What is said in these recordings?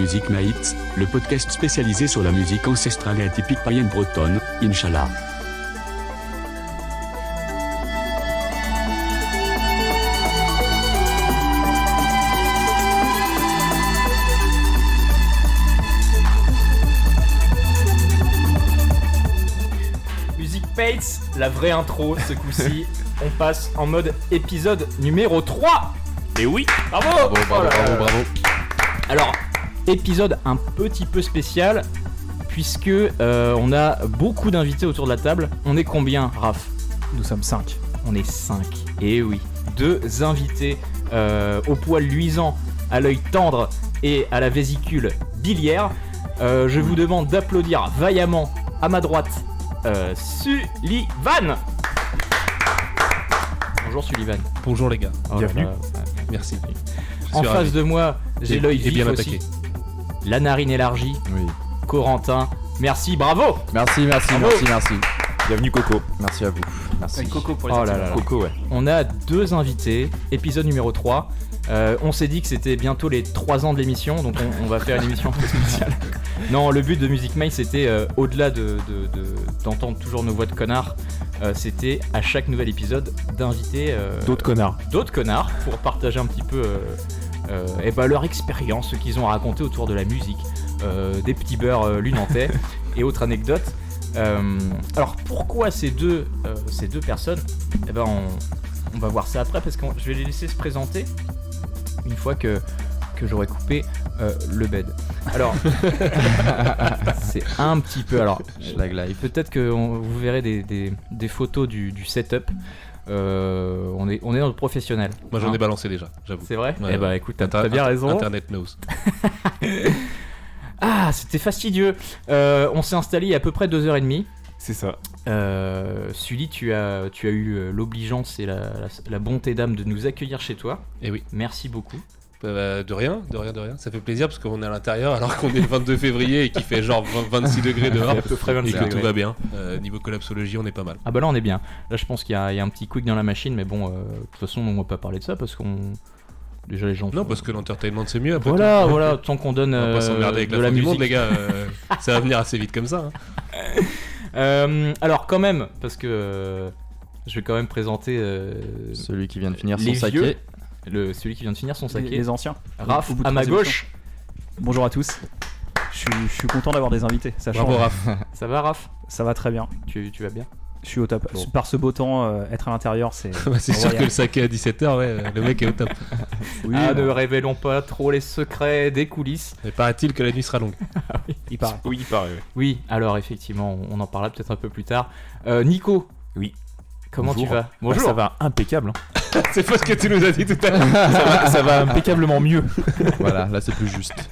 Music Nights, le podcast spécialisé sur la musique ancestrale et atypique païenne bretonne, Inch'Allah. Music Pates, la vraie intro ce coup-ci. On passe en mode épisode numéro 3 Et oui Bravo Bravo, Oh bravo, bravo, là. bravo. Alors, épisode un petit peu spécial, puisque euh, on a beaucoup d'invités autour de la table. On est combien, Raph? Nous sommes 5. On est 5. Et oui, deux invités euh, au poil luisant, à l'œil tendre et à la vésicule biliaire. Euh, je vous demande d'applaudir vaillamment à ma droite euh, Sullivan. Bonjour Sullivan. Bonjour les gars, Oh là bienvenue. là, Merci. En face ravi. de moi, j'ai l'œil vif bien aussi. attaqué. La narine élargie, Oui. Corentin. Merci, bravo. Merci, merci, Bravo. merci, merci. Bienvenue Coco. Merci à vous. Merci. Coco pour les Oh là là là. Coco, ouais. On a deux invités, épisode numéro 3. Euh, on s'est dit que c'était bientôt les 3 ans de l'émission, donc on, on va faire une émission un peu spéciale. Non, le but de Music Mail, c'était euh, au-delà de, de- de- d'entendre toujours nos voix de connards, euh, c'était à chaque nouvel épisode d'inviter euh, D'autres connards. d'autres connards pour partager un petit peu euh, eh ben, leur expérience, ce qu'ils ont à raconter autour de la musique, euh, des petits beurres euh, lunantais et autres anecdotes. Alors pourquoi ces deux, ces deux personnes? Eh ben on, on va voir ça après parce que je vais les laisser se présenter une fois que, que j'aurai coupé euh, le bed. Alors c'est un petit peu alors. Peut-être que on- vous verrez des, des- des photos du, du setup. Euh, on, est, on est dans le professionnel. Moi j'en Hein ai balancé déjà, j'avoue. C'est vrai Ouais, Eh bah écoute, t'as bien inter- raison. Internet knows. Ah, c'était fastidieux. Euh, on s'est installé il y a à peu près deux heures et demie. C'est ça. Euh, Sully, tu as, tu as eu l'obligeance et la, la- la bonté d'âme de nous accueillir chez toi. Et oui. Merci beaucoup. Bah, bah, de rien, de rien, de rien. Ça fait plaisir parce qu'on est à l'intérieur alors qu'on est le 22 février et qu'il fait genre 20 26 degrés dehors. à peu près Et 26 que degrés. tout va bien. Euh, niveau collapsologie, on est pas mal. Ah bah là on est bien. Là je pense qu'il y, a il y a un petit quick dans la machine, mais bon, euh, de toute façon on va pas parler de ça parce qu'on... Déjà les gens... Non, parce que l'entertainment c'est mieux après. Voilà, tout. voilà, tant qu'on donne On va euh, pas s'emmerder avec de la, la fin du musique. monde, les gars. euh, ça va venir assez vite comme ça. hein. Euh, alors quand même, parce que euh, je vais quand même présenter euh, Celui qui vient de finir son vieux, saké. Le, celui qui vient de finir son Les, saké, les anciens. Raph Au bout de à ma gauche. Bonjour à tous. Je suis, je suis content d'avoir des invités. Ça Bravo change. Raph. Ça va Raph? Ça va très bien. tu, tu vas bien? Je suis au top. Bon. Par ce beau temps, euh, être à l'intérieur, c'est. Bah, c'est sûr que le saké à 17h, ouais, le mec est au top. Oui, Ah, bon, ne révélons pas trop les secrets des coulisses. Mais paraît-il que la nuit sera longue. il paraît. Oui, il paraît. Oui, alors effectivement, on, on en parlera peut-être un peu plus tard. Euh, Nico? Oui. Comment Bonjour. tu vas? Bonjour Bah, ça va impeccable. hein. c'est pas ce que tu nous as dit tout à l'heure. ça, va, ça va impeccablement mieux. Voilà, là c'est plus juste.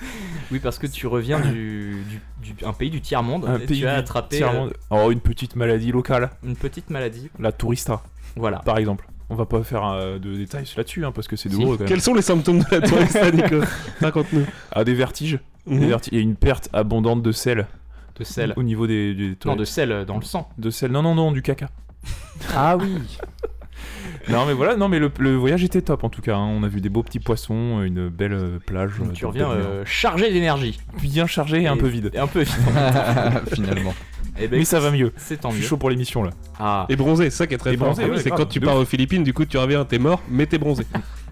Oui, parce que tu reviens du, du- du- un pays du tiers-monde Un et pays tu as du attrapé tiers-monde. Oh, une petite maladie locale, euh, une petite maladie. la tourista, Voilà. par exemple. On va pas faire euh, de détails là-dessus, hein, parce que c'est Si. douloureux même. Quels sont les symptômes de la tourista, Nico? Raconte-nous. Ah, des vertiges. Mhm. Des vertiges. Et une perte abondante de sel. De sel. Au niveau des, des Non, de sel dans le sang. de sel. Non, non, non, du caca. Ah oui Non, mais voilà, non, mais le, le voyage était top en tout cas. hein. On a vu des beaux petits poissons, une belle euh, plage. Donc euh, tu reviens euh, chargé d'énergie. bien chargé et un Et- peu vide. Et un peu vide. Finalement. Eh ben, Mais ça va mieux. C'est tant Je mieux. suis chaud pour l'émission là. Ah, Et bronzé, c'est ça qui est très Et fort. Ah ouais, c'est quand tu pars aux Philippines, du coup tu reviens, t'es mort, mais t'es bronzé.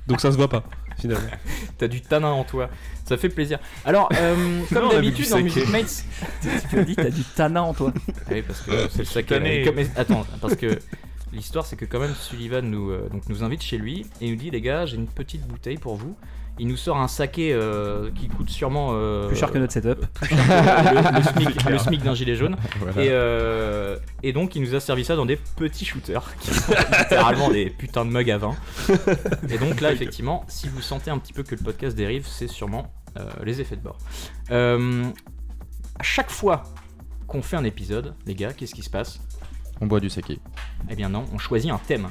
Donc ça se voit pas, finalement. t'as du tanin en toi. Ça fait plaisir. Alors, euh, comme d'habitude dans. Music Mates. Tu as dit, t'as du tanin en toi. Ah oui, parce que c'est le saké. Attends, parce que l'histoire c'est que quand même Sullivan nous, euh, donc, nous invite chez lui et nous dit les gars, j'ai une petite bouteille pour vous. Il nous sort un saké euh, qui coûte sûrement euh, Plus cher que notre setup. le, le SMIC, le SMIC d'un gilet jaune. Voilà. Et, euh, et donc il nous a servi ça dans des petits shooters, qui sont littéralement des putains de mugs à vin. Et donc là effectivement, si vous sentez un petit peu que le podcast dérive, c'est sûrement euh, les effets de bord. Euh, à chaque fois qu'on fait un épisode, les gars, qu'est-ce qui se passe? On boit du saké. Eh bien non, on choisit un thème.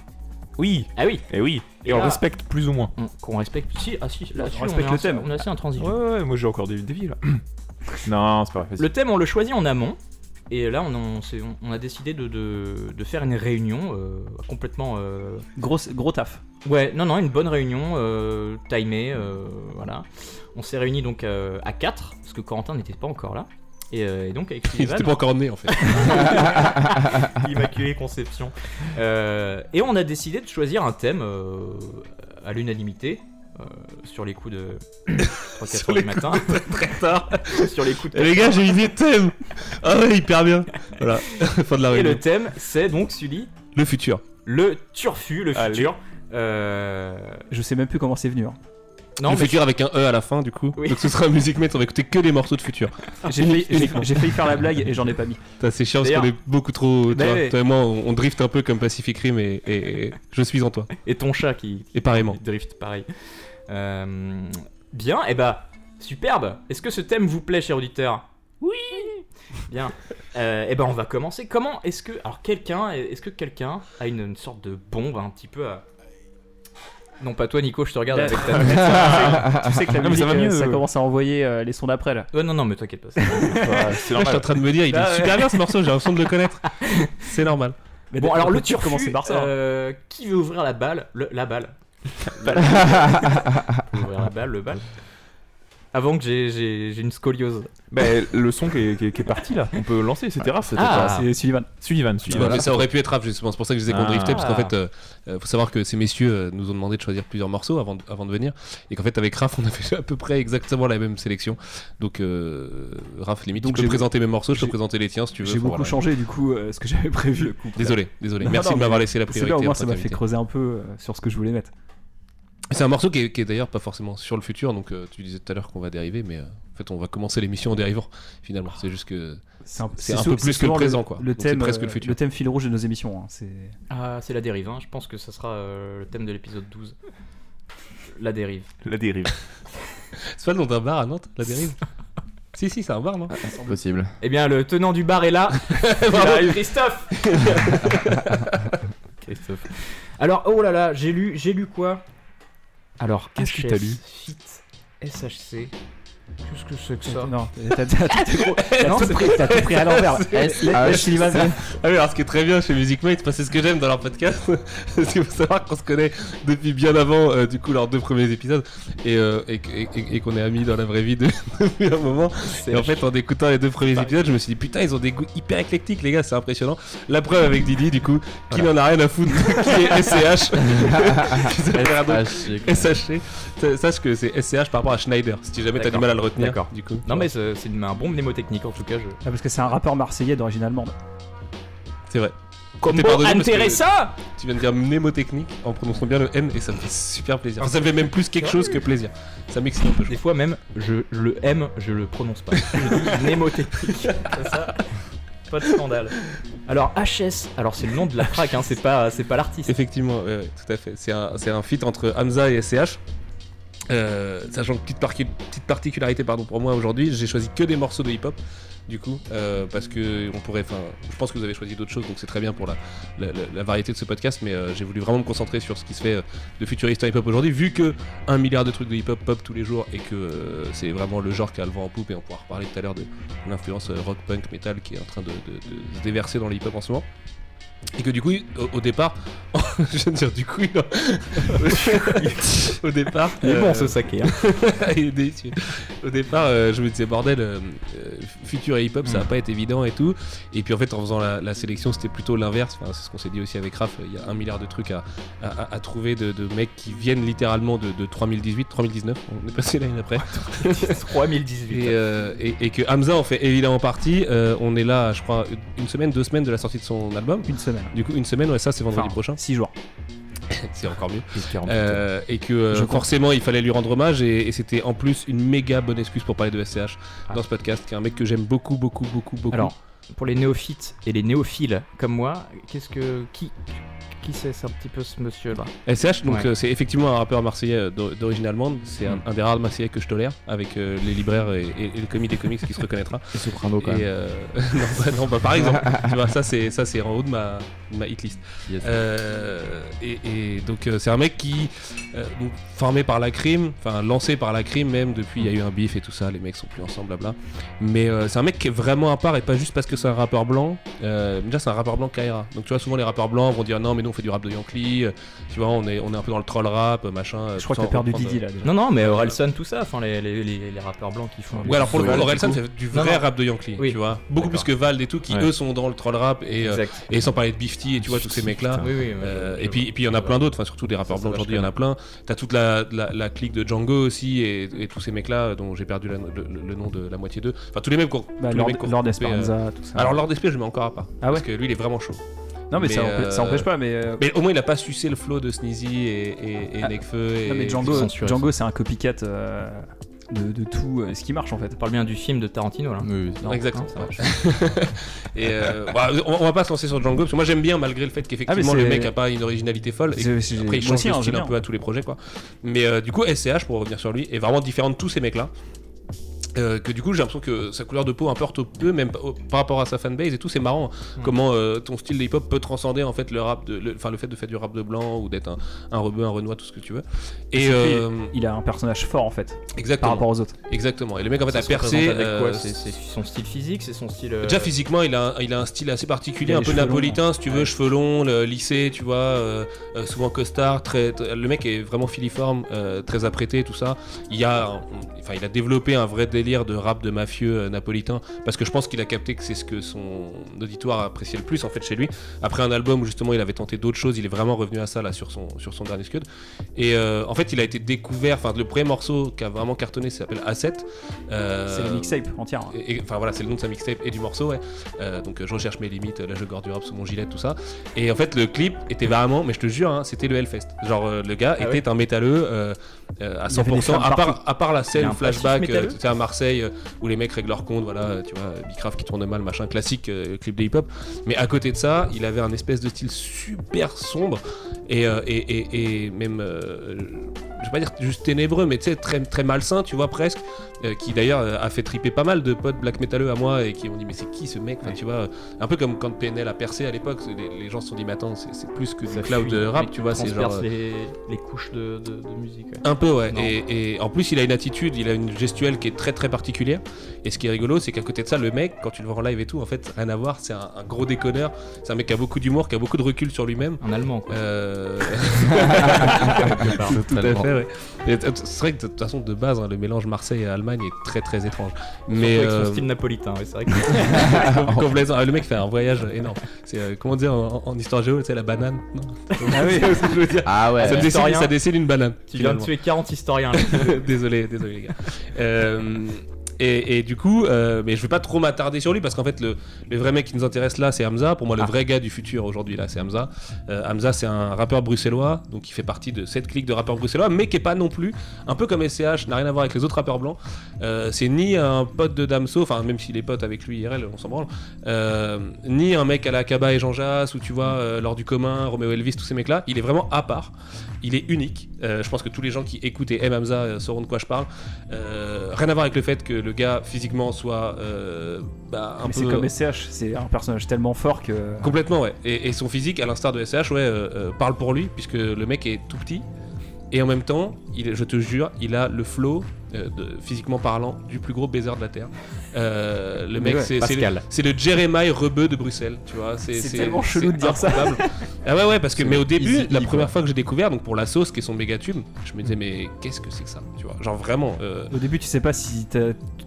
Oui, Ah oui, et oui. Et, Et on là- respecte plus ou moins. on- qu'on respecte. Si, ah si, là, On respecte le thème. On a assez intransigeant. Ouais, ouais, ouais, moi j'ai encore des défis là. non, c'est pas vrai. vas-y. Le thème, on le choisit en amont. Et là, on, on s'est- on a décidé de, de- de faire une réunion euh, complètement. euh, Gros, gros taf. Ouais, non, non, une bonne réunion, euh, timée, euh, voilà. On s'est réunis donc euh, à 4, parce que Corentin n'était pas encore là. Et, euh, et donc avec Il Sullivan, était pas encore né en fait. Immaculée Conception. Euh, et on a décidé de choisir un thème euh, à l'unanimité. euh, sur les coups de 3-4 Sur heures du matin. Très tard. sur les coups de Eh, les gars, j'ai une idée de thème. Ah ouais, hyper bien. Voilà, fin de la Et réunion. le thème, c'est donc, Sully, Le futur. le turfu, le Allez. futur. Euh, Je sais même plus comment c'est venu. hein. Non, le mais futur avec un E à la fin, du coup. Oui. Donc ce sera Music Mate, on va écouter que des morceaux de futur. J'ai failli, faire la blague et j'en ai pas mis. C'est chiant parce qu'on est beaucoup trop. Bah ouais. toi et moi, on, on drift un peu comme Pacific Rim et, et- et je suis en toi. et ton chat qui, Et pareillement. qui drift, pareil. Euh, bien, et bah, superbe. Est-ce que ce thème vous plaît, cher auditeur Oui. Bien. Euh, et ben, on va commencer. Comment est-ce que, alors, quelqu'un, est-ce que quelqu'un a une, une sorte de bombe un petit peu à non pas toi Nico, je te regarde Là- avec ta Tu sais que la Non, ça musique, va mieux, ça euh. commence à envoyer euh, les sons d'après là. Ouais non non mais t'inquiète pas. c'est- Là, je suis en train de me dire, il Ah est ouais. super bien ce morceau, j'ai l'impression de le connaître. C'est normal. Mais Bon alors le comment c'est Barça hein. euh, qui veut ouvrir la balle le- La balle. Qui veut ouvrir la balle, le bal. Avant que j'ai- une scoliose. Bah, le son qui est, qui est- qui est parti là, on peut lancer, c'était Raph, c'était Ah. C'est Sullivan. Sullivan, Sullivan. Mais ça aurait pu être rap justement, c'est pour ça que je disais qu'on Ah. driftait, parce qu'en fait, euh, euh, faut savoir que ces messieurs euh, nous ont demandé de choisir plusieurs morceaux avant de, avant de venir, et qu'en fait avec Raph on a fait à peu près exactement la même sélection. Donc euh, Raph, limite, Donc tu peux j'ai- présenter mes morceaux, je peux présenter les tiens si tu veux. J'ai beaucoup voilà. changé du coup euh, ce que j'avais prévu. Désolé, désolé. Non, Merci non, de m'avoir laissé la priorité. bien, au moins ça m'a fait creuser un peu euh, sur ce que je voulais mettre. C'est un morceau qui est, d'ailleurs pas forcément sur le futur, donc euh, tu disais tout à l'heure qu'on va dériver, mais euh, en fait on va commencer l'émission en dérivant finalement. C'est juste que C'est un, C'est peu plus c'est que le présent, quoi. Le c'est thème, presque le euh, futur. le thème fil rouge de nos émissions. hein, C'est Ah c'est la dérive. Hein. Je pense que ça sera euh, le thème de l'épisode 12. La dérive. La dérive. c'est pas le nom d'un bar à Nantes, la dérive. si si, c'est un bar non Possible. Eh bien le tenant du bar est là. Arrive, Christophe. Christophe. Alors oh là là, j'ai lu j'ai lu quoi? Alors Qu'est-ce que HS, t'as lu? SHC. Qu'est-ce que c'est que ça Non, t'as- tout pris- t'as tout pris à l'envers. Sullivan. Ah oui, alors ce qui est très bien chez Music Mate, c'est ce que j'aime dans leur podcast, c'est qu'il faut savoir qu'on se connaît depuis bien avant, euh, du coup, leurs deux premiers épisodes, et, euh, et, et- et- et qu'on est amis dans la vraie vie de- depuis un moment. Et en fait, en écoutant les deux premiers épisodes, je me suis dit, putain, ils ont des goûts hyper éclectiques, les gars, c'est impressionnant. La preuve avec Didi, du coup, qui n'en a rien à foutre, qui est SCH, qui s'appelle Sache que c'est SCH par rapport à Schneider, si jamais t'as du mal à le retenir. D'accord. Du coup. Non mais c'est c'est un bon mnémotechnique en tout cas. Je... Ah, parce que c'est un rappeur marseillais d'origine allemande. c'est vrai. Comme T'es pardonné parce que- intéressant Tu viens de dire mnémotechnique en prononçant bien le N et ça me fait super plaisir. Enfin, ça me fait même plus quelque chose que plaisir. Ça m'excite un peu. je Des fois même, je, je le M, je le prononce pas. Je dis mnémotechnique. C'est ça Pas de scandale. Alors HS, alors c'est le nom de la track, hein, c'est pas, c'est pas l'artiste. Effectivement, ouais, ouais, tout à fait. C'est un, c'est un feat entre Hamza et SCH. Euh, sachant que petite, particularité pardon pour moi aujourd'hui, j'ai choisi que des morceaux de hip-hop du coup euh, parce que on pourrait, enfin, je pense que vous avez choisi d'autres choses donc c'est très bien pour la, variété de ce podcast, mais euh, j'ai voulu vraiment me concentrer sur ce qui se fait de futuriste en hip-hop aujourd'hui, vu que un milliard de trucs de hip-hop pop tous les jours et que c'est vraiment le genre qui a le vent en poupe et on pourra reparler tout à l'heure de l'influence rock, punk, metal qui est en train de se déverser dans le hip-hop en ce moment. Et que du coup, au, au départ, je viens de dire du coup, au départ, Il est bon euh, ce saké. Hein. il est délicieux. Au départ, euh, je me disais bordel, euh, euh, futur et hip-hop, ça Mm. va pas être évident et tout. Et puis en fait, en faisant la, la sélection, c'était plutôt l'inverse. Enfin, c'est ce qu'on s'est dit aussi avec Raph. Il y a un milliard de trucs à, à- trouver de, de mecs qui viennent littéralement de, de 3018, 3019. On est passé l'année après. 3018. Et, euh, et- et que Hamza en fait évidemment partie. Euh, on est là, je crois, une semaine, deux semaines de la sortie de son album. Une semaine. Du coup, une semaine, ouais, ça c'est vendredi Enfin, prochain. Six jours. C'est encore mieux. 48. Euh, et que euh, Je forcément il fallait lui rendre hommage et, et c'était en plus une méga bonne excuse pour parler de SCH Ah. dans ce podcast qui est un mec que j'aime beaucoup beaucoup beaucoup beaucoup Alors, pour les néophytes et les néophiles comme moi, qu'est-ce que qui qui c'est c'est un petit peu ce monsieur-là SCH, donc Ouais. euh, c'est effectivement un rappeur marseillais euh, d'o- d'origine allemande. C'est un, Mm. un des rares marseillais que je tolère, avec euh, les libraires et, et- et le commis des comics qui se reconnaîtra. Et Soprano quand Et même. euh, non, bah, non, bah, par exemple, tu vois, ça c'est ça c'est en haut de ma, ma hitlist. Yes. Euh, et, et donc euh, c'est un mec qui euh, donc, formé par la crime, enfin lancé par la crime même depuis il y a eu un bif et tout ça, les mecs sont plus ensemble blabla. Mais euh, c'est un mec qui est vraiment à part et pas juste parce que c'est un rappeur blanc. Euh, déjà c'est un rappeur blanc Kaira. Donc tu vois souvent les rappeurs blancs vont dire non mais nous on fait du rap de Yankee, euh, tu vois on est on est un peu dans le troll rap machin. euh, Je crois tout que ça, t'as on perdu Didi là. déjà. Non, non, mais Orelsan, tout ça, enfin les, les, les, les rappeurs blancs qui font. Ouais alors pour le coup Orelsan fait du Non, vrai non. rap de Yankee, Oui. tu vois. Beaucoup plus que Vald et tout qui Ouais. eux sont dans le troll rap et, euh, et sans parler de Bifty et tu vois tous ces mecs là. Oui, oui. Euh, et puis et puis il y en a plein d'autres, enfin surtout des rappeurs blancs aujourd'hui, il y en a plein. T'as toute la, la, la clique de Django aussi et, et tous ces mecs là dont j'ai perdu la- le, nom de la moitié d'eux. Enfin tous les mecs qu'on Bah, tous les Lord, Lord euh, Esperanza, tout ça. Alors Lord SP je mets encore à part. Ah ouais Parce que lui il est vraiment chaud. Non, mais, mais, ça, empê- ça euh, empêche pas, mais. euh, Mais au moins il a pas sucé le flow de Sneezy et, et, et Ah. Nekfeu et. non, mais Django, Django c'est un copycat euh, de, de tout euh, ce qui marche en fait. On parle bien du film de Tarantino là. Oui, oui. Non, Exactement. non, ça marche. Et euh, bah, on, on va pas se lancer sur Django parce que moi j'aime bien malgré le fait qu'effectivement Ah, mais le mec a pas une originalité folle. Et C'est- c'est- Après, il change aussi, de hein, style un bien. peu à tous les projets, quoi. Mais euh, du coup, SCH, pour revenir sur lui, est vraiment différent de tous ces mecs-là. Euh, que du coup j'ai l'impression que sa couleur de peau importe peu même pa- par rapport à sa fanbase et tout c'est marrant Mm. comment euh, ton style de hip-hop peut transcender en fait le rap de enfin le fait de faire du rap de blanc ou d'être un, un rebeu un renois tout ce que tu veux et euh, Il a un personnage fort en fait par rapport aux autres. exactement et le mec en fait Ça a percé C'est son style physique, c'est son style. Déjà physiquement, il a, un- il a un style assez particulier, un peu napolitain, si tu veux, Ouais. cheveux longs, le lycée, tu vois, souvent costard. Très, le mec est vraiment filiforme, très apprêté, tout ça. Il a, enfin, il a développé un vrai délire de rap de mafieux euh, napolitain parce que je pense qu'il a capté que c'est ce que son auditoire appréciait le plus en fait chez lui. Après un album où justement il avait tenté d'autres choses, il est vraiment revenu à ça là sur son sur son dernier scud. Et euh, en fait, il a été découvert. Enfin, le premier morceau qui a vraiment cartonné s'appelle A7. Euh, C'est la mixtape entière. hein. et- Enfin voilà, c'est le nom de sa mixtape et du morceau, ouais. Euh, donc je recherche mes limites, là je gorde du rap sous mon gilet, tout ça. Et en fait, le clip était vraiment, mais je te jure, hein, c'était le Hellfest. Genre le gars Ah était un métalleux euh, euh, à Il y avait des 100%, flammes à part, à part la scène flashback, euh, métalleux tu sais, à Marseille, euh, où les mecs règlent leur compte, voilà, euh, tu vois, Bicraft qui tourne mal, machin, classique, euh, clip de hip-hop. Mais à côté de ça, il avait un espèce de style super sombre et, euh, et, et- et même, euh, je vais pas dire juste ténébreux, mais tu sais, très, très malsain, tu vois, presque euh, qui d'ailleurs euh, a fait triper pas mal de potes black metalleux à moi et qui m'ont dit mais c'est qui ce mec Enfin, tu vois un peu comme quand PNL a percé à l'époque les, les gens se sont dit mais attends c'est plus que du ça cloud fuit, de rap tu vois c'est genre euh, les, les couches de, de, de musique. ouais. un peu ouais et, et en plus il a une attitude il a une gestuelle qui est très très particulière et ce qui est rigolo c'est qu'à côté de ça le mec quand tu le vois en live et tout en fait rien à voir c'est un, un gros déconneur c'est un mec qui a beaucoup d'humour qui a beaucoup de recul sur lui-même Un allemand quoi. euh... Tout à fait, ouais. T- C'est vrai que de toute façon, de base, hein, le mélange Marseille et Allemagne est très très étrange. Mais avec euh, son style napolitain, ouais, c'est vrai que complètement. Ah, Le mec fait un voyage énorme. C'est euh, comment dire en, en histoire géo, sais la banane. Non Ah oui. C'est ce que je veux dire. Ah ouais. ça, dessine, historien. ça dessine une banane. tu viens de tuer 40 historiens là. désolé, désolé les gars. Euh, et, et du coup, euh, mais je vais pas trop m'attarder sur lui parce qu'en fait, le, le vrai mec qui nous intéresse là, c'est Hamza. Pour moi, le Ah. vrai gars du futur aujourd'hui là, c'est Hamza. Euh, Hamza, c'est un rappeur bruxellois, donc il fait partie de cette clique de rappeurs bruxellois, mais qui est pas non plus, un peu comme SCH, n'a rien à voir avec les autres rappeurs blancs. Euh, c'est ni un pote de Damso, enfin même s'il est pote avec lui IRL, on s'en branle, ni un mec à la Kaba et Jean Jass ou tu vois lors du commun, Roméo Elvis, tous ces mecs là. Il est vraiment à part. Il est unique. Euh, je pense que tous les gens qui écoutent et aiment Hamza euh, sauront de quoi je parle. Euh, rien à voir avec le fait que le gars physiquement soit bah, un Mais peu c'est comme SCH, c'est un personnage tellement fort que. Complètement, ouais. Et, et son physique, à l'instar de SCH, ouais, parle pour lui, puisque le mec est tout petit. Et en même temps, il, je te jure, il a le flow, euh, de, physiquement parlant, du plus gros baiser de la Terre. Euh, le mec, ouais, c'est c'est le, Pascal. c'est le Jeremiah rebeu de Bruxelles, tu vois. C'est tellement chelou de dire ça. ah ouais, ouais, parce que, mais au début, easy, la quoi. première fois que j'ai découvert, donc pour la sauce, qui est son méga tube, je me disais, mais qu'est-ce que c'est que ça, tu vois. Genre vraiment. euh, Au début, tu sais pas si t'as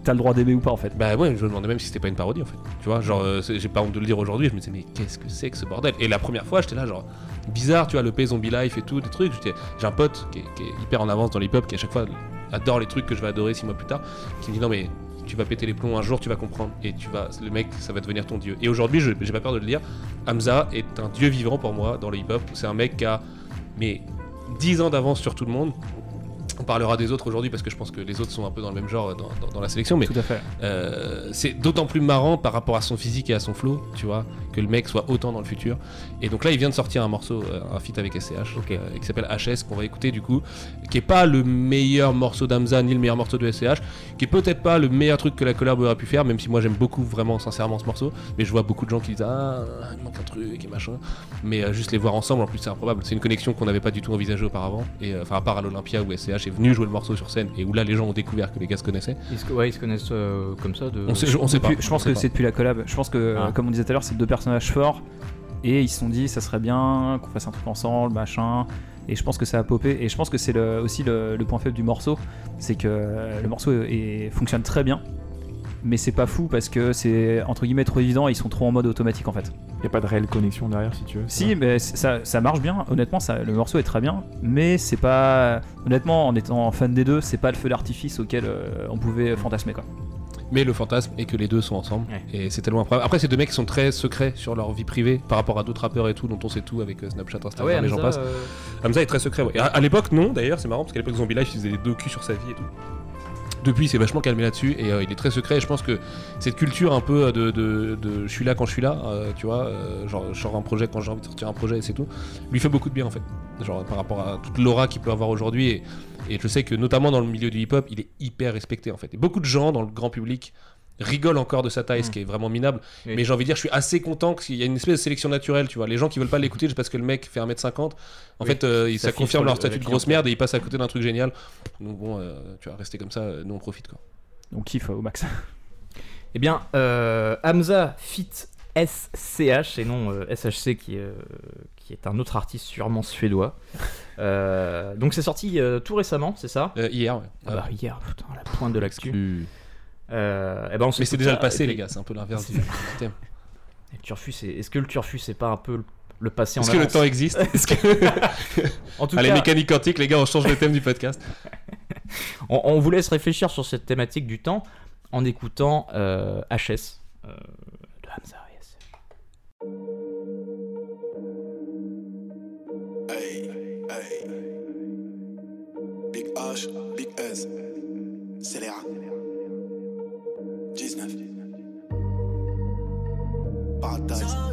as le droit d'aimer ou pas en fait. bah ouais, je me demandais même si c'était pas une parodie en fait. Tu vois, genre, euh, j'ai pas honte de le dire aujourd'hui, je me disais, mais qu'est-ce que c'est que ce bordel? Et la première fois, j'étais là, genre, bizarre, tu vois, le P Zombie Life et tout, des trucs. J'étais- J'ai un pote qui est, qui est hyper en avance dans l'hip-hop, qui à chaque fois adore les trucs que je vais adorer six mois plus tard, qui me dit, non mais tu vas péter les plombs un jour, tu vas comprendre. Et tu vas, le mec, ça va devenir ton dieu. Et aujourd'hui, je- j'ai pas peur de le dire, Hamza est un dieu vivant pour moi dans le hip-hop. C'est un mec qui a, mais 10 ans d'avance sur tout le monde. On parlera des autres aujourd'hui parce que je pense que les autres sont un peu dans le même genre dans, dans- dans la sélection, mais Tout à fait. euh, c'est d'autant plus marrant par rapport à son physique et à son flow, tu vois, que le mec soit autant dans le futur. Et donc là, il vient de sortir un morceau, euh, un feat avec SCH, euh, qui s'appelle HS, qu'on va écouter du coup, qui est pas le meilleur morceau d'Amza ni le meilleur morceau de SCH, qui est peut-être pas le meilleur truc que la collab aurait pu faire, même si moi j'aime beaucoup vraiment sincèrement ce morceau, mais je vois beaucoup de gens qui disent ah il manque un truc et machin, mais euh, juste les voir ensemble en plus c'est improbable. C'est une connexion qu'on n'avait pas du tout envisagée auparavant, et enfin à part à l'Olympia où SCH est venu jouer le morceau sur scène et où là les gens ont découvert que les gars se connaissaient. Ils se, ouais, ils se connaissent euh, comme ça. De... On sait, on sait pas. Depuis- je pense que pas. c'est depuis la collab. Je pense que, Ah. comme on disait tout à l'heure, c'est deux forts. Et ils se sont dit, ça serait bien qu'on fasse un truc ensemble, machin. Et je pense que ça a popé. Et je pense que c'est le- aussi le, le point faible du morceau. C'est que le morceau est- fonctionne très bien. Mais c'est pas fou parce que c'est entre guillemets trop évident et ils sont trop en mode automatique en fait. Y a pas de réelle connexion derrière si tu veux. Si, mais ça, ça marche bien. Honnêtement, ça, le morceau est très bien. Mais c'est pas. Honnêtement, en étant fan des deux, c'est pas le feu d'artifice auquel euh, on pouvait fantasmer quoi. Mais le fantasme est que les deux sont ensemble. Ouais. Et c'est tellement improbable. Après, ces deux mecs qui sont très secrets sur leur vie privée par rapport à d'autres rappeurs et tout, dont on sait tout avec euh, Snapchat, Ah Instagram ouais, et j'en Hamza, passe. euh, Hamza est très secret. ouais. Et à, à l'époque, non d'ailleurs, c'est marrant parce qu'à l'époque, Zombie Life, il faisait des docus sur sa vie et tout. Depuis, il s'est vachement calmé là-dessus et euh, il est très secret. Et je pense que cette culture un peu de, de, je suis là quand je suis là, euh, tu vois, euh, genre un projet quand j'ai envie de sortir un projet et c'est tout, lui fait beaucoup de bien en fait. Genre par rapport à toute l'aura qu'il peut avoir aujourd'hui. Et je sais que notamment dans le milieu du hip-hop, il est hyper respecté en fait. Et beaucoup de gens dans le grand public rigolent encore de sa taille, ce qui est vraiment minable. Oui. Mais j'ai envie de dire, je suis assez content qu'il y a une espèce de sélection naturelle, tu vois. Les gens qui veulent pas l'écouter juste parce que le mec fait 1m50, en Oui, fait, euh, ça confirme le- leur statut de grosse merde et ils passent à côté d'un truc génial. Donc bon, euh, tu vois, rester comme ça, euh, nous on profite quoi. Donc kiffe au max. Eh bien, euh, Hamza fit SCH et non SHC qui, est, qui est un autre artiste sûrement suédois. Donc c'est sorti tout récemment, c'est ça? Hier, ouais. Ah bah hier, putain, la pointe de l'actu. Euh, eh ben on Mais c'est déjà le passé, et les gars, c'est un peu l'inverse du et est- est-ce que le Turfus c'est pas un peu le, le passé en Est-ce que le temps existe Est-ce que... En tout Allez, cas, mécanique quantique, les gars, on change le thème du podcast. on, on vous laisse réfléchir sur cette thématique du temps en écoutant euh, HS euh, de Hamza. yes. Hey, hey. Big H, Big S. Scélérat. 19. Paradise. Ah.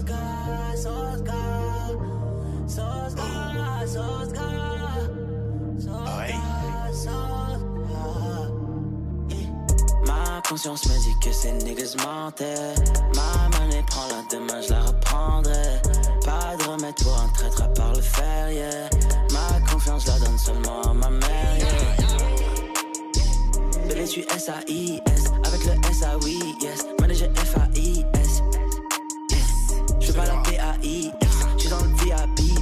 Ma conscience me dit que ces niggas mentaient. Ma monnaie prend la demain, je la reprendrai. Pas de remède pour un traître à part le fer, yeah. Ma confiance je la donne seulement à ma mère, yeah. Bébé, tu S-A-I-S. Avec le S-A-Oui, yes. Manager F-A-I-S. Je pas la. Je suis dans le VIP.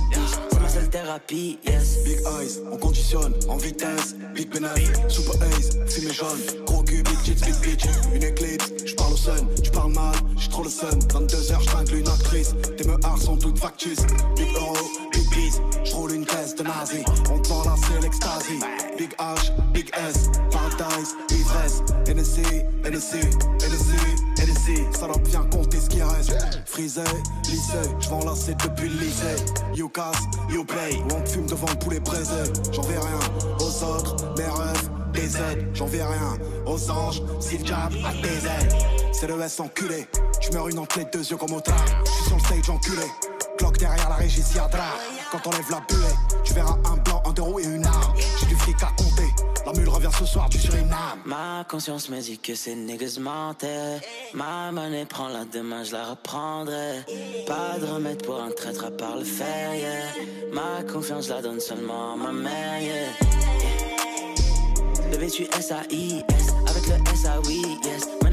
C'est ma seule thérapie, yes. Big eyes, on conditionne en vitesse. Big pénal, super ace, fumée jaune. Gros cul, big tits, big bitch. Une éclipse, je parle au sun, tu parles mal, j'ai trop le sun. 22h, je tringle une actrice. Tes meurs sont toutes factices. Big euro, big biz, je roule une caisse de nazi. On te vend l'extasie. Big H, big S, paradise, ivresse. NSC, NSC, NSC, NSC. Ça doit bien compter ce qui reste. Frisé, lycée, vais enlacer depuis le lycée. You casse, you play, on te fume devant le poulet braisé. J'en vais rien aux autres, mes rêves, des aides. J'en vais rien aux anges, si le diable a des ailes. C'est le S enculé, tu meurs une entrée deux yeux comme au tard. Je suis sur le stage enculé, cloque derrière la régie si. Quand on lève la buée, tu verras un blanc, un roues et une arme. J'ai du fric à compter, la mule revient ce soir du Suriname. Ma conscience me dit que ces niggas mentaient. Ma monnaie prend la demain, je la reprendrai. Pas de remède pour un traître à part le fer, yeah. Ma confiance, la donne seulement à ma mère, yeah. Bébé, tu S-A-I-S. Avec le S-A-Oui, yes.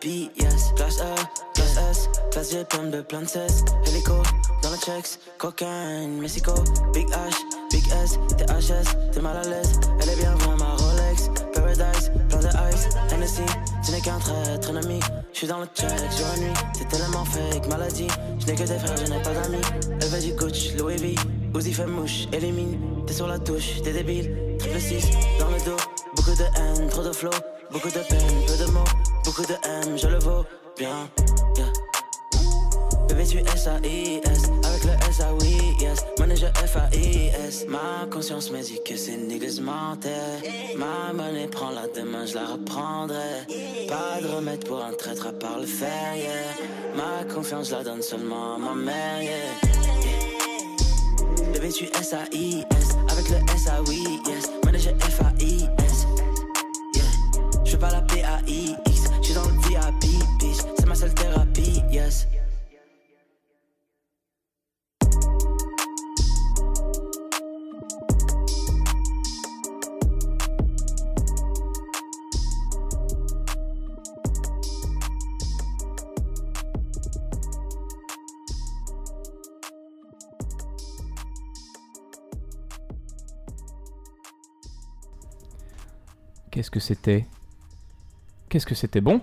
Classe E, classe S, classe G, plein de plein de. Hélico, dans le checks, cocaine, Mexico. Big H, Big S, t'es HS, t'es mal à l'aise. Elle est bien vraie, ma Rolex. Paradise, plein de ice. Hennessy, tu n'es qu'un traître, un ami. Je suis dans le check, jour et nuit. C'est tellement fake, maladie. Je n'ai que des frères, je n'ai pas d'amis. Elle veut du Gucci, Louis V. Uzi fait mouche, élimine. T'es sur la touche, t'es débile. Triple 6 dans le dos. Beaucoup de haine, trop de flow. Beaucoup de peine, peu de mots. Beaucoup de haine, je le vaux bien. Yeah. Bébé, tu S-A-I-S. Avec le S-A-Oui, yes. Manager F-A-I-S. Ma conscience me dit que ces niggas mentaient. Ma monnaie prend la demain, je la reprendrai. Pas de remède pour un traître à part le fer, yeah. Ma confiance, je la donne seulement à ma mère, yeah. Bébé, tu S-A-I-S. Avec le S-A-Oui, yes. Manager F-A-I-S. Pas la P-A-I-X. Je suis dans le VIP, bitch. C'est ma seule thérapie, yes. Qu'est-ce que c'était Qu'est-ce que c'était bon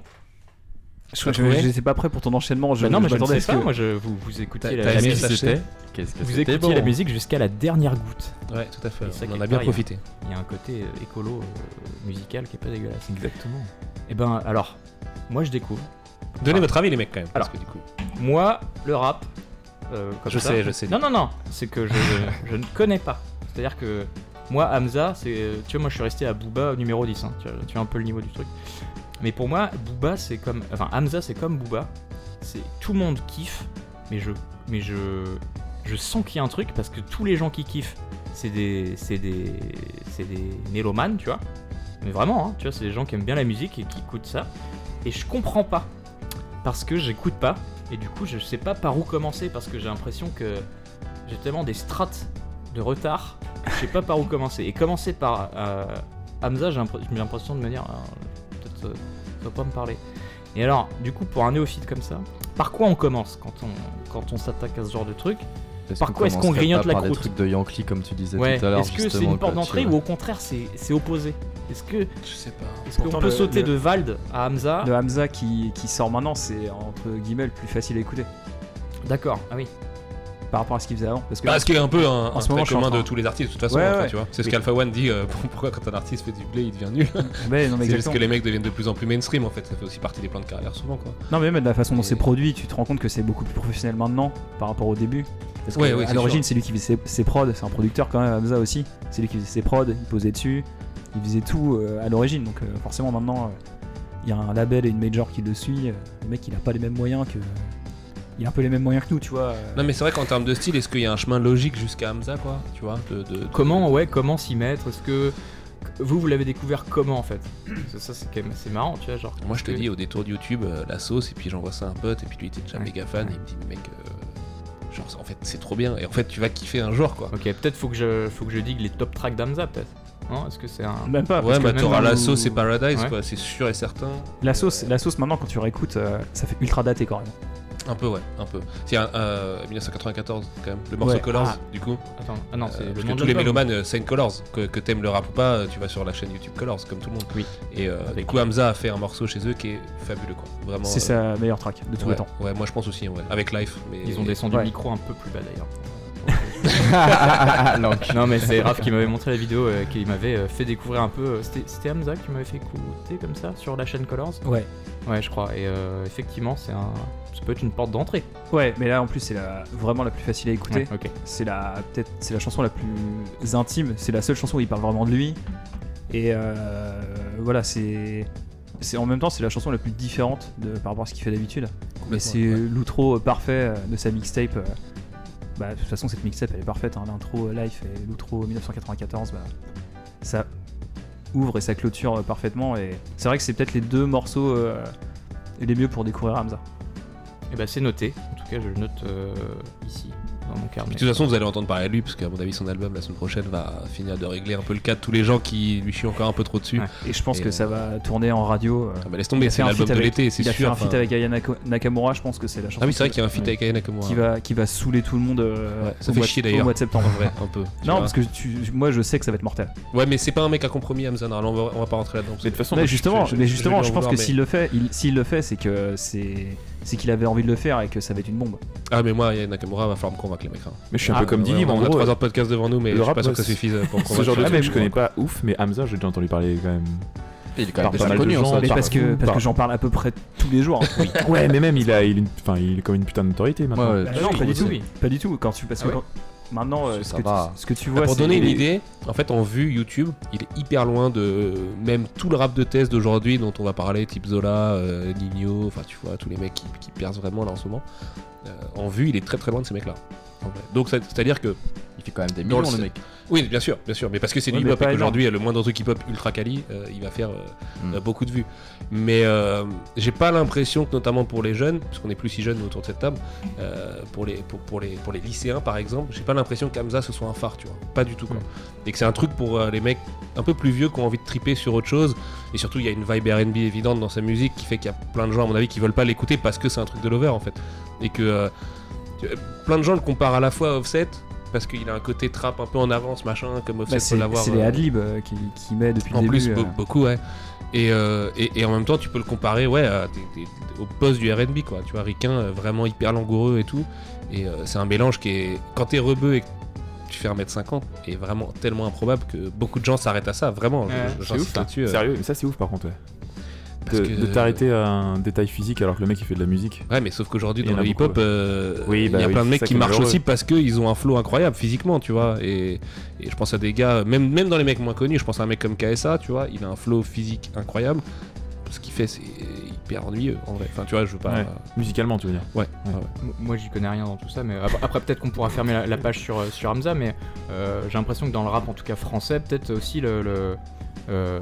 Je T'as je- j'étais pas prêt pour ton enchaînement. Je, Bah Non, mais je m'attendais à que- Moi, je, vous, vous écoutiez la, musique. ça Vous écoutiez bon la musique jusqu'à la dernière goutte. Ouais, tout à fait. Ça, On en a bien part, profité. Il y a un côté euh, écolo euh, musical qui est pas dégueulasse. Exactement. Et ben, alors, moi, je découvre. Donnez Ah. votre avis, les mecs, quand même. parce Alors. que du coup. Moi, le rap. euh, comme Je ça- sais, je sais. Non, non, non. C'est que je, je ne connais pas. C'est-à-dire que moi, Hamza, c'est. Tu vois, moi, je suis resté à Booba numéro 10. hein. Tu, vois, tu vois un peu le niveau du truc. Mais pour moi, Booba, c'est comme. Enfin, Hamza, c'est comme Booba. C'est tout le monde kiffe, mais je, mais je, je sens qu'il y a un truc parce que tous les gens qui kiffent, c'est des, c'est des, c'est des mélomanes, tu vois. Mais vraiment, hein, tu vois, c'est des gens qui aiment bien la musique et qui écoutent ça. Et je comprends pas parce que j'écoute pas et du coup, je sais pas par où commencer parce que j'ai l'impression que j'ai tellement des strates de retard, je sais pas par où commencer. Et commencer par euh, Hamza, j'ai l'impr- j'ai l'impression de me dire, euh, ça va pas me parler. Et alors, du coup, pour un néophyte comme ça, par quoi on commence quand on, quand on s'attaque à ce genre de truc Est-ce Par quoi est-ce qu'on grignote la par des croûte trucs de Yankee comme tu disais Ouais, tout à l'heure est-ce que c'est une porte d'entrée ou au contraire c'est c'est opposé Est-ce que Je sais pas. est-ce qu'on peut le- sauter le- de Vald à Hamza Le Hamza qui, qui sort maintenant, c'est entre guillemets le plus facile à écouter D'accord, ah oui. Par rapport à ce qu'il faisait avant. Parce que Parce qu'il est un peu un, En ce moment, commun de tous les artistes, de toute façon. Ouais, enfin, ouais. tu vois. C'est ce qu'Alpha One dit. euh, pourquoi quand un artiste fait du blé, il devient nul Ouais, non, mais C'est juste que les mecs deviennent de plus en plus mainstream en fait. Ça fait aussi partie des plans de carrière souvent quoi. Non, mais même de la façon dont c'est produit, tu te rends compte que c'est beaucoup plus professionnel maintenant par rapport au début. Parce que Ouais, ouais, à l'origine, c'est lui qui faisait ses, ses prods, c'est un producteur quand même, Hamza aussi. C'est lui qui faisait ses prods, il posait dessus, il faisait tout euh, à l'origine. Donc euh, forcément, maintenant, euh, il y a un label et une major qui le suit. le mec, il a pas les mêmes moyens que. Il a un peu les mêmes moyens que nous, tu vois. euh. Non mais c'est vrai qu'en termes de style, est-ce qu'il y a un chemin logique jusqu'à Hamza quoi Tu vois de, de- de- Comment, ouais, comment s'y mettre? Est-ce que vous, vous l'avez découvert comment en fait? Ça, ça, c'est quand même assez marrant, tu vois, genre. Moi je te que- dis au détour de YouTube euh, la sauce et puis j'envoie ça à un pote et puis lui il était déjà Ouais. méga fan et il me dit mec euh, genre en fait c'est trop bien et en fait tu vas kiffer un jour quoi. Ok, peut-être faut que je, faut que je digue les top tracks d'Hamza, peut-être. Non Est-ce que c'est un. Même pas. parce Ouais bah t'auras la sauce et Paradise Ouais. quoi, c'est sûr et certain. La sauce, la sauce maintenant, quand tu réécoutes, euh, ça fait ultra daté quand même. Un peu ouais, un peu. C'est un euh, 1994 quand même, le morceau Ouais. Colors Ah. du coup. Attends, ah non, c'est Euh, parce que tous les mélomanes euh, Saint Colors, que, que t'aimes le rap ou pas, tu vas sur la chaîne YouTube Colors comme tout le monde. Oui. Et euh, du coup Hamza a fait un morceau chez eux qui est fabuleux quoi. Vraiment. C'est euh, sa meilleure track de tous ouais, les temps. Ouais, moi je pense aussi, ouais. avec Life. Mais... Ils ont descendu Ouais. le micro un peu plus bas d'ailleurs. Non mais c'est Raph qui m'avait montré la vidéo, euh, qui m'avait euh, fait découvrir un peu. euh, C'était c'était Hamza qui m'avait fait écouter comme ça sur la chaîne Colors Ouais. Ouais, je crois. Et euh, effectivement, c'est un. Ça peut être une porte d'entrée. Ouais, mais là en plus c'est la, vraiment la plus facile à écouter. Ouais, ok. C'est la peut-être c'est la chanson la plus intime. C'est la seule chanson où il parle vraiment de lui. Et euh, voilà, c'est c'est en même temps c'est la chanson la plus différente de, par rapport à ce qu'il fait d'habitude. Mais c'est ouais. l'outro parfait de sa mixtape. Euh, Bah, de toute façon cette mixtape elle est parfaite. hein, L'intro euh, Life et l'outro 1994, bah, ça ouvre et ça clôture euh, parfaitement. Et c'est vrai que c'est peut-être les deux morceaux euh, les mieux pour découvrir Hamza. Et bah c'est noté. En tout cas, je le note euh, ici dans mon carnet. De toute façon, vous allez entendre parler de lui, parce qu'à mon avis, son album la semaine prochaine va finir de régler un peu le cas de tous les gens qui lui chient encore un peu trop dessus. Ouais. Et je pense Et, que euh, ça va tourner en radio. euh, Ah bah laisse tomber, c'est l'album de l'été, c'est Il a sûr. fait un feat avec Aya Nakamura, je pense que c'est la chanson Ah oui, c'est vrai qui- qu'il y a un feat avec Aya Nakamura. qui va, qui va saouler tout le monde euh, Ouais, ça au, fait mois, chier au mois de septembre. En vrai, un peu. Non, vois. parce que tu, moi je sais que ça va être mortel. Ouais, mais c'est pas un mec à compromis, Hamza. Alors, on va, on va pas rentrer là-dedans. parce Mais de que- toute façon, mais moi, je- justement, je- pense en que vouloir, s'il le fait, il- s'il le fait, c'est que c'est c'est qu'il avait envie de le faire et que ça va être une bombe. Ah, mais moi, Nakamura va falloir me convaincre, les mecs. hein. Mais je suis un Ah, peu comme Ouais, Didi, on moi a en gros. 3 euh, heures de podcast devant nous, mais le je suis rap, pas sûr que ça c'est- suffise pour me Ce convaincre. genre de Ah, truc, mais je bon, connais pas ouf, mais Hamza, j'ai déjà entendu parler quand même. Il est quand Par même pas déjà mal de connu en gens. Mais par- parce que, parce par- que j'en parle à peu près tous les jours. hein. Ouais, mais même il a, il, une- enfin, il est comme une putain de notoriété maintenant. Ouais, ouais. Bah non, pas du tout. oui. Pas du tout. Quand tu, parce que Ah ouais quand- maintenant, euh, Ça ce, que va. tu, ce que tu vois, Pour donner une les- idée, en fait, en vue YouTube, il est hyper loin de même tout le rap de thèse d'aujourd'hui dont on va parler, type Zola, euh, Nino, enfin tu vois, tous les mecs qui, qui percent vraiment là en ce moment. Euh, en vue, il est très très loin de ces mecs-là. Donc c'est-à-dire que Il fait quand même des millions, le- le mec. oui, bien sûr, bien sûr, mais parce que c'est du Ouais, hip-hop et qu'aujourd'hui le moindre truc hip-hop ultra quali, euh, il va faire euh, Mm. euh, beaucoup de vues. Mais euh, j'ai pas l'impression que notamment pour les jeunes, parce qu'on est plus si jeunes autour de cette table, euh, pour les pour, pour les pour les lycéens par exemple, j'ai pas l'impression qu'Amza ce soit un phare, tu vois, pas du tout quoi. Et que c'est un truc pour euh, les mecs un peu plus vieux qui ont envie de triper sur autre chose. Et surtout, il y a une vibe R&B évidente dans sa musique qui fait qu'il y a plein de gens à mon avis qui veulent pas l'écouter parce que c'est un truc de lover en fait. Et que euh, plein de gens le comparent à la fois à Offset parce qu'il a un côté trap un peu en avance machin comme Offset Bah, peut l'avoir. c'est les euh, adlibs euh, qui, qui met depuis en le plus, début. be- euh. beaucoup, ouais. Et, euh, et, et en même temps, tu peux le comparer ouais, à des- des- au poste du RB, quoi. Tu vois, euh, vraiment hyper langoureux et tout. Et euh, c'est un mélange qui est. Quand t'es rebeu et que tu fais 1m50, est vraiment tellement improbable que beaucoup de gens s'arrêtent à ça, vraiment. C'est j'insiste ouf, ça. là-dessus, euh, Sérieux, mais ça c'est ouf par contre. ouais. De, que- de t'arrêter à un détail physique alors que le mec il fait de la musique. Ouais, mais sauf qu'aujourd'hui, Il dans le hip-hop, euh, Oui, il bah y a oui, plein de mecs qui marchent aussi parce qu'ils ont un flow incroyable physiquement, tu vois. Et, et je pense à des gars, même, même dans les mecs moins connus, je pense à un mec comme KSA, tu vois, il a un flow physique incroyable. Ce qu'il fait, c'est hyper ennuyeux en vrai. Enfin, tu vois, je veux pas. Ouais. Musicalement, tu veux dire. Ouais. Ouais. ouais, ouais. M- Moi j'y connais rien dans tout ça, mais après, après, peut-être qu'on pourra fermer la, la page sur, euh, sur Hamza, mais euh, j'ai l'impression que dans le rap en tout cas français, peut-être aussi le, le, euh,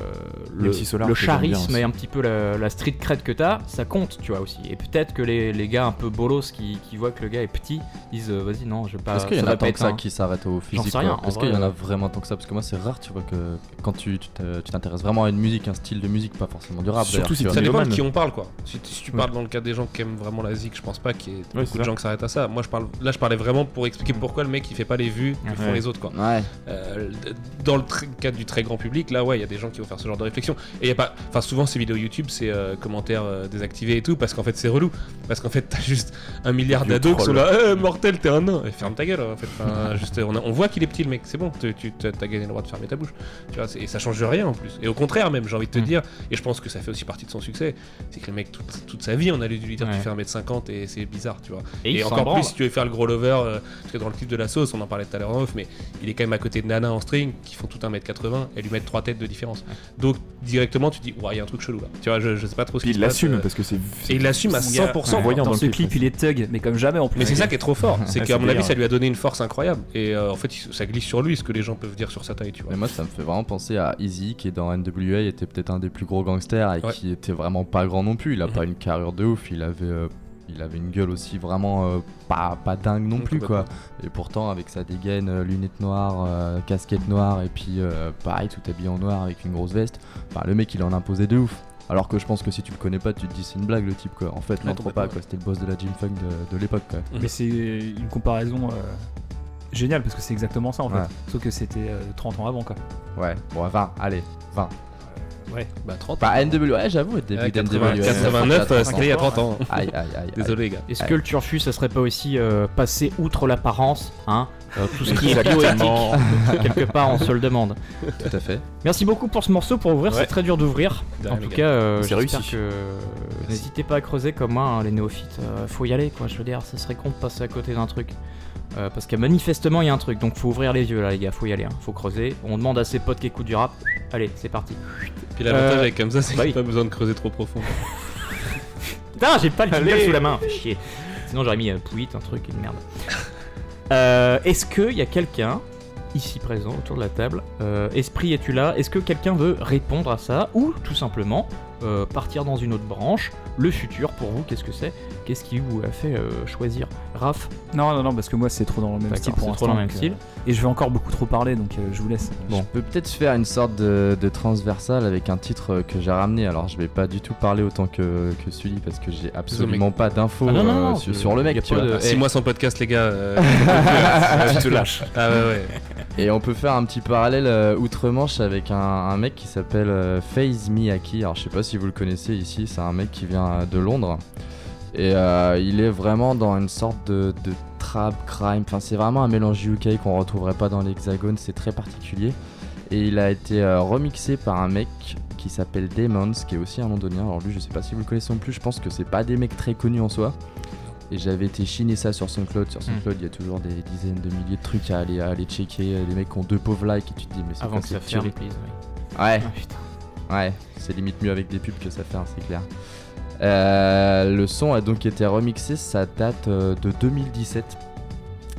le, Solar, charisme et un petit peu la, la street cred que t'as, ça compte, tu vois aussi. Et peut-être que les, les gars un peu bolos qui, qui voient que le gars est petit, disent euh, vas-y non, je vais pas. Est-ce qu'il y en a tant que ça un- qui s'arrête au physique sais rien, quoi en Est-ce vrai, qu'il y en a euh. vraiment tant que ça? Parce que moi, c'est rare, tu vois, que quand tu tu te- tu t'intéresses vraiment à une musique, un style de musique, pas forcément du rap. Surtout si. Ça dépend de qui on parle, quoi. Si, si tu Ouais. parles dans le cas des gens qui aiment vraiment la zik, je pense pas qu'il y ait Ouais, beaucoup de gens qui s'arrêtent à ça. Moi, je parle, là, je parlais vraiment pour expliquer pourquoi le mec il fait pas les vues que font les autres, quoi. Euh, dans le cadre du très grand public, là, ouais, il y a des gens qui vont faire ce genre de réflexion. Et y a pas, enfin, souvent ces vidéos YouTube, c'est euh, commentaires euh, désactivés et tout, parce qu'en fait, c'est relou. Parce qu'en fait, t'as juste un milliard d'ados qui sont là, Eh, mortel, t'es un nain. Et ferme ta gueule, en fait. Enfin, juste, on, a- on voit qu'il est petit, le mec. C'est bon, tu tu- t'as t'as gagné le droit de fermer ta bouche. Tu vois, et ça change rien en plus. Et au contraire, même, j'ai envie de te Mm. dire, et je pense que ça fait aussi partie de son succès, c'est que le mec, toute, toute sa vie, on a lui lui dire, Ouais. tu fais 1m50 et c'est bizarre, tu vois. Et, Et, encore plus si tu veux faire le gros lover, euh, parce que dans le clip de la sauce, on en parlait tout à l'heure en off, mais il est quand même à côté de Nana en string qui font tout 1m80 et lui mettent trois têtes de différence. Donc directement tu dis, ouais, il y a un truc chelou là. Tu vois, je, je sais pas trop ce Puis il l'assume euh, parce que c'est. Et il l'assume à Mon gars, 100%. ouais. voyant dans, ce clip, clip, il est thug, mais comme jamais en plus. Mais c'est ça qui est trop fort, c'est Ouais, qu'à mon avis, ça lui a donné une force incroyable. Et euh, en fait, ça glisse sur lui ce que les gens peuvent dire sur sa taille, tu vois. Mais moi, ça me fait vraiment penser à Easy qui, dans NWA, était peut-être un des plus gros gangsters et Ouais. qui était vraiment pas grand non plus. Il a Mhm. pas une carrure de ouf, il avait, euh, il avait une gueule aussi vraiment euh, pas, pas dingue non plus, quoi. Et pourtant, avec sa dégaine, euh, lunettes noires, euh, casquette noire et puis euh, pareil, tout habillé en noir avec une grosse veste, enfin, le mec il en imposait de ouf. Alors que je pense que si tu le connais pas, tu te dis c'est une blague le type quoi. En fait, non, trop complètement. pas quoi. C'était le boss de la Gym Funk de, de l'époque quoi. Mais c'est une comparaison géniale parce que c'est exactement ça en fait. Ouais. Sauf que c'était euh, 30 ans avant quoi. Ouais, bon, 20, allez, 20. Bah 30. Bah, NWA, ouais, j'avoue, début Ouais, d'NWA. 80, 89, euh, c'était il y a 30 ans. Aïe, aïe, aïe. Désolé les gars. Est-ce Ouais. que le turfu, ça serait pas aussi euh, passer outre l'apparence, hein euh, Tout ce qui est bioéthique, quelque part, on se le demande. Tout à fait. Merci beaucoup pour ce morceau, pour ouvrir, Ouais. c'est très dur d'ouvrir. En tout cas, euh, C'est j'espère réussi. que n'hésitez pas à creuser comme moi, hein, les néophytes. euh, faut y aller, quoi. Je veux dire, ça serait con de passer à côté d'un truc. Euh, parce que manifestement, il y a un truc. Donc, faut ouvrir les yeux là, les gars. Faut y aller. hein, Faut creuser. On demande à ses potes qui écoutent du rap. Allez, c'est parti. Puis l'avantage Euh, avec comme ça, c'est bah qu'il n'y a oui. pas besoin de creuser trop profond. Putain, j'ai pas le jingle sous la main. Fais chier. Sinon, j'aurais mis euh, Pouit, un truc, une merde. Euh, Est-ce qu'il y a quelqu'un ici présent autour de la table euh, Esprit, es-tu là? Est-ce que quelqu'un veut répondre à ça? Ou tout simplement euh, partir dans une autre branche Le futur pour vous, qu'est-ce que c'est? Qu'est-ce qui vous a fait euh, choisir? Raph? Non, non, non, parce que moi c'est trop dans le même style pour c'est l'instant. trop dans le même donc, style. euh, Et je vais encore beaucoup trop parler donc euh, je vous laisse. Bon. Je peux peut-être faire une sorte de, de transversal avec un titre que j'ai ramené. Alors, je vais pas du tout parler autant que, que Sully parce que j'ai absolument pas d'infos Ah euh, sur, le mec. tu pas vois. de- 6 Eh. mois sans podcast, les gars. euh, Je te lâche. ah ouais, ouais. Et on peut faire un petit parallèle euh, outre-Manche avec un, mec qui s'appelle euh, FaZe Miyaki. Alors, je sais pas si vous le connaissez ici. C'est un mec qui vient euh, de Londres. Et euh, il est vraiment dans une sorte de, de trap crime. Enfin, c'est vraiment un mélange UK qu'on retrouverait pas dans l'Hexagone. C'est très particulier. Et il a été remixé par un mec qui s'appelle Demons, qui est aussi un londonien. Alors lui, je sais pas si vous le connaissez non plus, je pense que c'est pas des mecs très connus en soi. Et j'avais été chiner ça sur SoundCloud. Sur SoundCloud, il y a toujours des dizaines de milliers de trucs à aller, à aller checker. Des mecs qui ont deux pauvres likes et tu te dis, mais c'est Avant quoi que ça ferme, oui. Ouais, Ah, putain. ouais, c'est limite mieux avec des pubs que ça fait, hein, c'est clair. Euh, le son a donc été remixé, ça date euh, de 2017.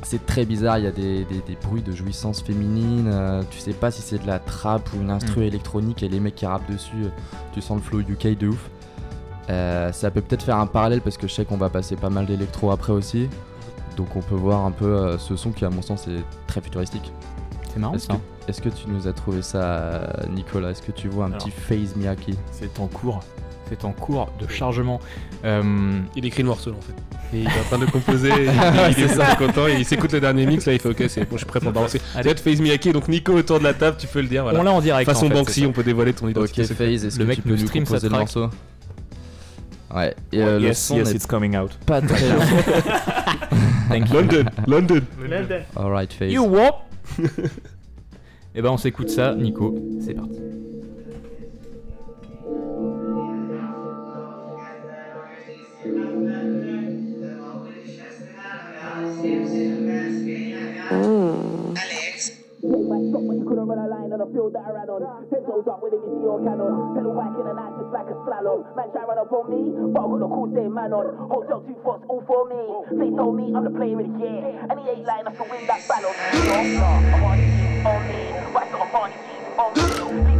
C'est très bizarre, il y a des, des- des bruits de jouissance féminine, euh, tu sais pas si c'est de la trap ou une instru Mm. électronique et les mecs qui rappent dessus, tu sens le flow UK de ouf. Euh, ça peut peut-être faire un parallèle parce que je sais qu'on va passer pas mal d'électro après aussi. Donc on peut voir un peu euh, ce son qui à mon sens est très futuristique. C'est marrant Est-ce ça. que, est-ce que tu nous as trouvé ça Nicolas? Est-ce que tu vois un Alors. petit phase Miyaki C'est en cours. C'est en cours de chargement. Euh, Il écrit le morceau en fait. Et il est en train de composer, il, il est ça. super content, et il s'écoute le dernier mix, là il fait ok, c'est bon, je suis prêt pour balancer. Allez. C'est être FaZe Miyake, donc Nico autour de la table, tu peux le dire. Voilà. On l'a en direct. Façon en fait, Banksy, on peut dévoiler ton Ok identité. secrète. Phase, est-ce Le que mec tu peux nous stream sa composer le morceau? Ouais, et euh, le yes, son yes, n'est it's coming out. pas très long. Thank you. London, London. Alright Phase. You whoop Et ben on s'écoute ça, Nico. C'est parti. Couldn't run a line on the field I ran on. Ten toes up with it, you see your cannon. Pedal back in the night just like a slalom. Man try run up on me, but I got the cool same man on. Hotel two fots all for me. They told me I'm the player of the year, and he ain't enough to win that battle. I'm on on me. I got a party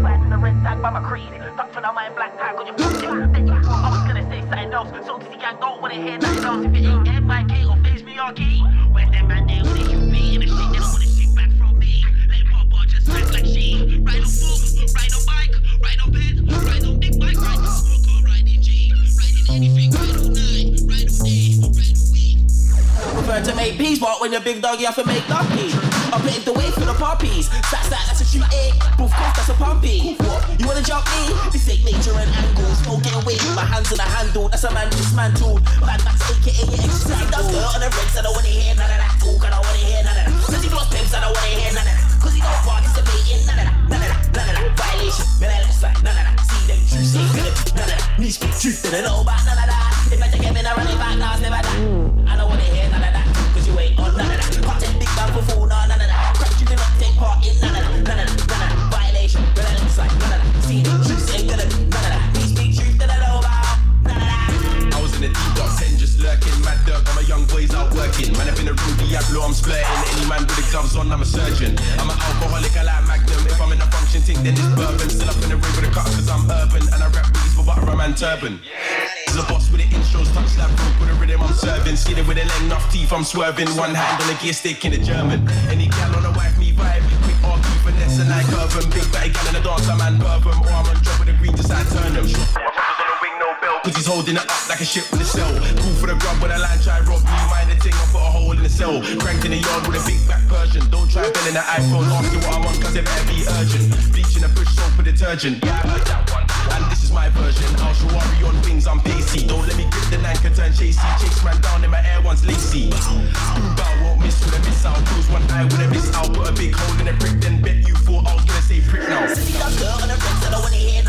back in the red tag by my creed. Touch on my black tag on your foot. Then you thought I was gonna say something else. So Dizzy Gang don't wanna hear nothing else. If it ain't MIK or Phase Me or Key, where's them man there with the UV in the street? They don't wanna shit back from me. Let Papa just act like she. To make peace, but when you're big dog, you have to make lucky. I paved the way for the puppies. Sat sat, that's a shoot eight. Boof cough, that's a pumpy. What? You wanna jump me? This ain't nature and angles. No get away with my hands on the handle. That's a man dismantled. Mad Max, aka exercise. Does dirt on the rigs, I don't wanna hear none of that. Talk, I don't wanna hear none of that. Says he lost pimps, I don't wanna hear none of that. Cause he don't participate in none of that. None of that, none of that. Violation, man, like none of that. See them good. None of that. Need speak truth, don't know about none of that. If I take him in, I run it back, now it's never that. I don't wanna hear none of that. Cause you ain't on none of that. Can't take big man for fool, no, none of that. Crack, you do not take part in. None of that, none of that. Diablo, I'm splurting. Any man with the gloves on, I'm a surgeon. I'm an alcoholic, I like Magnum. If I'm in a function thing, then it's bourbon. Still up in the ring with a cut, cause I'm urban. And I rap beats for butter, man, turban. The boss with the intros, touch that rope with a rhythm I'm serving. Skinny with a length enough teeth, I'm swerving. One hand on the gear stick in the German. Any gal on a wife, me vibe. Quick argue, finesse and like urban. Big batty gal in the dance, I'm man bourbon. Or I'm on drop with a green, just I turn them. Cause he's holding it up like a ship with a cell. Cool for the grub when a line try rob me. Mind the ting, I put a hole the cell. Cranked in the yard with a big back Persian. Don't try belling the iPhone, ask me what I'm on, cause it better be urgent. Bleaching a bush soap with detergent. Yeah, I heard that one. And this is my version. Show worry on wings, I'm pacey. Don't let me grip the Nanka turn chasey. Chase man down in my air once lacy. Boom bow won't miss with a miss out. Close one eye with a miss out. Put a big hole in a brick, then bet you thought I was gonna say prick now. He does dirt on the rigs, I don't wanna hear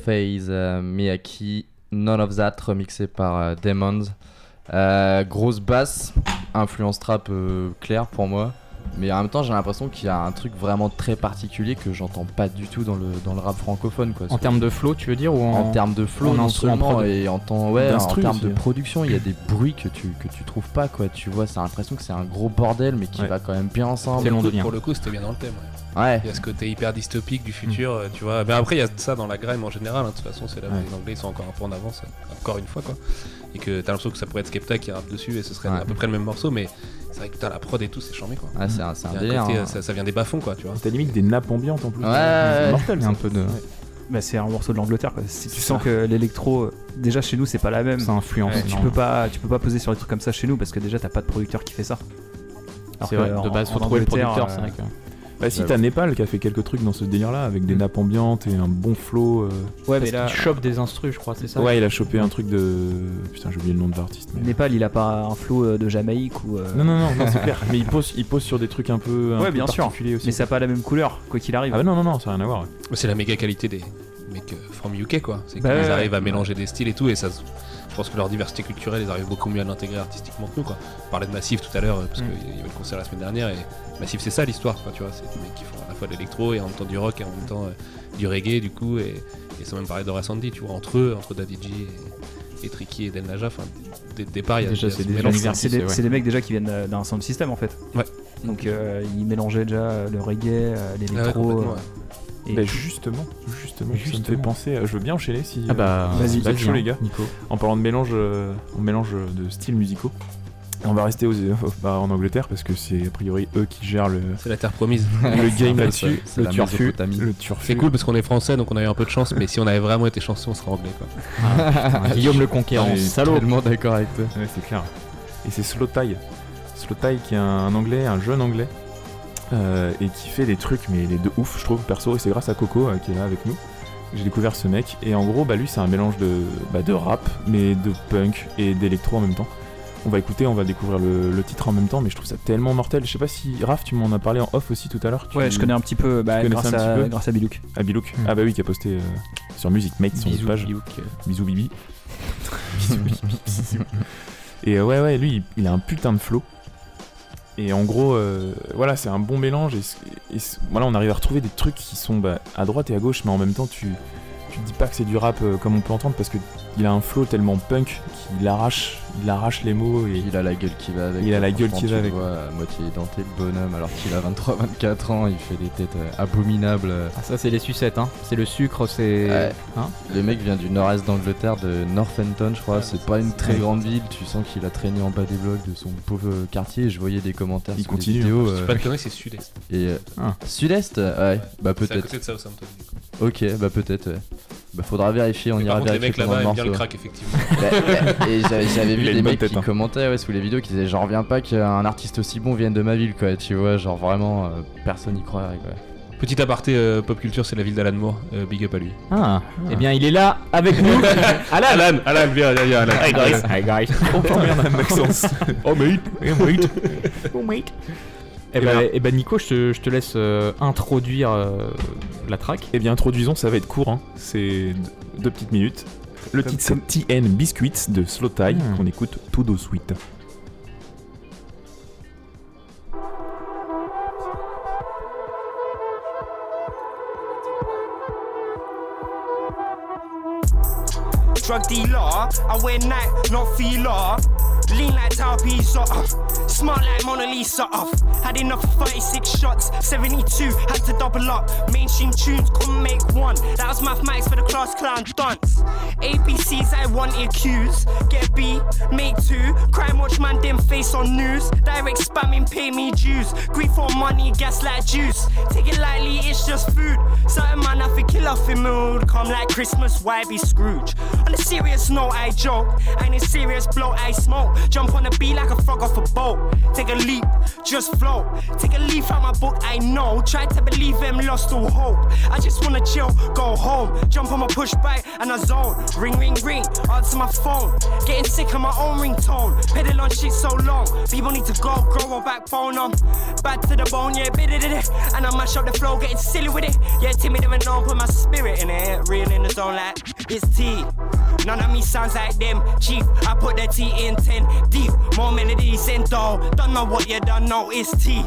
Phase euh, Miyaki, None of That, remixé par euh, Demons. Euh, grosse basse, influence trap claire pour moi. Mais en même temps, j'ai l'impression qu'il y a un truc vraiment très particulier que j'entends pas du tout dans le, dans le rap francophone. Quoi. En termes de flow, tu veux dire ou en, En termes de flow, en non seulement, et en, temps, ouais, en termes aussi, de production, il y a des bruits que tu, que tu trouves pas, quoi. Tu vois, c'est l'impression que c'est un gros bordel, mais qui Ouais. va quand même bien ensemble. C'est londonien. Pour le coup, c'était bien dans le thème. ouais. Ouais. Il y a ce côté hyper dystopique du futur, euh, tu vois. Mais après, il y a ça dans la grime en général. hein. De toute façon, c'est là où Ouais. les Anglais sont encore un peu en avance, encore une fois, quoi. Et que t'as l'impression que ça pourrait être Skepta qui rappe dessus et ce serait Ouais. à peu près le même morceau, mais c'est vrai que t'as la prod et tout, c'est charmé, quoi. Ouais, c'est un, délire. côté, hein. ça, ça vient des bas-fonds, quoi, tu vois. T'as limite des nappes ambiantes en plus. Ouais, C'est mortel, ça. un peu de. Bah, c'est un morceau de l'Angleterre. quoi. Si tu sens ça. que l'électro, déjà chez nous, c'est pas la même. Ça influence. Ouais, tu peux pas, tu peux pas poser sur des trucs comme ça chez nous parce que déjà t'as pas de producteur qui fait ça. C'est vrai, de base, faut trouver le producteur, c'est vrai que. Bah, si t'as Népal qui a fait quelques trucs dans ce délire-là avec des nappes ambiantes et un bon flow. euh, Ouais, Parce mais là, qu'il chope des instrus, je crois, c'est ça Ouais, il a chopé un truc de. Putain, j'ai oublié le nom de l'artiste. mais- Népal, il a pas un flow euh, de Jamaïque ou. euh, Non, non, non, non, c'est clair. Mais il pose, il pose sur des trucs un peu, un Ouais, peu bien sûr. aussi. Mais ça a pas la même couleur, quoi qu'il arrive. Ah, bah non, non, non, ça n'a rien à voir. ouais. C'est la méga qualité des mecs euh, from UK, quoi. C'est qu'ils Bah ouais, arrivent à mélanger des styles et tout, et ça, pense que leur diversité culturelle, ils arrivent beaucoup mieux à l'intégrer artistiquement que nous, quoi. On parlait de Massif tout à l'heure, euh, parce Mm. qu'il y avait le concert la semaine dernière, et Massif, c'est ça l'histoire, quoi, tu vois. C'est des mecs qui font à la fois de l'électro et en même temps du rock et en même temps euh, du reggae, du coup, et, et sans même parler d'Horace Sandy, tu vois, entre eux, entre Daddy G et, et Tricky et Del Naja, enfin, dès le départ, il y a Déjà, c'est ce des mélange, univers quoi. C'est des, ouais. c'est des mecs déjà qui viennent euh, d'un sound system en fait. Ouais. Donc euh, ils mélangeaient déjà le reggae, Ah ouais, euh, et- Bah, justement, justement, ça me fait Justement. penser. à- Je veux bien enchaîner si. Ah bah, euh, vas-y, êtes chaud, hein, les gars. Nico. En parlant de mélange, euh, on mélange de styles musicaux. Et on va rester aux, bah, en Angleterre parce que c'est a priori eux qui gèrent le, C'est la terre promise. le game là-dessus. Le turfu. Le turfu. C'est cool parce qu'on est français, donc on a eu un peu de chance, mais si on avait vraiment été chanceux, on serait anglais, quoi. Ah, Guillaume le Conquérant, salaud. Tellement d'accord avec toi. Ouais, c'est clair. Et c'est Slow Tie. Slow Tie qui est un anglais, un jeune anglais, euh, et qui fait des trucs, mais il est de ouf, je trouve, perso. Et c'est grâce à Coco euh, qui est là avec nous. que J'ai découvert ce mec. Et en gros, bah, lui, c'est un mélange de, bah, de rap, mais de punk et d'électro en même temps. On va écouter, on va découvrir le, le titre en même temps, mais je trouve ça tellement mortel. Je sais pas si, Raph, tu m'en as parlé en off aussi tout à l'heure. Ouais, je connais un petit peu bah, grâce, à, petit peu grâce à Bilouk. Ah, Bilouk. Mm. Ah, bah oui, qui a posté euh, sur Music Mate, son Bisous, page. Bilouk. Bisous Bibi. bisous Bibi. bisous. Et euh, ouais, ouais, lui, il, il a un putain de flow. Et en gros, euh, voilà, c'est un bon mélange. Et, voilà, on arrive à retrouver des trucs qui sont bah, à droite et à gauche, mais en même temps, tu, tu te dis pas que c'est du rap euh, comme on peut entendre parce que il a un flow tellement punk qu'il arrache, il arrache les mots et Il a la gueule qui va avec. Il a la gueule qui va avec. vois, à moitié denté le bonhomme alors qu'il a 23-24 ans, il fait des têtes euh, abominables. Ah, ça, c'est les sucettes, hein. C'est le sucre, c'est. Ouais. Hein Le mec vient du nord-est d'Angleterre, de Northampton, je crois. c'est pas une très grande ville. Tu sens qu'il a traîné en bas des blocs de son pauvre quartier. Je voyais des commentaires Il sur continue, les vidéos. Dis euh, pas de c'est sud-est. et euh, Ah. sud-est, ouais, bah C'est à peut-être. côté de Southampton. Ok, bah peut-être. ouais. Bah faudra vérifier, on Mais ira par contre, les vérifier mecs là-bas aiment bien le morceau. crack, effectivement. Bah, bah, et j'avais j'avais Il vu des bonne mecs tête, qui hein. commentaient ouais, sous les vidéos qui disaient j'en reviens pas qu'un artiste aussi bon vienne de ma ville quoi tu vois genre vraiment euh, personne n'y croirait quoi. Petit aparté euh, pop culture, c'est la ville d'Alan Moore. Euh, big up à lui. Ah, eh bien, il est là avec nous. Alan Alan, Alan, viens, viens, viens, Alan. Hey guys, hey guys. Oh merde, Maxence. oh mate, hey mate. Oh mate. Eh ben, eh ben Nico, je te, je te laisse euh, introduire euh, la track. Eh bien, introduisons, ça va être court, hein. c'est deux- deux petites minutes. Le titre c'est TN Biscuits de Slow Tie Hmm. qu'on écoute tout de suite. Drug dealer, I wear night, not feeler. Lean like Tao uh. smart like Mona Lisa. Uh. Had enough of 36 shots, 72, had to double up. Mainstream tunes couldn't make one. That was mathematics for the class clown dunce. ABCs I wanted Q's, get B, make two. Crime watch man them face on news. Direct spamming, pay me dues. Greed for money, gas like juice. Take it lightly, it's just food. Certain man have to kill off in mood. Come like Christmas, why be Scrooge? On a serious note, I joke. Ain't a serious blow, I smoke. Jump on the beat like a frog off a boat. Take a leap, just float. Take a leaf out my book, I know. Try to believe them, lost all hope. I just wanna chill, go home. Jump on my push bike and I zone. Ring, ring, ring. Answer my phone. Getting sick of my own ringtone. Pedal on shit so long. People need to go, grow a backbone on. Back to the bone, yeah, bit it, it. And I mash up the flow, getting silly with it. Yeah, timid and known, put my spirit in it. Real in the zone like it's tea. None of me sounds like them. Chief, I put the T in 10 deep. More melodies in dough. Don't know what you don't know, it's T.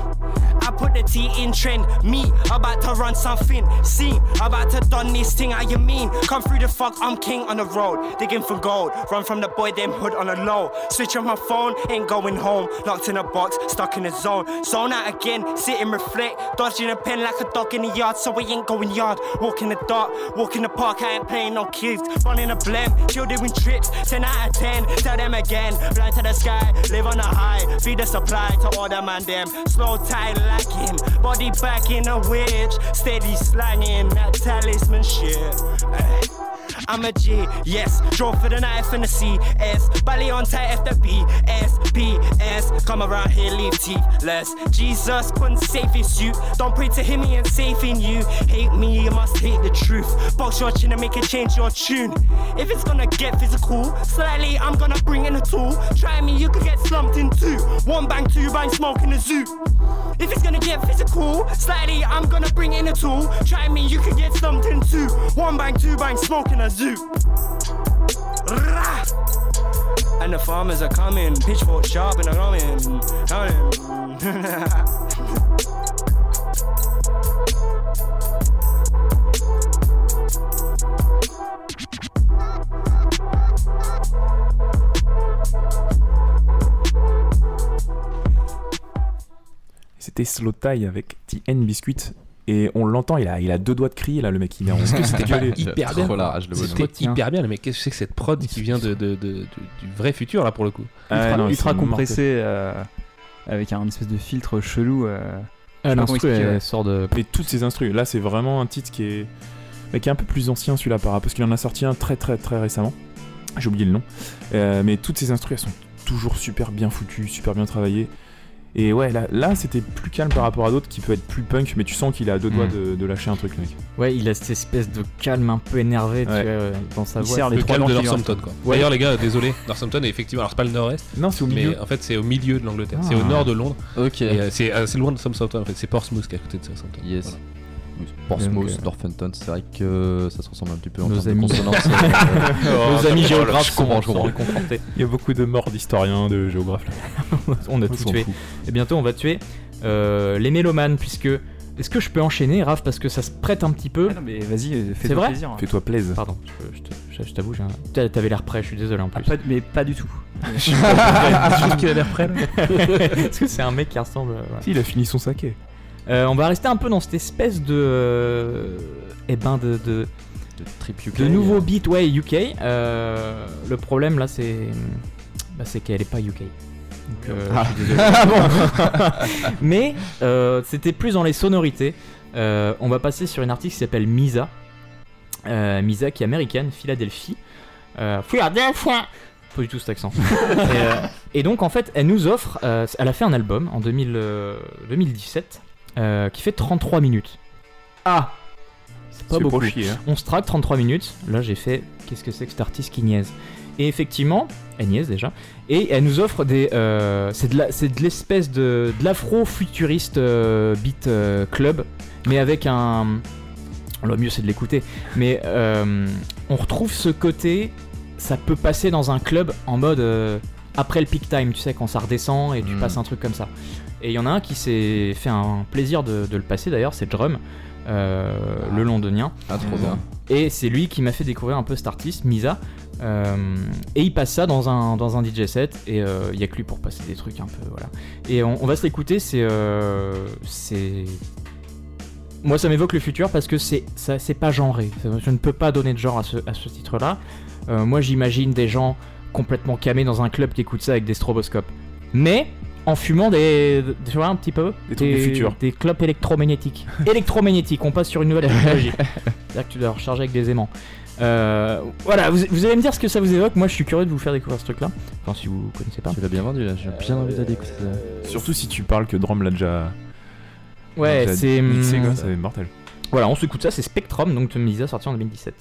I put the T in trend. Me, about to run something. See, about to done this thing. How you mean? Come through the fuck, I'm king on the road. Digging for gold. Run from the boy, them hood on the low. Switch on my phone, ain't going home. Locked in a box, stuck in a zone. Zone out again, sit and reflect. Dodging a pen like a dog in the yard, so we ain't going yard. Walk in the dark, walk in the park, I ain't playing no kids. Running a blend, chill doing trips. 10 out of 10, tell them again. To the sky, live on a high. Feed the supply to all the man them. Slow tide lacking, body back in a witch. Steady slanging that talisman shit. I'm a G, yes. Draw for the knife and the CS. Bally on tight F the B, S, P, S. Come around here, leave teethless. Jesus couldn't save his. Don't pray to him, he ain't saving you. Hate me, you must hate the truth. Box your chin and make it change your tune. If it's gonna get physical, slightly, I'm gonna bring in a tool. Try me, you could get slumped in two. One bang, two bang, smoke in the zoo. If it's gonna get physical, slightly, I'm gonna bring in a tool. Try me, you could get slumped in two. One bang, two bang, smoke in a zoo. And the farmers are coming, pitchfork sharp and they're coming, coming. C'était Slow Tie avec TN Biscuit. Et on l'entend, il a, il a deux doigts de crier là, le mec. Il est en C'était gueulé. hyper bien. le. C'était hyper bien, mais qu'est-ce que c'est que cette prod qui vient de, de- de- de- du vrai futur là pour le coup Ah ultra, non, ultra compressé euh, avec un espèce de filtre chelou. euh, pas comment L'instru, elle sort de. Et toutes ces instrus. Là, c'est vraiment un titre qui est, mais qui est un peu plus ancien celui-là par rapport parce qu'il en a sorti un très très très récemment. J'ai oublié le nom. Euh, mais toutes ces instrus, elles sont toujours super bien foutues, super bien travaillées. Et ouais, là, là c'était plus calme par rapport à d'autres qui peut être plus punk, mais tu sens qu'il a deux doigts Mm. de, de lâcher un truc, mec. Ouais, il a cette espèce de calme un peu énervé tu vois, euh, dans sa Il voix. les Le trois calme de Northampton quoi. Ouais. D'ailleurs les gars, désolé, Northampton est effectivement, alors c'est pas le nord-est, Non, c'est au milieu. mais en fait c'est au milieu de l'Angleterre, Ah. c'est au nord de Londres, Ok. et euh, c'est assez loin de Southampton en fait, c'est Portsmouth qui est à côté de Southampton. Yes. Voilà. Portsmouth, Northampton, c'est vrai que ça se ressemble un petit peu en Nos termes de amis. consonance. Nos amis géographes je comprends, je. Il y a beaucoup de morts d'historiens, de géographes là. On a On tout s'en tué. fout. Et bientôt, on va tuer euh, les mélomanes, puisque. Est-ce que je peux enchaîner, Raph, parce que ça se prête un petit peu? Ah non, mais vas-y, euh, C'est fais-toi vrai? plaisir. Fais-toi plaisir. Pardon, je, t'avoue, un- T'a- t'avais l'air prêt, je suis désolé en Ah, plus. pas- mais pas du tout. Je trouve qu'il a l'air prêt. Parce que c'est un mec qui ressemble. euh, voilà. Si, il a fini son saké. Euh, on va rester un peu dans cette espèce de. euh, eh ben, de, de, De trip UK. de nouveau beat, ouais, UK. Euh, le problème là, c'est. Bah, c'est qu'elle est pas UK. Donc, Ah. je suis désolé. Mais c'était plus dans les sonorités. On va passer sur une artiste qui s'appelle Misa. Misa qui est américaine, Philadelphie. Philadelphia Pas du tout cet accent. et, euh, et donc en fait, elle nous offre. euh, elle a fait un album en 2000, euh, 2017 euh, qui fait 33 minutes. Ah C'est pas beaucoup. chier, hein. On se traque 33 minutes. Là, j'ai fait qu'est-ce que c'est que cet artiste qui niaise? Et effectivement, elle niaise déjà. Et elle nous offre des. euh, c'est de l'espèce de, de l'afro-futuriste euh, beat club, mais avec un. Le mieux, c'est de l'écouter. Mais on retrouve ce côté. Ça peut passer dans un club en mode. Euh, après le peak time, tu sais, quand ça redescend et tu Mm. passes un truc comme ça. Et il y en a un qui s'est fait un plaisir de, de le passer d'ailleurs, c'est Drum, euh, le londonien. Ah, trop bien. Et c'est lui qui m'a fait découvrir un peu cet artiste, Misa. Euh, et il passe ça dans un, dans un DJ set. Et euh, il y a que lui pour passer des trucs un peu. Voilà. Et on, on va se l'écouter. C'est. euh, c'est. Moi, ça m'évoque le futur parce que c'est ça- c'est pas genré. Je ne peux pas donner de genre à ce, à ce titre-là. Euh, moi, j'imagine des gens complètement camés dans un club qui écoutent ça avec des stroboscopes. Mais en fumant des. Tu vois, un petit peu Des trucs du futur. Des clopes électromagnétiques. électromagnétiques, on passe sur une nouvelle technologie. C'est-à-dire que tu dois recharger avec des aimants. Euh, voilà, vous, vous allez me dire ce que ça vous évoque. Moi, je suis curieux de vous faire découvrir ce truc-là. Enfin, si vous connaissez pas. Tu l'as bien vendu là, j'ai bien envie d'aller écouter ça. Surtout si tu parles que Drum l'a déjà. Ouais, c'est. mixé, hum, mortel. Voilà, on s'écoute ça. C'est Spectrum, donc de Misa, sorti en 2017.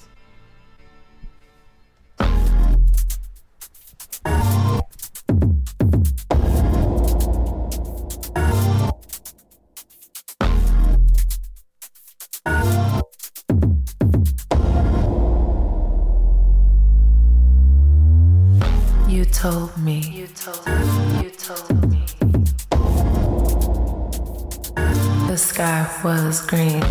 Told me. You told me. You told me. the sky was green.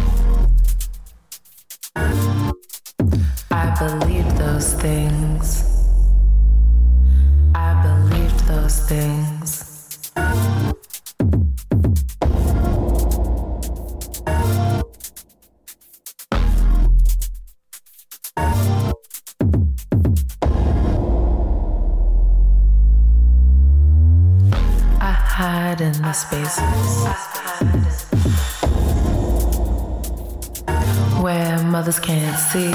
I believed those things. I believed those things. Hide in the spaces where mothers can't see.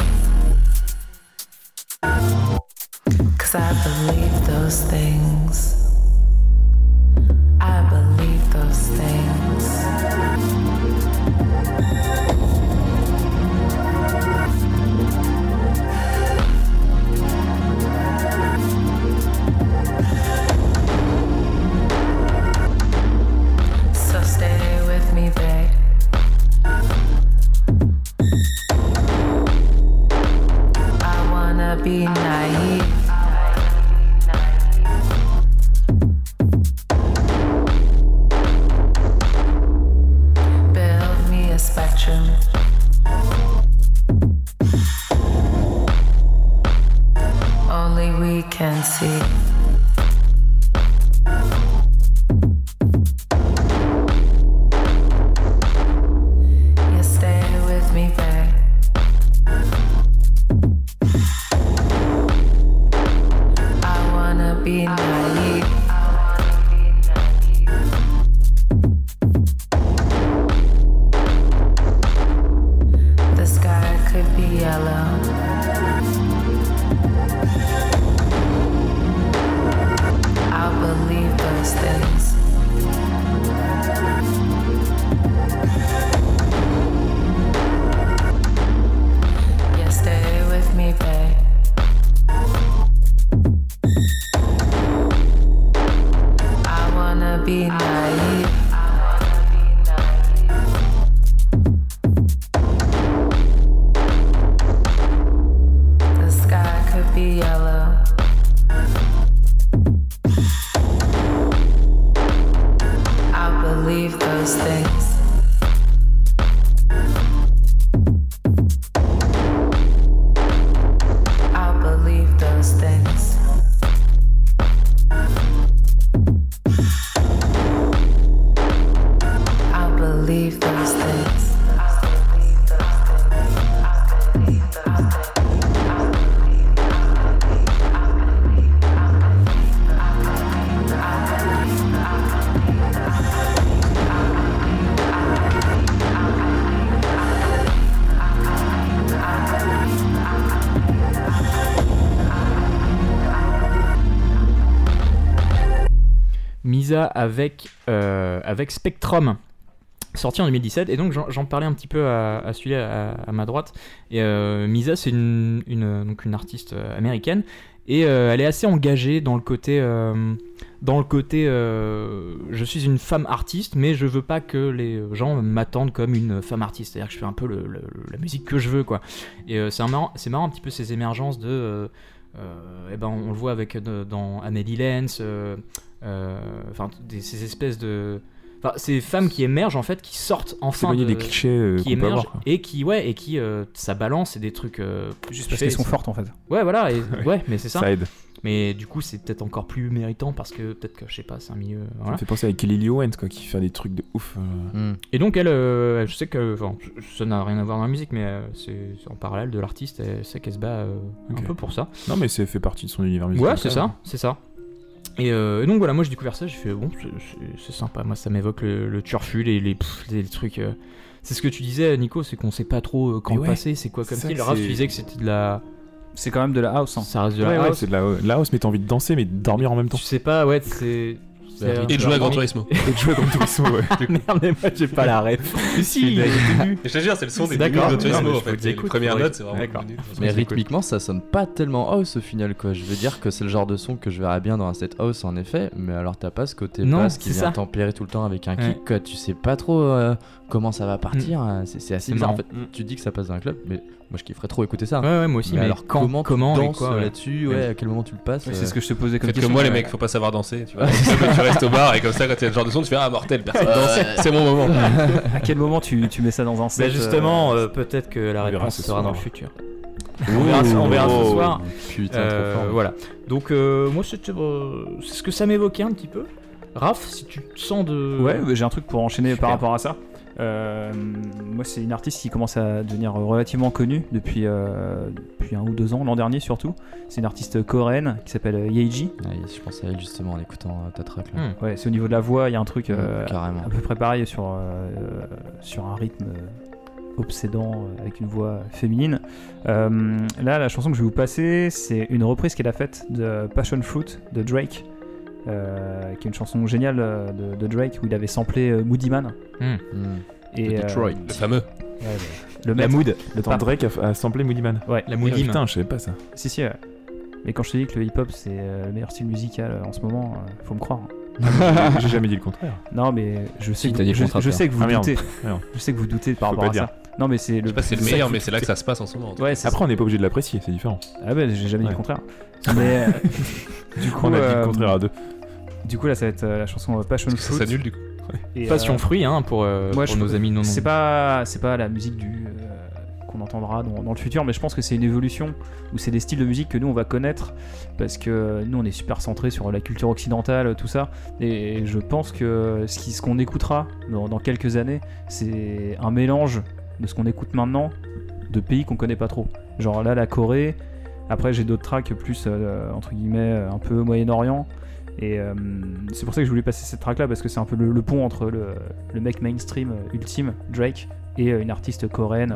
Cause I believe those things. I believe be naive. Build me a spectrum. Only we can see. Avec, euh, avec Spectrum, sorti en 2017. Et donc j'en parlais un petit peu à, à celui-là à, à ma droite. Et euh, Misa, c'est une, donc une artiste euh, américaine. Et euh, elle est assez engagée dans le côté, dans le côté, je suis une femme artiste, mais je veux pas que les gens m'attendent comme une femme artiste. C'est-à-dire que je fais un peu la musique que je veux, quoi. Et c'est marrant, c'est marrant un petit peu ces émergences de, euh, eh ben on le voit avec dans Amélie Lenz, enfin des- ces espèces de, enfin ces femmes qui émergent en fait, qui sortent enfin de- des clichés, euh, qui émergent avoir, et qui ouais et qui euh, ça balance et des trucs euh, Juste parce qu'elles sont fortes, en fait. Ouais voilà et, Ouais. ouais mais c'est ça. Ça aide. Mais du coup c'est peut-être encore plus méritant parce que peut-être que je sais pas c'est un milieu Ça voilà. me fait penser à Kelly Lee Owens, quoi, qui fait des trucs de ouf. euh. Et donc elle, euh, je sais que, enfin, ça n'a rien à voir dans la musique, mais euh, c'est c'est en parallèle de l'artiste, elle sait qu'elle se bat euh, un peu pour ça. Non, mais ça fait partie de son univers musical. Ouais, c'est ça, c'est ça. Et, euh, et donc voilà, moi j'ai découvert ça, j'ai fait bon, c'est- c'est- c'est sympa. Moi ça m'évoque le, le turfu, les, les, pff, les trucs. euh, c'est ce que tu disais, Nico, c'est qu'on sait pas trop euh, quand ouais, passer, c'est quoi comme c'est ça style. Raph, c'est- tu disais que c'était de la. C'est quand même de la house. hein. Ça reste de la Ouais, ouais, house. c'est de la, de la house, mais t'as envie de danser, mais de dormir en même temps. Tu sais pas, ouais, c'est. Et de jouer à Gran Turismo. Et de jouer à Gran Turismo, ouais. Merde, mais moi j'ai pas la ref. Mais si, je te jure, c'est le son des débuts D'accord. de Gran Turismo, en fait. Les premières notes, c'est vraiment. Mais rythmiquement, ça sonne pas tellement house au final, quoi. Je veux dire que c'est le genre de son que je verrais bien dans un set house en effet, mais alors t'as pas ce côté Non, basse qui vient tempérer tout le temps avec un kick, quoi. Tu sais pas trop euh, comment ça va partir. euh, C'est assez bizarre. En fait, tu dis que ça passe dans un club, mais moi je kifferais trop écouter ça. Ouais, ouais, moi aussi, mais alors quand- comment, comment tu danses ouais. là-dessus, ouais, Ouais. à quel moment tu le passes Ouais, euh, c'est ce que je te posais comme question. comme moi, les ouais. mecs, faut pas savoir danser. Tu vois, durer restes au bar et comme ça, quand il y a ce genre de son, tu fais Ah, mortel, personne danse. C'est mon moment. à quel moment tu, tu mets ça dans un set Bah justement, euh, euh, peut-être que la on verra réponse ce sera soir. dans le futur. On verra, ce- on verra ce Oh, soir. Putain, Euh, trop fort. voilà. Donc euh, moi c'était euh, c'est ce que ça m'évoquait un petit peu. Raph, si tu te sens de Ouais, bah, j'ai un truc pour enchaîner Super. par rapport à ça. Euh, moi, c'est une artiste qui commence à devenir relativement connue depuis, euh, depuis un ou deux ans, l'an dernier surtout. C'est une artiste coréenne qui s'appelle euh, Yeji. Ouais, je pense à elle justement en écoutant euh, ta track là. Hmm. Ouais, c'est au niveau de la voix, il y a un truc euh, à peu près pareil sur, euh, sur un rythme euh, obsédant euh, avec une voix féminine. Euh, là, la chanson que je vais vous passer, c'est une reprise qu'elle a faite de Passion Fruit de Drake. Euh, qui est une chanson géniale euh, de, de Drake où il avait samplé euh, Moody Man. Hmm. Et, De euh, Detroit. Le fameux. ouais, ouais. Le La maître. mood. Le pape. Drake a, a samplé Moody Man. Ouais. La Ah, moody. putain, je savais pas ça. Si, si, ouais. Mais quand je te dis que le hip-hop c'est euh, le meilleur style musical euh, en ce moment, euh, faut me croire. J'ai jamais dit le contraire. Non, mais je sais, Si, que, dit je, je sais que vous Ah, doutez. Merde. Je sais que vous doutez par Faut rapport à dire. ça. Non, mais c'est Je le. sais pas si c'est le meilleur, mais c'est là que ça se passe en ce moment. Ouais, c'est Après, on n'est pas obligé de l'apprécier, c'est différent. Ah ben j'ai jamais dit Ouais. le contraire. Mais du coup, On a dit le contraire à deux. Du coup là ça va être euh, la chanson euh, Passion ça Fruit. s'annule du coup. Passion euh, fruit hein, pour, euh, moi, pour je- nos amis non C'est pas c'est pas la musique du qu'on entendra dans, dans le futur, mais je pense que c'est une évolution où c'est des styles de musique que nous on va connaître parce que nous on est super centré sur la culture occidentale, tout ça. Et je pense que ce qui- ce qu'on écoutera dans, dans quelques années, c'est un mélange de ce qu'on écoute maintenant de pays qu'on connaît pas trop. Genre là la Corée. Après j'ai d'autres tracks plus euh, entre guillemets un peu Moyen-Orient. Et euh, c'est pour ça que je voulais passer cette track là parce que c'est un peu le, pont entre le, le mec mainstream euh, ultime, Drake, et euh, une artiste coréenne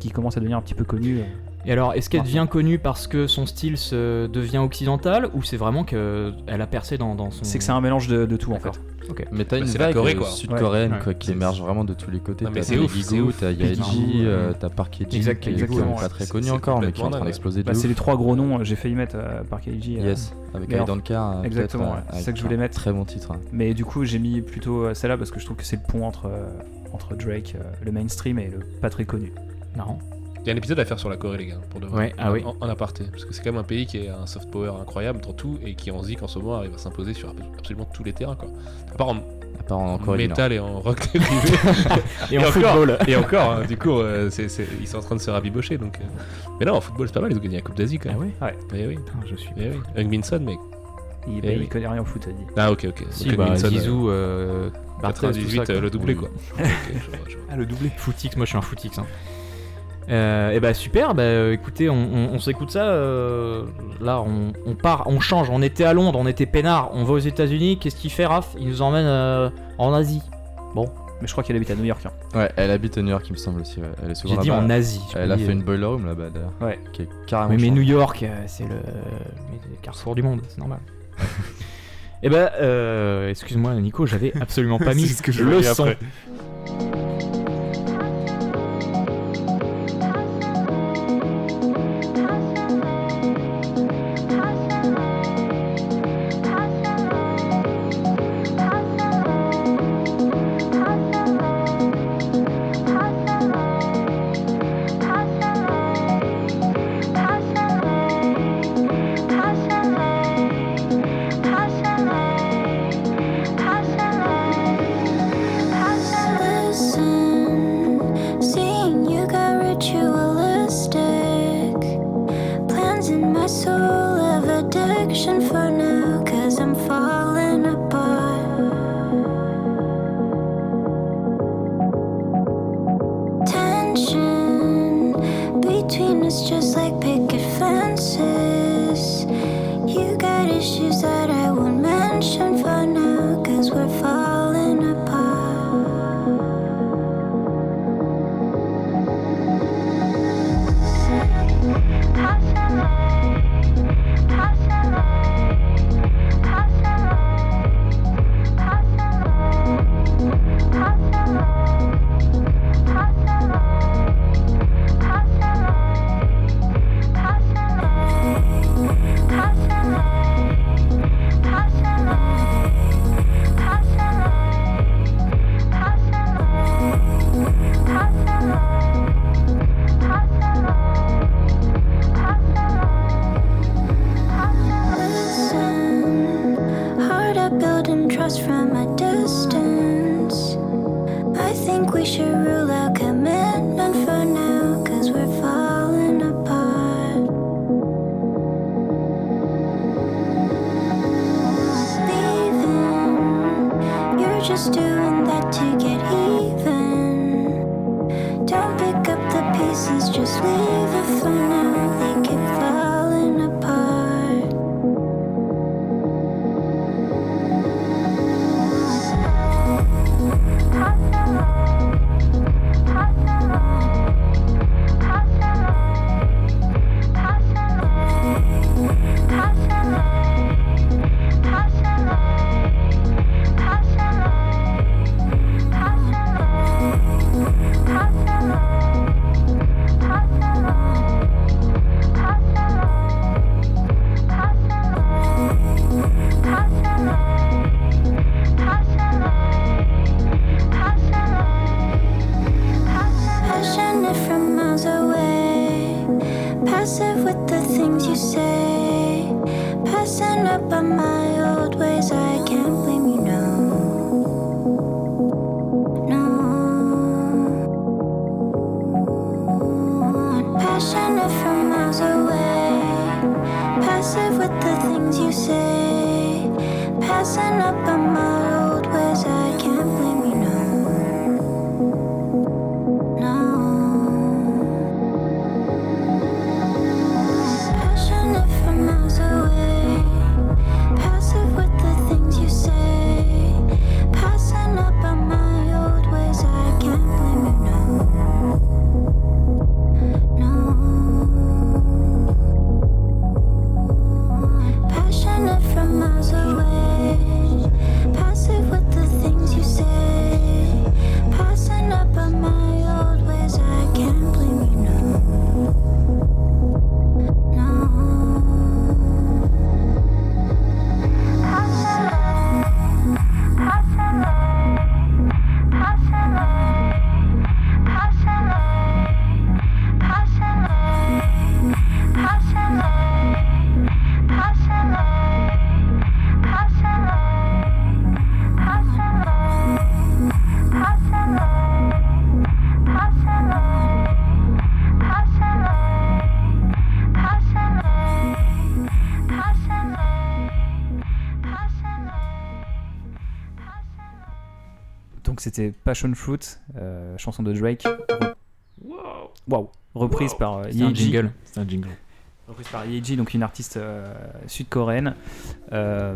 qui commence à devenir un petit peu connue. Euh. Et alors, est-ce qu'elle devient connue parce que son style se devient occidental ou c'est vraiment qu'elle a percé dans, dans son. C'est que c'est un mélange de, de tout en fait. Ok. Mais t'as Bah, une c'est la vague Corée, euh, quoi. sud-coréenne Ouais. quoi, qui émerge vraiment de tous les côtés. T'as c'est ouf, Peggy t'as Goo, euh, t'as Park Hye-ji, Exact- qui est exactement, pas ouais. très connu c'est encore, mais qui est en train d'exploser de Bah, c'est les trois gros noms, j'ai failli mettre euh, Park Hye-ji, euh, Yes, avec euh, Exactement, euh, c'est ça que je voulais un mettre. Très bon titre. Mais du coup j'ai mis plutôt euh, celle-là parce que je trouve que c'est le pont entre, euh, entre Drake, euh, le mainstream et le pas très connu. Marrant. Il y a un épisode à faire sur la Corée, les gars, pour de vrai. Ouais, ah oui. En, en aparté. Parce que c'est quand même un pays qui a un soft power incroyable dans tout et qui en zik en ce moment arrive à s'imposer sur absolument tous les terrains, quoi. À part en À part en Corée métal et en rock dérivé. Et, en encore, football. Et encore, hein, du coup, euh, ils sont en train de se rabibocher. Donc, euh. Mais là, en football, c'est pas mal, ils ont gagné la Coupe d'Asie quand Ah même. ouais? Ouais. Eh oui, Putain, je suis. eh oui. Son, mec. Il, Eh bah, oui. il connaît rien au foot, a dit. Ah, ok, ok. Si, Donc, bah, Zizou, euh, euh, Barthez, tout 98, ça, euh, le doublé, Oui. quoi. Ok, je vois, je vois. Ah, le doublé. Footix, moi je suis un footix. Hein. Euh, et bah super, bah euh, écoutez, on, on- on s'écoute ça. euh, là, on, on part, on change. On était à Londres, on était peinard, on va aux États-Unis. Qu'est-ce qu'il fait, Raph? Il nous emmène euh, en Asie. Mais je crois qu'elle habite à New York. hein. Ouais, elle habite à New York, il me semble aussi. ouais. Elle est souvent J'ai dit là-bas. en Asie. Elle a fait une boiler room là-bas d'ailleurs. Ouais. Qui est carrément. Oui, mais. New York, euh, c'est le, le carrefour du monde, c'est normal. et bah, euh, excuse-moi, Nico, j'avais absolument pas mis C'est ce que je le voyais son. après. C'était Passion Fruit, euh, chanson de Drake. Waouh Reprise par euh, C'est un Yeji. jingle. C'est un jingle. Reprise par Yeji, donc une artiste euh, sud-coréenne. Euh,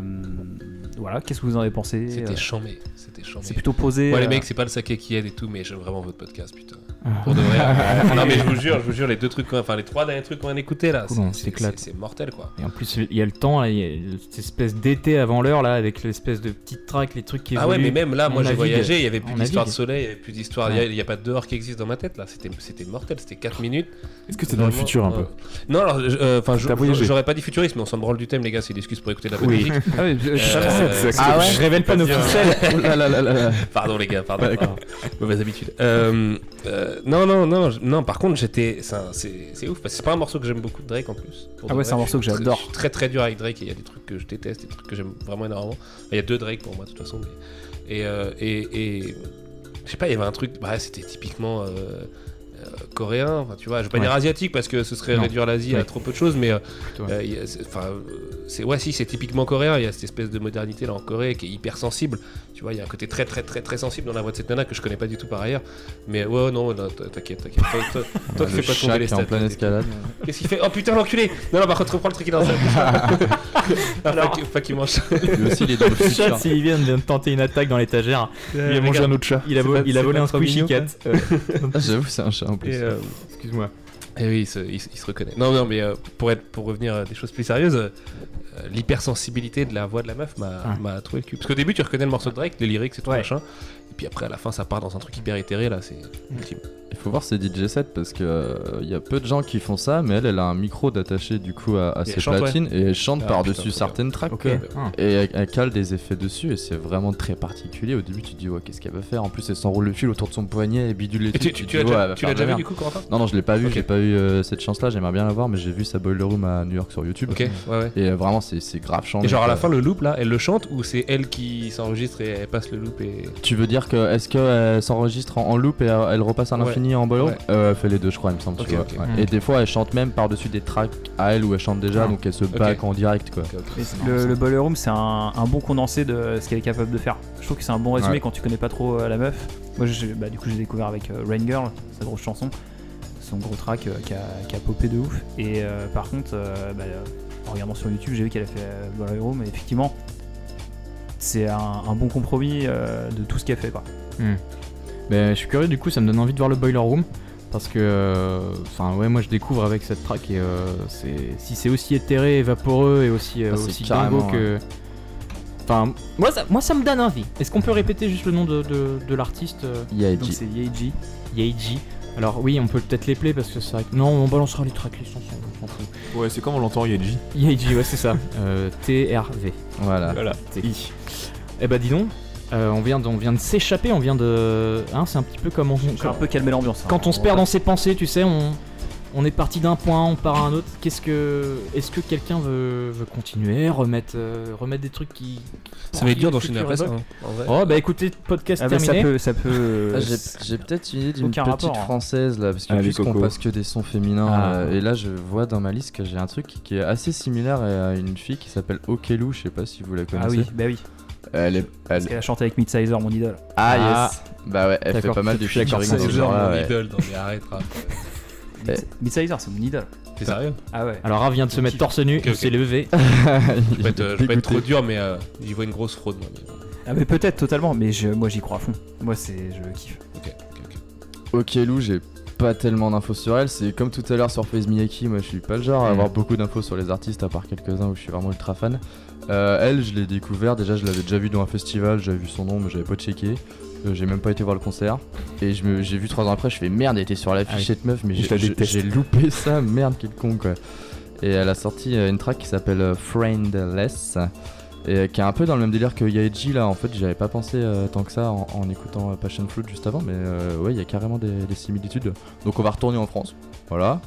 voilà, qu'est-ce que vous en avez pensé C'était Euh, chambé. C'était chambé. C'est plutôt posé. Ouais, les mecs, c'est pas le saké qui aide et tout, mais j'aime vraiment votre podcast, putain. Ah. Pour de vrai. euh, non, mais je vous jure, je vous jure, les deux trucs, enfin les trois derniers trucs qu'on vient d'écouter là, Cool, on c'est- s'éclate. c'est c'est mortel quoi. Et en plus, il y a le temps, là, il y a cette espèce d'été avant l'heure, là, avec l'espèce de petite track, les trucs qui Ah ouais, évoluent. mais même là, On moi j'ai navigue. voyagé, il y avait plus On d'histoire de navigue. soleil, il y avait plus d'histoire, il y a- il y a, pas de dehors qui existe dans ma tête là, c'était c'était mortel, c'était 4 minutes. Est-ce que c'est dans le Vraiment, futur un euh, peu Non, alors, je- euh, enfin, je- T'as voyagé. j'aurais pas dit futurisme, mais on s'en branle du thème, les gars, c'est l'excuse pour écouter de la bonne musique. Ah je- je- Euh, Ah ouais Je révèle pas nos ficelles. Oh là là là là là. Pardon les gars, pardon. Mauvaise habitude. Euh, euh, non, non, non, non. Par contre, j'étais, c'est ouf parce que c'est pas un morceau que j'aime beaucoup de Drake en plus. Ah ouais, c'est un morceau que j'adore. je suis Très très dur avec Drake et il y a des trucs que je déteste, des trucs que j'aime vraiment énormément. Il y a deux Drake pour moi de toute façon. Et, euh, et, et je sais pas, il y avait un truc. Bah, c'était typiquement. euh, euh, coréen, tu vois, je vais pas Ouais. dire asiatique parce que ce serait Non. réduire l'Asie à trop peu de choses, mais enfin, euh, c'est ouais, si c'est typiquement coréen. Il y a cette espèce de modernité là en Corée qui est hyper sensible. Tu vois, il y a un côté très très très très sensible dans la voix de cette nana que je connais pas du tout par ailleurs. Mais ouais, non, t'inquiète, t'inquiète. Toi, toi, toi, Le tu fais pas tomber les qui est en stats. pleine escalade. Qu'est-ce qu'il fait? Oh putain, l'enculé Non, non, par contre, reprends le truc qu'il est dans sa bouche. Ah, pas qu'il- pas qu'il mange. Lui aussi, il est dans le Le chat, s'il vient de tenter une attaque dans l'étagère, Il a mangé un autre chat. il a, C'est vo- pas- il a c'est volé un squishy cat. Euh, Ah, J'avoue, c'est un chat en plus. Euh, Excuse-moi. Eh oui, il se, il se- il se reconnaît. Non, non, mais euh, pour, être, pour revenir à des choses plus sérieuses, euh, l'hypersensibilité de la voix de la meuf m'a Ouais. trouvé le cul. Parce qu'au début, tu reconnais le morceau de Drake, les lyrics, c'est tout Ouais. machin. Et puis après, à la fin, ça part dans un truc hyper éthéré, là, c'est ultime. Il faut voir ses DJ sets parce que euh, il y a peu de gens qui font ça, mais elle, elle a un micro d'attaché du coup à, ses chante, platines et elle chante Ah, par-dessus certaines tracks. Ah. Et elle, elle cale des effets dessus et c'est vraiment très particulier. Au début, tu te dis, ouais, qu'est-ce qu'elle va faire? En plus, elle s'enroule le fil autour de son poignet et bidule les Et trucs. tu, l'as ouais, déjà, tu vu du coup, Corentin Non, non, je l'ai pas vu, j'ai pas eu euh, cette chance-là, j'aimerais bien la voir, mais j'ai vu sa Boiler Room à New York sur YouTube. Ok, ouais, ouais. Et euh, vraiment, c'est grave chanté. Et genre à la fin, le loop là, elle le chante ou c'est elle qui s'enregistre et elle passe le loop et. Tu veux dire que est-ce qu'elle s'enregistre en, loop et euh, elle repasse à Ouais. En boiler Ouais. Euh, Elle fait les deux, je crois, il me semble. tu Ok, vois, ok. ouais. Mm. Et des fois, elle chante même par-dessus des tracks à elle où elle chante déjà, Ah. donc elle se back en direct quoi. Le, le Boiler Room, c'est un, un bon condensé de ce qu'elle est capable de faire. Je trouve que c'est un bon résumé Ouais. quand tu connais pas trop euh, la meuf. Moi, j'ai- bah, du coup, j'ai découvert avec euh, Rain Girl, sa grosse chanson, son gros track euh, qui, a, qui a popé de ouf. Et euh, par contre, euh, bah, euh, en regardant sur YouTube, j'ai vu qu'elle a fait euh, Boiler Room, et effectivement, c'est un, un bon compromis euh, de tout ce qu'elle fait. Quoi. Ben, je suis curieux, du coup, ça me donne envie de voir le Boiler Room. Parce que, euh, enfin, ouais, moi je découvre avec cette track et euh, c'est si c'est aussi éthéré et vaporeux et aussi, euh, Ah, aussi dingo que. Enfin, moi ça, moi ça me donne envie. Est-ce qu'on peut répéter juste le nom de, de, de l'artiste Donc c'est Yeji. Yeji. Alors oui, on peut peut-être les play parce que c'est vrai que... Non, on balancera les tracklists, on s'en fout. Ouais, c'est comme on l'entend Yeji. Yeji, ouais, c'est ça. Euh, T-R-V. Voilà. Voilà. I. Eh bah dis donc, euh, on vient de, on vient de s'échapper, on vient de... Hein, c'est un petit peu comme on... J'ai un peu calmé l'ambiance. hein. Quand on se perd dans ses pensées, tu sais, on, on est parti d'un point, on part à un autre. Qu'est-ce que, est-ce que quelqu'un veut, veut continuer, remettre, euh, remettre des trucs qui. Ça va être dur d'enchaîner après ça. hein, en vrai. Oh bah écoutez, podcast Ah bah, ça terminé. peut, ça peut. Ah, j'ai j'ai peut-être une idée d'une Aucun petite rapport, hein. française là, parce que Allez, puisqu'on Coco. passe que des sons féminins, Ah. euh, et là je vois dans ma liste que j'ai un truc qui est assez similaire à une fille qui s'appelle Okelou, je sais pas si vous la connaissez. Ah oui, bah oui. Elle est. Elle... Qu'elle a chanté avec Midsizer, mon idole. Ah, Ah. yes Bah ouais, elle fait pas mal d'accord, featuring dans C'est ce genre genre-là, mon idole dans les arrêts rap. Eh. Midsizer, c'est mon idole. T'es sérieux? Ah ouais. Alors, Ra vient de se mettre torse nu, Ok, il ok. s'est levé. Je vais pas être, euh, trop dur, mais euh, j'y vois une grosse fraude. Mais. Ah mais peut-être totalement, mais je, moi j'y crois à fond. Moi c'est, je kiffe. Ok, ok, ok. Okelou, j'ai pas tellement d'infos sur elle, c'est comme tout à l'heure sur FaZe Miyaki, moi je suis pas le genre à Mm. avoir beaucoup d'infos sur les artistes à part quelques-uns où je suis vraiment ultra fan. Euh, elle, je l'ai découvert, déjà je l'avais déjà vu dans un festival, j'avais vu son nom mais j'avais pas checké. Euh, j'ai même pas été voir le concert. Et j'ai vu trois ans après, je fais merde, elle était sur l'affiche Ah cette meuf, mais j'ai loupé ça, merde, quel con quoi. Et elle a sorti euh, une track qui s'appelle Friendless. Et qui est un peu dans le même délire que Yaeji là, en fait j'y avais pas pensé euh, tant que ça en, en écoutant euh, Passion Fruit juste avant, mais euh, ouais il y a carrément des, des similitudes. Donc on va retourner en France, voilà,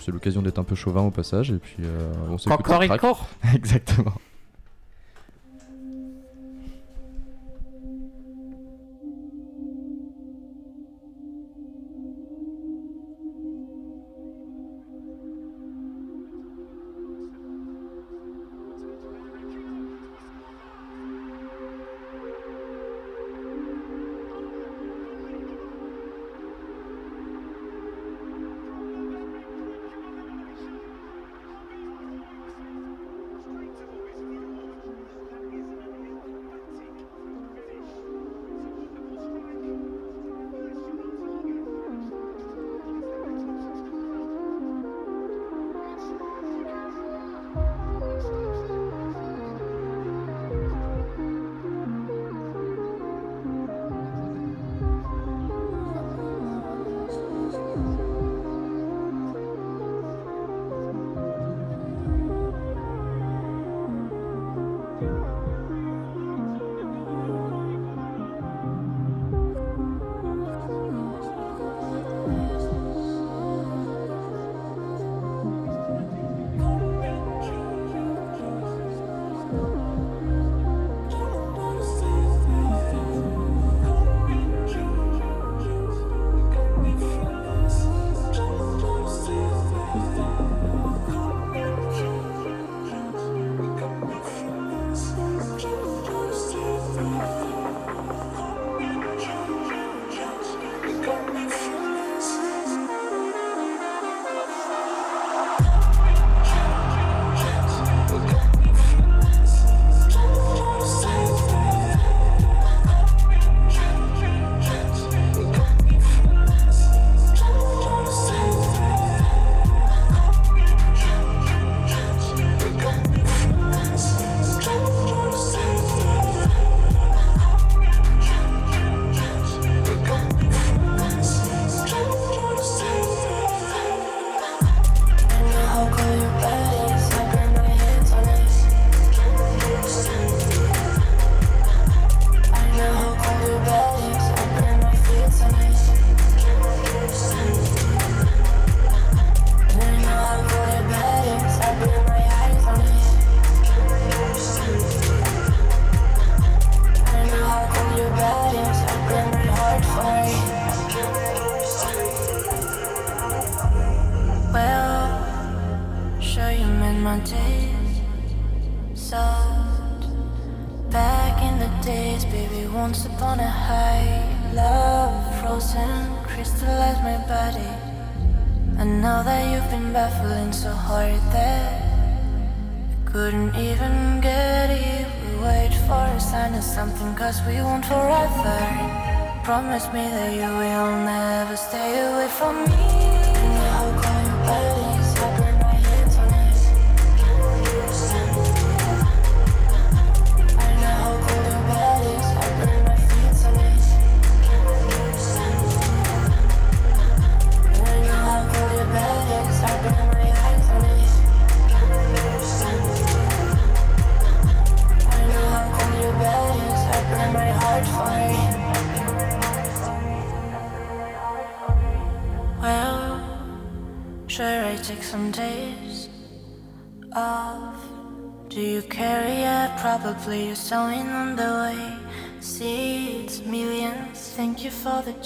c'est l'occasion d'être un peu chauvin au passage et puis euh, on s'écoute. Exactement.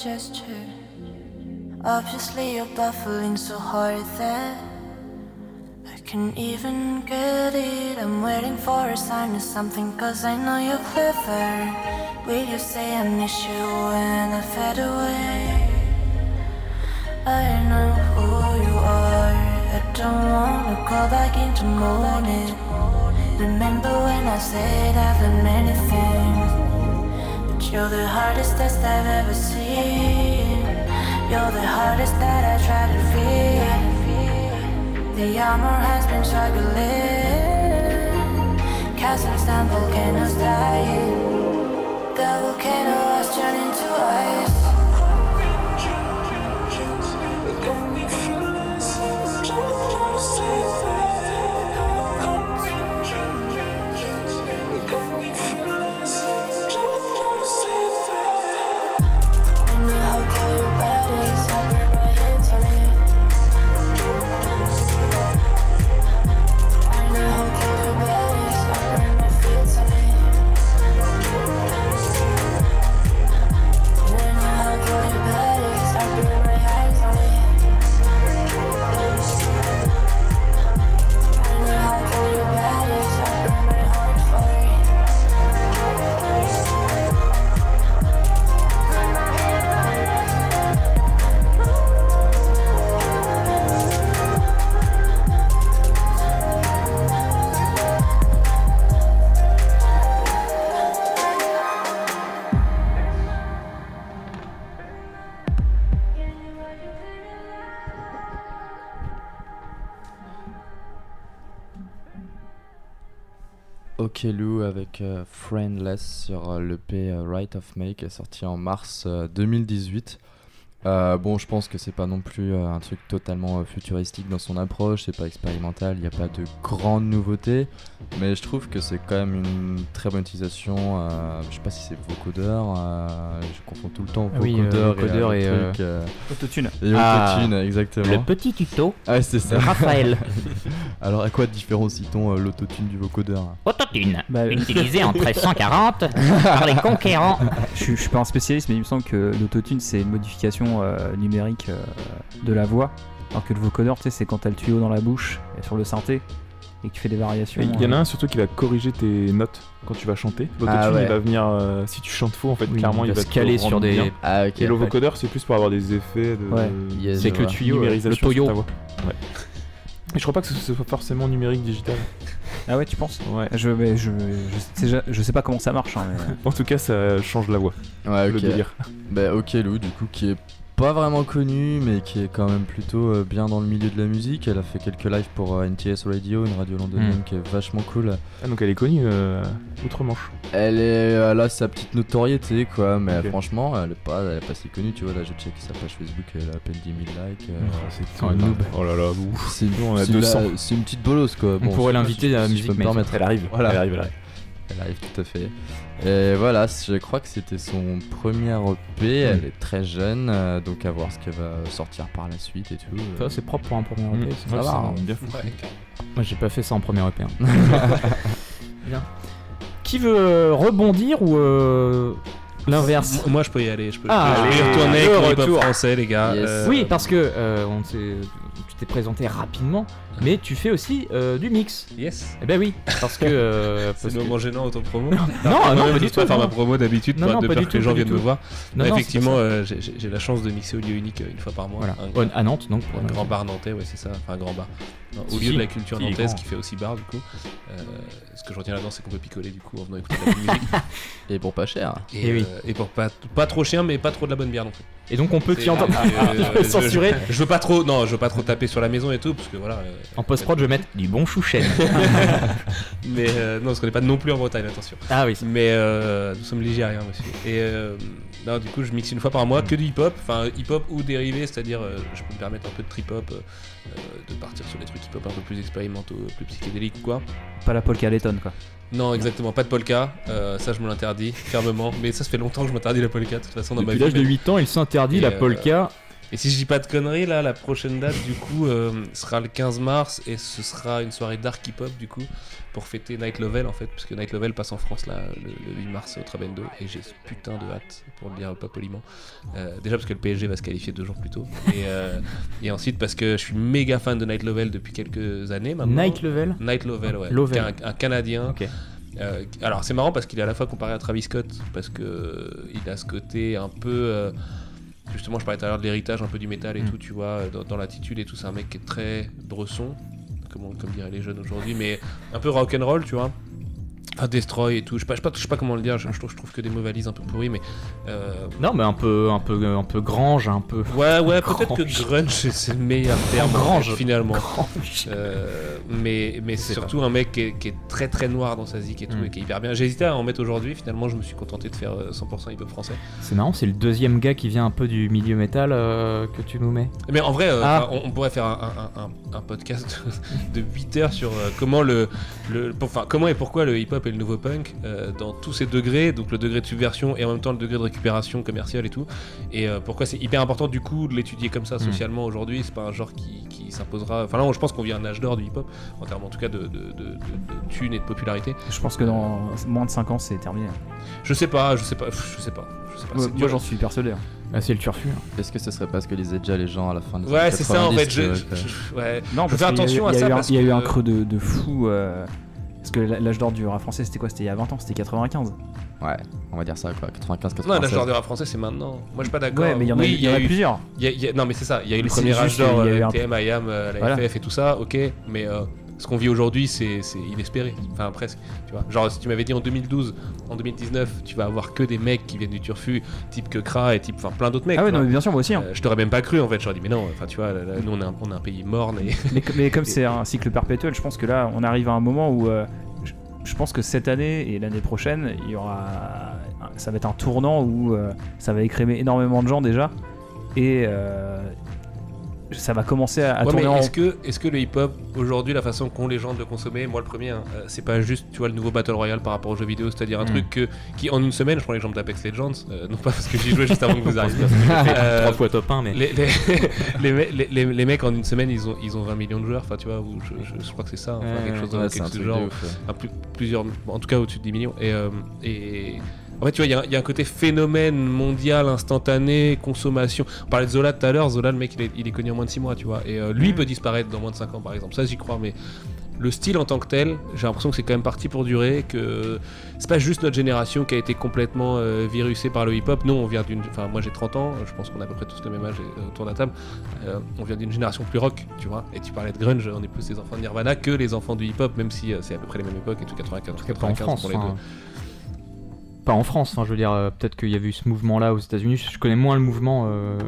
Gesture. Obviously, you're buffering so hard that I can even get it. I'm waiting for a sign of something, cause I know you're clever. Will you say I miss you when I fade away? I know who you are. I don't wanna go back into morning. Remember when I said I've done many things, you're the hardest test I've ever seen. You're the hardest that I try to read. The armor has been struggling. Castles down, volcanoes dying. Avec euh, Friendless sur euh, l'EP euh, Right of est sorti en mars euh, 2018. Euh, bon, je pense que c'est pas non plus euh, un truc totalement euh, futuristique dans son approche, c'est pas expérimental, il n'y a pas de grandes nouveautés, mais je trouve que c'est quand même une très bonne utilisation. euh, je sais pas si c'est vocodeur, euh, je confonds tout le temps Ah oui, euh, vocodeur vocodeur et, et, euh, truc, euh, Autotune. Et Ah, autotune, exactement. le petit tuto Ah, c'est ça. de Raphaël. Alors, à quoi différencie-t-on euh, l'autotune du vocodeur? Autotune, Bah, utilisé en 1340 par les conquérants. Je, suis- je suis pas un spécialiste, mais il me semble que l'autotune c'est une modification euh, numérique euh, de la voix. Alors que le vocodeur, tu sais, c'est quand t'as le tuyau dans la bouche et sur le synthé et que tu fais des variations. Il y en a euh, un surtout qui va corriger tes notes quand tu vas chanter. L'autotune Ah ouais. il va venir, euh, si tu chantes faux en fait, Oui, clairement il il va se caler sur des- bien. Ah, ok. Et le vocodeur c'est plus pour avoir des effets de Ouais. Yes, C'est je que le tuyau, numérisation le. Ouais. Et je crois pas que ce soit forcément numérique digital. Ah ouais, tu penses? Ouais. je, mais je, je, sais, je sais pas comment ça marche. hein, mais- En tout cas, ça change la voix. Ouais, Le délire. Bah, ok Lou, du coup, qui est pas vraiment connue, mais qui est quand même plutôt euh, bien dans le milieu de la musique. Elle a fait quelques lives pour euh, NTS Radio, une radio londonienne Mm. qui est vachement cool. Ah, donc elle est connue euh, outre-Manche. Elle est elle a sa petite notoriété, quoi, mais franchement, elle est pas, elle est pas si connue. Tu vois, là, j'ai checké sa page Facebook, elle a à peine 10 000 likes. euh, Ah, c'est tout. noob. Oh là là, ouf. C'est Nous, on a c'est 200. la- c'est une petite bolosse, quoi. On pourrait l'inviter à la musique. Elle arrive. Voilà. Elle arrive, elle arrive. Elle arrive tout à fait. Et voilà, je crois que c'était son premier EP. Elle est très jeune, euh, donc à voir ce qu'elle va sortir par la suite et tout. Ça, c'est propre pour un premier. EP. ça. Ça Ouais, va, hein. c'est bien fou. Moi, j'ai pas fait ça en premier EP. hein. Bien. Qui veut euh, rebondir ou euh, l'inverse? Moi, je peux y aller. Je peux, Ah, je peux y retourner le avec le français, les gars. Yes. Euh, Oui, parce que euh, on tu t'es présenté rapidement, mais tu fais aussi euh, du mix. Yes. Eh ben oui, parce que. euh, C'est le que- moment gênant auto-promo. non, non, non, pas je du tout, faire ma non. promo d'habitude, non, de pas peur que tout, les gens viennent me voir. Non, non, effectivement, euh, j'ai- la chance de mixer au lieu unique euh, une fois par mois. Voilà. Un, à Nantes, donc. pour un grand bar nantais, ouais, c'est ça. Enfin, un grand bar. Non, au Si, lieu de la culture nantaise qui fait aussi bar, du coup. Euh, ce que je retiens là-dedans, c'est qu'on peut picoler, du coup, en venant écouter de la musique. Et pour pas cher. Et, Eh oui. et pour pas, pas trop chien, mais pas trop de la bonne bière non plus. Et donc on peut C'est- t'y entendre. euh, je- censurer. Je veux pas trop, non, je veux pas trop taper sur la maison et tout, parce que voilà. En post-prod, je vais mettre du bon chouchen. mais euh, non, parce qu'on n'est pas non plus en Bretagne, attention. ah oui. Mais euh, nous sommes ligériens, monsieur. Et euh, non, du coup, je mixe une fois par mois que du hip-hop, enfin hip-hop ou dérivé, c'est-à-dire euh, je peux me permettre un peu de trip-hop, euh, de partir sur des trucs hip-hop un peu plus expérimentaux, plus psychédéliques ou quoi. Pas la polka letton quoi. Non, exactement, pas de polka, euh, ça je me l'interdis fermement. Mais ça, ça fait longtemps que je m'interdis la polka, de toute façon, dans Depuis ma vie. l'âge de 8 ans, il s'interdit la polka. Et si je dis pas de conneries, là, la prochaine date, du coup, euh, sera le 15 mars et ce sera une soirée dark hip-hop, du coup, pour fêter Night Level, en fait, puisque Night Level passe en France, là, le, le 8 mars au Trabendo, et j'ai ce putain de hâte, pour le dire pas poliment. Euh, déjà parce que le PSG va se qualifier deux jours plus tôt, et, euh, et ensuite parce que je suis méga fan de Night Level depuis quelques années maintenant. Night Level Night Level, ouais. Est Un, un Canadien. Ok. Euh, alors c'est marrant parce qu'il est à la fois comparé à Travis Scott parce que euh, il a ce côté un peu euh, justement je parlais tout à l'heure de l'héritage un peu du métal et Mm. tout tu vois dans, dans l'attitude et tout c'est un mec qui est très bresson comme, on- comme diraient les jeunes aujourd'hui mais un peu rock'n'roll tu vois Enfin, Destroy et tout, je sais pas, je sais pas, je sais pas comment le dire, je, je trouve, je trouve que des mots valises un peu pourris, mais. euh, Non, mais un peu, un peu, un peu grange, un peu. Ouais, ouais, peut-être que grunge c'est le meilleur terme Grange. finalement. Grange. Euh, mais mais c'est surtout un mec qui est, qui est très très noir dans sa zik et tout, Mm. et qui est hyper bien. Hésité à en mettre aujourd'hui, finalement je me suis contenté de faire euh, 100% hip-hop français. C'est marrant, c'est le deuxième gars qui vient un peu du milieu métal euh, que tu nous mets. Mais en vrai, Ah. on, on pourrait faire un, un- un- un podcast de 8 heures sur comment le, le enfin, comment et pourquoi le hip-hop le nouveau punk euh, dans tous ses degrés, donc le degré de subversion et en même temps le degré de récupération commerciale et tout. Et euh, pourquoi c'est hyper important du coup de l'étudier comme ça socialement aujourd'hui? C'est pas un genre qui, qui s'imposera. Enfin là, je pense qu'on vit un âge d'or du hip-hop en termes en tout cas de, de, de, de- de thunes et de popularité. Je pense que dans moins de 5 ans c'est terminé. Je sais pas, je sais pas, je sais pas, je sais pas. Moi, j'en suis persuadé. hein. Ah, c'est le turfu. hein. Est-ce que ce serait pas ce que lisaient déjà les gens à la fin des Ouais, c'est ça en 90, fait. Je, je- ouais. Non, je fais y a attention à y a ça Il y a eu un que- creux de, de fou. euh, Parce que l'âge d'or du rap français c'était quoi? C'était il y a 20 ans, c'était 95. Ouais, on va dire ça quoi, 95, Non, l'âge 96. d'or du rap français, c'est maintenant. Moi, je suis pas d'accord. Ouais, mais il y en a, Oui, il y en a eu- plusieurs. il y a- il y a- non, mais c'est ça. Il y a eu le premier âge d'or, euh, TM, IAM, euh, la Voilà. FF et tout ça, ok. Mais euh, ce qu'on vit aujourd'hui, c'est inespéré. Enfin, presque. Tu vois. Genre, si tu m'avais dit en 2012, en 2019, tu vas avoir que des mecs qui viennent du turfu, type que Kra et type, enfin, plein d'autres mecs. Ah ouais, non, mais bien sûr, moi aussi. hein. Euh, je t'aurais même pas cru en fait. J'aurais dit, mais non, enfin, tu vois, là, là, nous, on est un, on est un pays morne et. mais, mais comme c'est un cycle perpétuel, je pense que là, on arrive à un moment où euh, je, je pense que cette année et l'année prochaine, il y aura, ça va être un tournant où euh, ça va écrémer énormément de gens déjà, et ça va commencer à, à Ouais, tourner mais en est-ce que, est que le hip-hop, aujourd'hui, la façon qu'ont les gens de le consommer, moi le premier, hein, euh, c'est pas juste, tu vois, le nouveau Battle Royale par rapport aux jeux vidéo, c'est-à-dire un Mm. truc que, qui, en une semaine, je prends l'exemple d'Apex Legends, euh, non pas parce que j'y jouais juste avant que vous arriviez. Trois Euh, fois top 1, mais. les, les, les, me- les- les- les mecs en une semaine ils ont, ils ont 20 millions de joueurs, enfin tu vois, ou je, je- je crois que c'est ça, enfin, Ouais, quelque chose dans ouais, quelque un genre, ouf, ouais. un plus- plusieurs, en tout cas au-dessus de 10 millions. Et, euh, et en fait, tu vois, il y a- il y, a un côté phénomène mondial, instantané, consommation. On parlait de Zola tout à l'heure, Zola, le mec, il est, il est connu en moins de 6 mois, tu vois. Et euh, lui peut disparaître dans moins de 5 ans, par exemple. Ça, j'y crois, mais le style en tant que tel, j'ai l'impression que c'est quand même parti pour durer, que c'est pas juste notre génération qui a été complètement euh, virusée par le hip-hop. Non, on vient d'une. Enfin, moi j'ai 30 ans, je pense qu'on a à peu près tous le même âge euh, autour de la table. Euh, on vient d'une génération plus rock, tu vois. Et tu parlais de grunge, on est plus les enfants de Nirvana que les enfants du hip-hop, même si euh, c'est à peu près les mêmes époques et tout 95, Pas en 95 France. pour les deux. Pas en France, enfin, je veux dire, euh, peut-être qu'il y avait eu ce mouvement-là aux États-Unis. Je connais moins le mouvement. euh,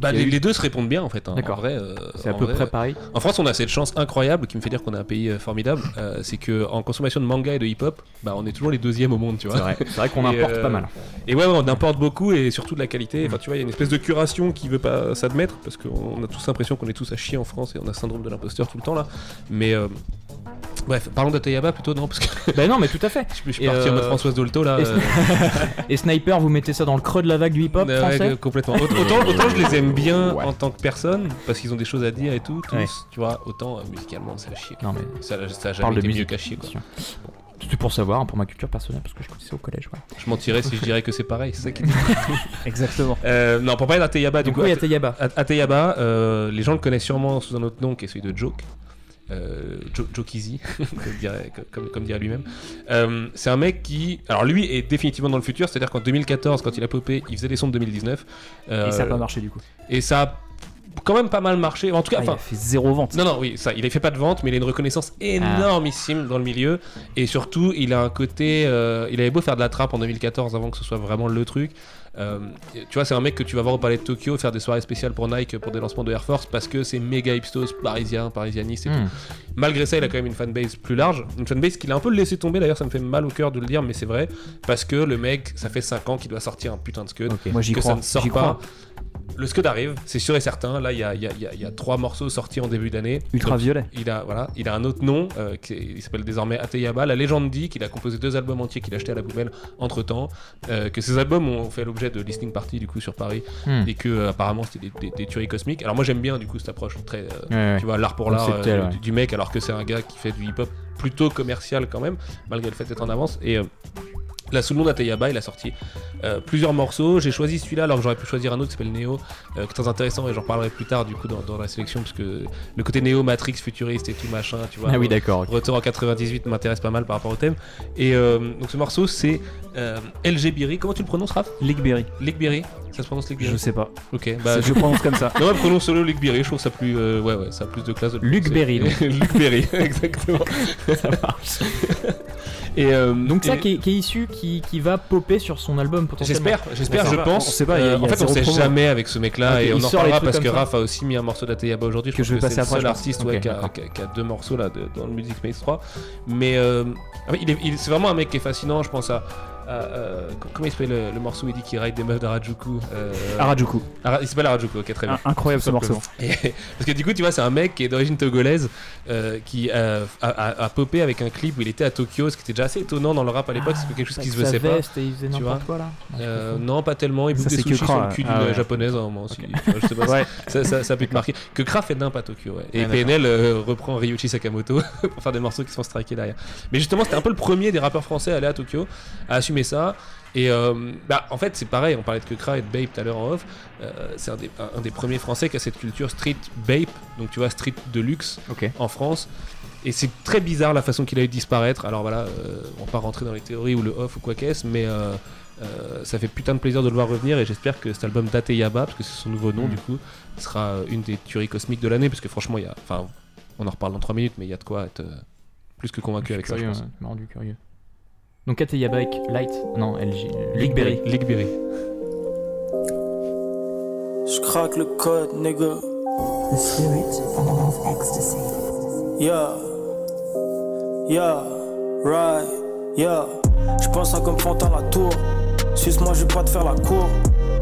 Bah, a les, eu. les deux se répondent bien en fait. hein. D'accord. Euh, C'est à peu vrai, près pareil. En France, on a cette chance incroyable qui me fait dire qu'on est un pays formidable. c'est que en consommation de manga et de hip-hop, bah, on est toujours les deuxièmes au monde, tu vois. C'est vrai, c'est vrai qu'on importe pas mal. Et ouais, ouais, on importe beaucoup et surtout de la qualité. Enfin, tu vois, il y a une espèce de curation qui veut pas s'admettre parce qu'on a tous l'impression qu'on est tous à chier en France et on a le syndrome de l'imposteur tout le temps là. Mais, Bref, parlons d'Atayaba plutôt, non Parce que Bah non, mais tout à fait. je suis Et, parti en mode euh, Françoise Dolto là. et, euh, et Sniper, vous mettez ça dans le creux de la vague du hip-hop Ouais, français ouais, complètement. Autant, autant- autant je les aime bien Ouais. en tant que personne, parce qu'ils ont des choses à dire et tout, tous, Ouais. tu vois, autant euh, musicalement c'est à chier. Non, mais ça, ça a parle jamais de été mieux musique, chier. Quoi. C'était pour savoir, hein, pour ma culture personnelle, parce que je connaissais au collège. Voilà. Je mentirais si je dirais que c'est pareil, c'est ça qui Exactement. Euh, non, pour parler d'Ateyaba, du coup, oui, Ate- Ateyaba. At- Ateyaba, euh, les gens le connaissent sûrement sous un autre nom qui est celui de Joke. Euh, Jo- Joke Easy, comme dirait, comme, comme dirait lui-même. Euh, c'est un mec qui, alors lui est définitivement dans le futur, c'est-à-dire qu'en 2014, quand il a popé, il faisait des sons de 2019. euh, Et ça a pas marché du coup. Et ça a quand même pas mal marché. En tout cas, Ah, il a fait zéro vente. non, non, oui, ça, il a fait pas de vente, mais il a une reconnaissance énormissime dans le milieu. Et surtout, il a un côté. euh, il avait beau faire de la trappe en 2014 avant que ce soit vraiment le truc. Euh, tu vois, c'est un mec que tu vas voir au palais de Tokyo faire des soirées spéciales pour Nike pour des lancements de Air Force parce que c'est méga hipstos, parisien, parisianiste et Hmm. tout. Malgré ça, il a quand même une fanbase plus large. Une fanbase qu'il a un peu laissé tomber d'ailleurs, ça me fait mal au cœur de le dire, mais c'est vrai. Parce que le mec, ça fait 5 ans qu'il doit sortir un putain de scud. Moi, j'y que crois, ça ne sort pas. crois. Le Scud arrive, c'est sûr et certain. Là, il y a, y y y trois morceaux sortis en début d'année. Donc, Ultraviolet. Il a, voilà, il a un autre nom, euh, qui il s'appelle désormais Ateyaba. La légende dit qu'il a composé deux albums entiers qu'il a achetés à la poubelle entre temps. que ces albums ont fait l'objet de listening party du coup sur Paris. Hmm. Et que euh, apparemment c'était des, des- des tueries cosmiques. Alors moi j'aime bien du coup cette approche très, euh, Ouais, tu vois, l'art pour l'art euh, ouais. du, du mec, alors que c'est un gars qui fait du hip hop plutôt commercial quand même, malgré le fait d'être en avance. Et Là, sous le nom d'Ateyaba, il a sorti euh, plusieurs morceaux. J'ai choisi celui-là alors que j'aurais pu choisir un autre qui s'appelle Neo, euh, qui est très intéressant et j'en parlerai plus tard du coup dans, dans la sélection parce que le côté Neo, Matrix, futuriste et tout machin, tu vois. Ah oui, euh, d'accord. ok. Retour en 98 m'intéresse pas mal par rapport au thème. Et euh, donc ce morceau, c'est euh, LG Berry. Comment tu le prononces, Raph? Lickberry. Lickberry Ça se prononce Lickberry Je sais pas. Ok, bah je prononce comme ça. Non, ouais, prononce solo Luc Berry, je trouve ça plus. euh, ouais, ouais, ça a plus de classe. de le Luc. Berry. Luc Berry, exactement. Ça marche. Et euh, Donc ça et- qui est, qui est issu, qui, qui va popper sur son album potentiellement. J'espère, j'espère, je pense. On sait pas, il y a- Euh, il y a en fait, on sait jamais avec ce mec-là et on en parlera parce que. Raph a aussi mis un morceau d'Ateyaba aujourd'hui. Je Que pense je vais que passer c'est le après, seul artiste qui, a, d'accord. qui a- qui a deux morceaux là de- dans le Music Maze 3. Mais euh, ah il- c'est vraiment un mec qui est fascinant. Je pense à. À, euh, comment il s'appelle le, le morceau où il dit qu'il ride des meufs d'Harajuku euh, Harajuku. Ara- Il s'appelle Harajuku, ok, très bien. Incroyable ce morceau. Et- parce que du coup, tu vois, c'est un mec qui est d'origine togolaise euh, qui euh, a, a- a popé avec un clip où il était à Tokyo, ce qui était déjà assez étonnant dans le rap à l'époque. c'est quelque chose qui se faisait pas. et il faisait tu vois. quoi là. Euh, non, pas tellement. Il bouffe des sushis sur le cul d'une Ah ouais. japonaise à un moment vois, je sais pas, Ouais. ça, ça, ça peut te marquer. Que Kra fait nimp à Tokyo. Ouais. Et PNL euh, reprend Ryuichi Sakamoto pour faire des morceaux qui se font striker derrière. Mais justement, c'était un peu le premier des rappeurs français à aller à Tokyo, à assumer ça. Et euh, bah, en fait, c'est pareil. On parlait de Kekra et de Bape tout à l'heure en off. Euh, c'est un des, un- un des premiers français qui a cette culture street Bape, donc tu vois, street de luxe en France. Et c'est très bizarre la façon qu'il a eu de disparaître. Alors voilà, euh, on va pas rentrer dans les théories ou le off ou quoi qu'est-ce, mais euh, ça fait putain de plaisir de le voir revenir et j'espère que cet album d'Ateyaba, parce que c'est son nouveau nom Mm. du coup, sera une des tueries cosmiques de l'année, parce que franchement, il y a, enfin, on en reparle dans 3 minutes, mais il y a de quoi être plus que convaincu avec ça, je pense. m'a rendu curieux. Donc Ateyaba avec Light, non LG, Lickberry. Lickberry. Je craque le code, nigga. The spirit of ecstasy. Yeah. Yeah. Right. Yeah. Je pense à comme Fantin la tour. Suisse-moi, je vais pas te faire la cour.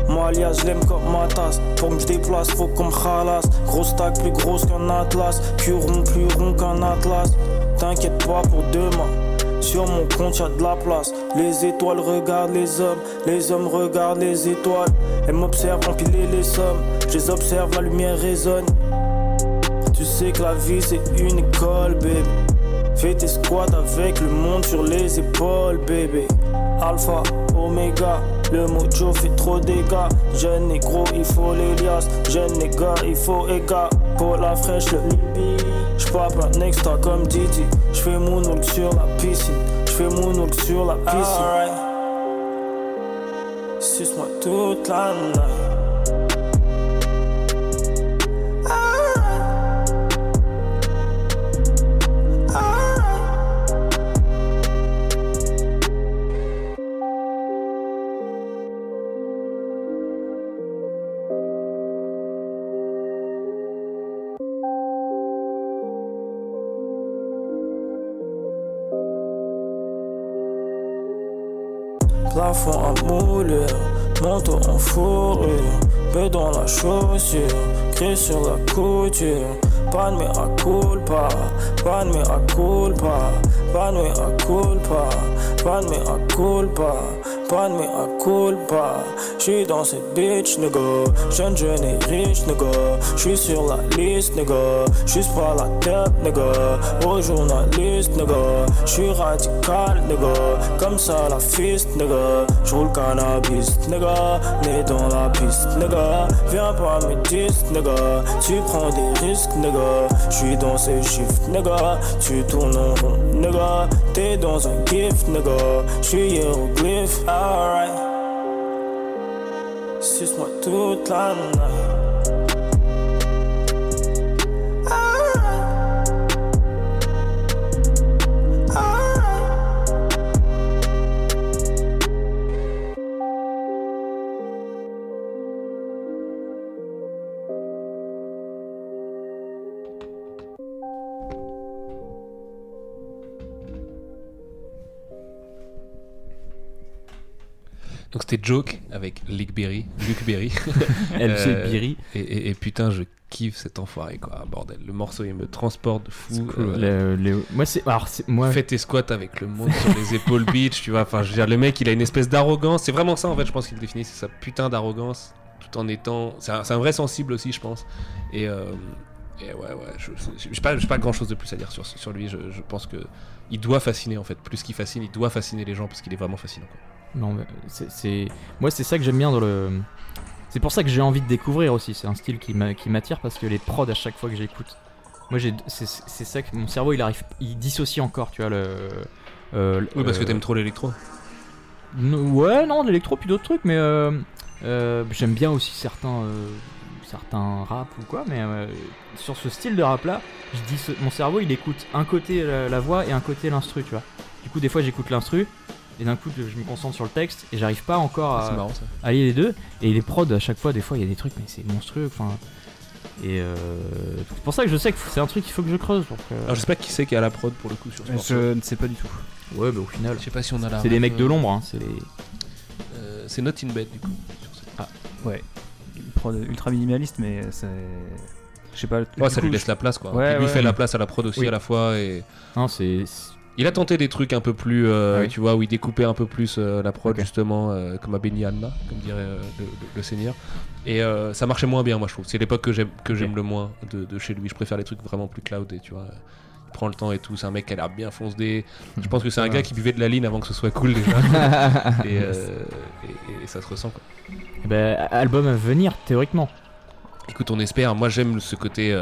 Moi, alias, je l'aime comme ma tasse. Pour que je déplace, faut qu'on me khalasse. Grosse stack plus grosse qu'un atlas. Cul rond plus rond qu'un atlas. T'inquiète pas pour demain. Sur mon compte, y'a de la place. Les étoiles regardent les hommes. Les hommes regardent les étoiles. Elles m'observent empiler les sommes. Je les observe, la lumière résonne. Tu sais que la vie c'est une école, bébé. Fais tes squats avec le monde sur les épaules, bébé. Alpha, Omega, le mojo fait trop dégâts. Jeune négro, il faut l'Elias. Jeune néga, il faut Ega. Pour la fraîche, le libi. J'pape un extra comme Didi. J'fais moonwalk sur la piscine. J'fais moonwalk sur la piscine. Suce-moi toute la night. Plafond en moulure, manteau en fourrure, peu dans la chaussure, cri sur la couture. Pas de mea culpa, pas de mea culpa, pas de mea culpa, pas de mea culpa, pas de mea culpa. J'suis dans cette bitch, nigga. Jeune, jeune et riche, nigga. J'suis sur la liste, nigga. Juste pas la tête, nigga. Au journaliste, nigga. J'suis radical, nigga. Comme ça, la fist, nigga. J'roule cannabis, nigga. Né dans la piste, nigga. Viens pas me disques, nigga. Tu prends des risques, nigga. J'suis dans ces chiffres, nigga. Tu tournes en rond, nigga. T'es dans un gift, nigga. J'suis hiéroglyphe, alright. Suce-moi toute la. Donc c'était Joke avec Luke Berry. Luke Berry. Euh, Berry. Et, et- et putain, je kiffe cet enfoiré quoi, bordel. Le morceau il me transporte de fou. cool. Euh, Le- le- moi, c'est. Alors, moi. Fais tes squats avec le monde sur les épaules bitch, tu vois. Enfin, je veux dire, le mec il a une espèce d'arrogance. C'est vraiment ça en fait, je pense qu'il définit, c'est sa putain d'arrogance. Tout en étant. C'est un, vrai sensible aussi, je pense. Et. euh, et ouais, ouais, je n'ai pas, j'ai pas grand chose de plus à dire sur, sur lui. Je, je pense que il doit fasciner en fait. Plus qu'il fascine, il doit fasciner les gens parce qu'il est vraiment fascinant. quoi. Non, c'est-. Moi, c'est ça que j'aime bien dans le. C'est pour ça que j'ai envie de découvrir aussi. C'est un style qui m'a- qui m'attire parce que les prods, à chaque fois que j'écoute. Moi, j'ai. C'est ça que mon cerveau, il arrive. Il dissocie encore, tu vois, le. euh, Oui, parce que t'aimes trop l'électro. Ouais, non, l'électro, puis d'autres trucs, mais. euh, euh, J'aime bien aussi certains. certains rap ou quoi, mais euh, sur ce style de rap là, je dis ce- mon cerveau il écoute un côté la, la voix et un côté l'instru, tu vois. Du coup, des fois j'écoute l'instru et d'un coup je me concentre sur le texte et j'arrive pas encore Ah, à marrant, allier les deux. Et les prods, à chaque fois, des fois il y a des trucs, mais c'est monstrueux, enfin. Et euh, c'est pour ça que je sais que c'est un truc qu'il faut que je creuse. donc, euh, Alors je sais pas qui c'est qui a la prod pour le coup sur ce Je ne sais pas du tout. Ouais, bah au final. Je sais pas si on a la. C'est les ref, mecs de euh, l'ombre, hein, c'est les. euh, c'est Not in Bed du coup. sur cette- Ah, ouais. Une prod ultra minimaliste, mais c'est. Je sais pas. Ouais, ça coup, lui laisse je- la place quoi. Ouais, Puis lui ouais. fait la place à la prod aussi Oui. à la fois et. Non, c'est. Il a tenté des trucs un peu plus, euh, Ah oui. tu vois, où il découpait un peu plus euh, la prod justement, euh, comme à Benny Alma, comme dirait euh, le, seigneur. Et euh, ça marchait moins bien, moi je trouve. C'est l'époque que j'aime que j'aime le moins de, de chez lui. Je préfère les trucs vraiment plus cloudés, tu vois. Il prend le temps et tout. C'est un mec qui a l'air bien foncé. Je pense que c'est un gars qui buvait de la ligne avant que ce soit cool déjà. et, euh, et- et ça se ressent quoi. Eh ben, album à venir, théoriquement. Écoute, on espère. Moi, j'aime ce côté.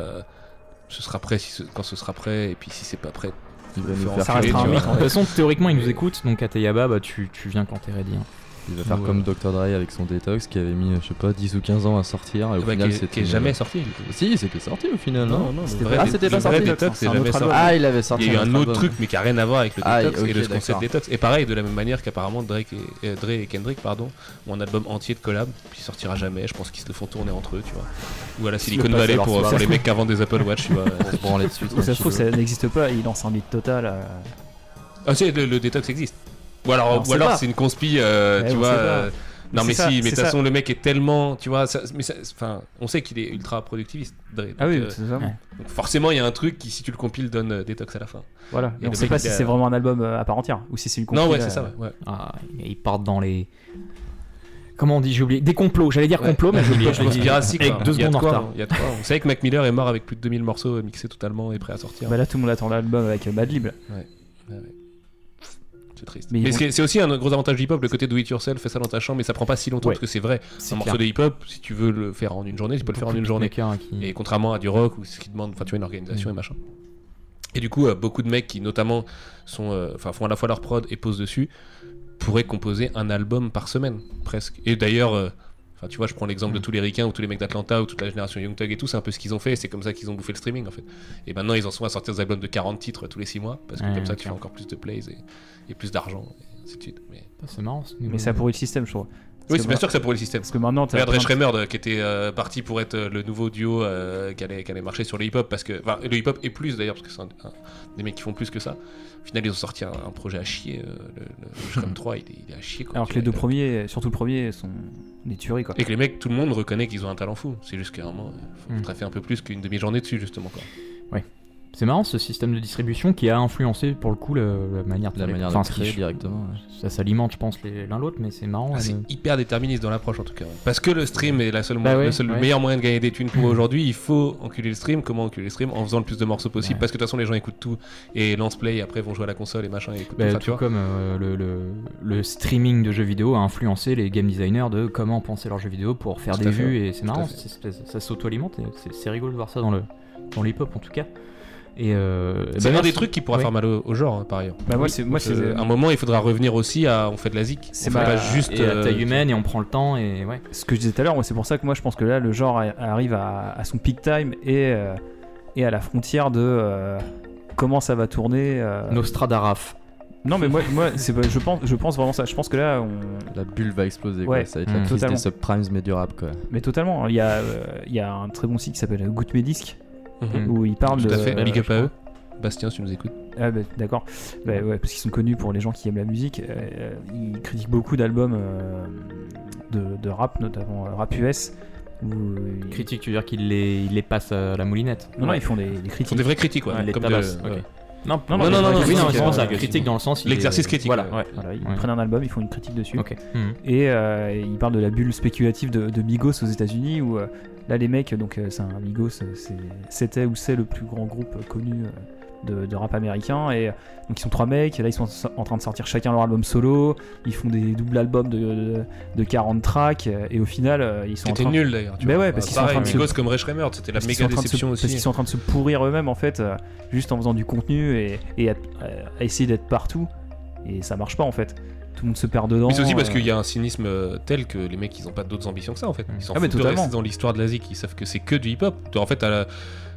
ce sera prêt si ce- quand ce sera prêt, et puis si c'est pas prêt, Il va on nous fait faire enculer, restera tu un vois. mythe, De toute façon, théoriquement, il nous écoute, donc à Teyaba, bah, tu, tu viens quand t'es ready. hein. Il va faire Ouais. comme Dr. Dre avec son détox qui avait mis, je sais pas, 10 ou 15 ans à sortir. Et au Bah, final, qui est- c'était. qui est jamais sorti. Si, c'était sorti au final, non, Non, non, le C'était vrai pas- Ah, c'était le pas sorti. détox, c'est jamais sorti. Ah, il avait sorti Il y a eu un autre truc, mais qui a rien à voir avec le Ah, détox et le concept d'accord. détox. Et pareil, de la même manière qu'apparemment Drake et, euh, Dre et Kendrick, pardon, ont un album entier de collab, il sortira jamais. Je pense qu'ils se le font tourner entre eux, tu vois. Ou à la Silicon Valley pour, les mecs qui vendent des Apple Watch, tu vois. Pour se branler dessus. Ça se trouve, ça n'existe pas, il lance un beat total. euh, Ah, si, le, le détox existe. Ou alors, ou alors c'est une conspi, euh, Ouais, tu vois. euh, Non, mais ça, si, mais de toute façon, le mec est tellement, tu vois, ça- mais ça- enfin, on sait qu'il est ultra productiviste. Dre, Ah donc, oui, euh, c'est ça. donc forcément, il y a un truc qui, si tu le compiles, donne euh, détox à la fin. Voilà. Et Et on le sait pas si c'est vraiment un album euh, à part entière ou si c'est une Non, ouais, compile, c'est ça, euh, ouais. ouais. Ah, ils partent dans les. Comment on dit J'ai oublié. Des complots, j'allais dire complot, mais j'ai oublié. je l'ai dit. Conspiracy, quoi. Avec deux Il y a de secondes en retard. il y a. On savait que Mac Miller est mort avec plus de 2000 morceaux euh, mixés totalement et prêts à sortir. Bah là, tout le monde attend l'album avec euh, Madlib. Ouais, ouais, ouais. C'est triste. Mais Mais, ils vont- c'est aussi un gros avantage du hip-hop, le côté do it yourself, fais ça dans ta chambre, mais ça prend pas si longtemps Ouais. parce que c'est vrai. Un morceau de hip-hop, si tu veux le faire en une journée, tu peux le faire en une journée. Qui- Et contrairement à du rock où ce qui demande, enfin tu vois, une organisation Mm. et machin. Et du coup, euh, beaucoup de mecs qui notamment sont, euh, font à la fois leur prod et posent dessus, pourraient composer un album par semaine presque. Et d'ailleurs. Enfin, tu vois, je prends l'exemple de tous les ricains ou tous les mecs d'Atlanta ou toute la génération Young Thug et tout, c'est un peu ce qu'ils ont fait, c'est comme ça qu'ils ont bouffé le streaming en fait. Et maintenant, ils en sont à sortir des albums de 40 titres tous les 6 mois, parce que Ouais, comme ça, tu fais encore plus de plays et, et plus d'argent, et ainsi de suite. Mais C'est marrant. ce Mais ça pourrit le système, je trouve. Oui, c'est bien sûr que ça pourrait le système. Parce que maintenant, t'as Regarde Schremer, de- qui était euh, parti pour être euh, le nouveau duo euh, qui, allait, qui allait marcher sur le hip-hop, parce que. Enfin, le hip-hop et plus d'ailleurs, parce que c'est un- un- des mecs qui font plus que ça. Au final, ils ont sorti un, un projet à chier. euh, le, le Shrem 3, il est, il est à chier. Quoi, Alors que Tu les deux premiers, surtout le premier, sont des tueries quoi. Et que les mecs, tout le monde reconnaît qu'ils ont un talent fou. C'est juste qu'à un moment, il faut Mm. traffer un peu plus qu'une demi-journée dessus, justement. Quoi. Ouais. C'est marrant ce système de distribution qui a influencé pour le coup la manière de La manière de enfin, créer directement, ouais. Ça s'alimente, je pense, l'un l'autre, mais c'est marrant. Ah, c'est euh, hyper déterministe dans l'approche en tout cas. Parce que le stream est la seule Bah ouais, le, seul- le meilleur moyen de gagner des thunes pour aujourd'hui. Il faut enculer le stream. Comment enculer le stream En faisant le plus de morceaux possible. Ouais. Parce que de toute façon, les gens écoutent tout et lance play et après vont jouer à la console et machin et écoutent Bah, tout. Tout tu vois. comme euh, le, le- le streaming de jeux vidéo a influencé les game designers de comment penser leurs jeux vidéo pour faire Tout des vues et c'est marrant, ça s'auto-alimente c'est- c'est rigolo de voir ça dans le dans l'hip-hop en tout cas. Et euh, C'est bah, un des trucs qui pourra Ouais. faire mal au, au genre, hein, par ailleurs. Bah, moi, c'est- moi, c'est- Euh, un moment, il faudra revenir aussi à on fait de la zik. C'est On fait ma- pas juste. et à euh, taille humaine et on prend le temps et ouais. Ce que je disais tout à l'heure, moi, c'est pour ça que moi je pense que là le genre arrive à, à son peak time et, euh, et à la frontière de euh, comment ça va tourner. euh. Nostradaraf. Non mais moi, moi c'est pas- je pense je pense vraiment ça. Je pense que là on La bulle va exploser, Ouais, quoi. Ça va être mm, la crise totalement. des subprimes mais durable, quoi. mais totalement. Il y a euh, il y a un très bon site qui s'appelle Good Medisc mhm. où il parle Tout de à fait. Big up à eux. Bastien, si tu nous écoutes. Ah bah, d'accord. Bah, ouais, parce qu'ils sont connus pour les gens qui aiment la musique. Euh, ils critiquent beaucoup d'albums euh, de, de rap, notamment euh, rap US. Où ils- Critique, tu veux dire qu'il les, il les passe à la moulinette Non, non, ils font des, des critiques. Ce sont des vraies critiques, ouais. Ouais, les comme de-. Non, Non, non, non, non, non, non, non, oui, non, critique, c'est pour ça, critique dans le sens. L'exercice critique. Voilà, ouais. Voilà, ils Ouais. prennent un album, ils font une critique dessus. Mhm. Et euh, ils parlent de la bulle spéculative de, de Migos aux États-Unis où euh, là les mecs, donc euh, c'est un Migos, euh, c'était ou c'est le plus grand groupe connu euh, de, de rap américain et donc ils sont trois mecs et là ils sont en train de sortir chacun leur album solo, ils font des doubles albums de, de, de 40 tracks et au final ils sont C'était train nul d'ailleurs. tu Mais vois. ouais, parce qu'ils sont en train de se- comme c'était la méga se- déception Parce qu'ils aussi. sont en train de se pourrir eux-mêmes en fait, euh, juste en faisant du contenu et, et à, à essayer d'être partout. Et ça marche pas en fait. Tout le monde se perd dedans. Mais c'est aussi parce euh, qu'il y a un cynisme euh, tel que les mecs ils ont pas d'autres ambitions que ça en fait. Ils s'en Ah, mais foutent de rester dans l'histoire de la zik, ils savent que c'est que du hip hop. En fait, à la-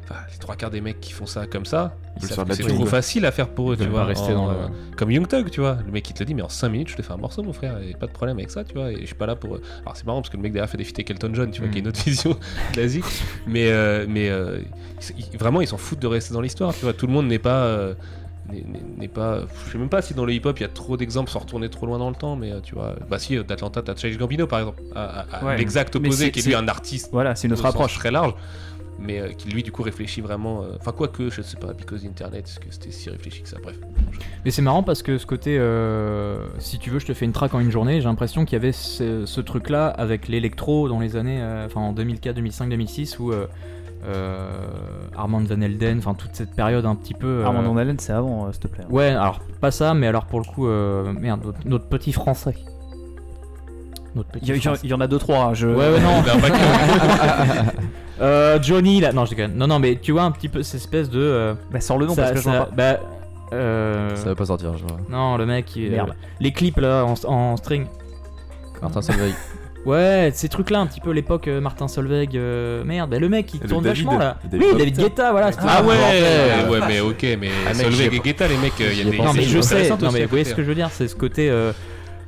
enfin, les trois quarts des mecs qui font ça comme ça, la c'est trop quoi. facile à faire pour eux, Ils tu vois. rester en, dans le- euh, Comme Young Thug, tu vois. Le mec il te le dit, mais en 5 minutes je te fais un morceau, mon frère, et pas de problème avec ça, tu vois. Et je suis pas là pour. Alors c'est marrant parce que le mec derrière fait des avec Elton John, tu vois, Mm. qui est une autre vision de la zik. Mais, euh, mais euh, vraiment ils s'en foutent de rester dans l'histoire, tu vois. Tout le monde n'est pas. euh, n'est- pas je sais même pas si dans le hip hop il y a trop d'exemples sans retourner trop loin dans le temps mais euh, tu vois bah si euh, d'Atlanta t'as Childish Gambino par exemple à, à- à Ouais. l'exact opposé qui est lui un artiste Voilà, c'est une autre au sens approche. très large mais euh, qui lui du coup réfléchit vraiment euh, enfin quoi que je sais pas because internet est-ce que c'était si réfléchi que ça? Bref Mais c'est marrant parce que ce côté, euh, si tu veux, je te fais une track en une journée, j'ai l'impression qu'il y avait ce, ce truc-là avec l'électro dans les années, euh, enfin en 2004, 2005, 2006, où euh, euh, Armand Van Helden, enfin toute cette période un petit peu. euh, Armand Van Halen, c'est avant, euh, s'il te plaît. Ouais, alors pas ça, mais alors pour le coup, euh, merde, notre, notre petit français. Il y, en a deux trois. hein, Je... Ouais, ouais, non. Euh, Johnny, là. Non, je déconne. Non, non, mais tu vois un petit peu cette espèce de. euh, Bah, sors le nom ça- parce que je ça- vois pas. Bah. Euh... Ça va pas sortir, je vois. Non, le mec, il- Merde. euh, les clips là en, en string. Martin Solveig. Ouais, ces trucs là, un petit peu l'époque euh, Martin Solveig. euh, Merde, bah, le mec il tourne David, vachement là. David oui, David Guetta. Voilà. c'était ah ça. ouais ouais mais ok mais Ah, mec, Solveig et Guetta les mecs euh, il y a des. Non mais je sais, non aussi mais à vous voyez ce que je veux dire, c'est ce côté. euh,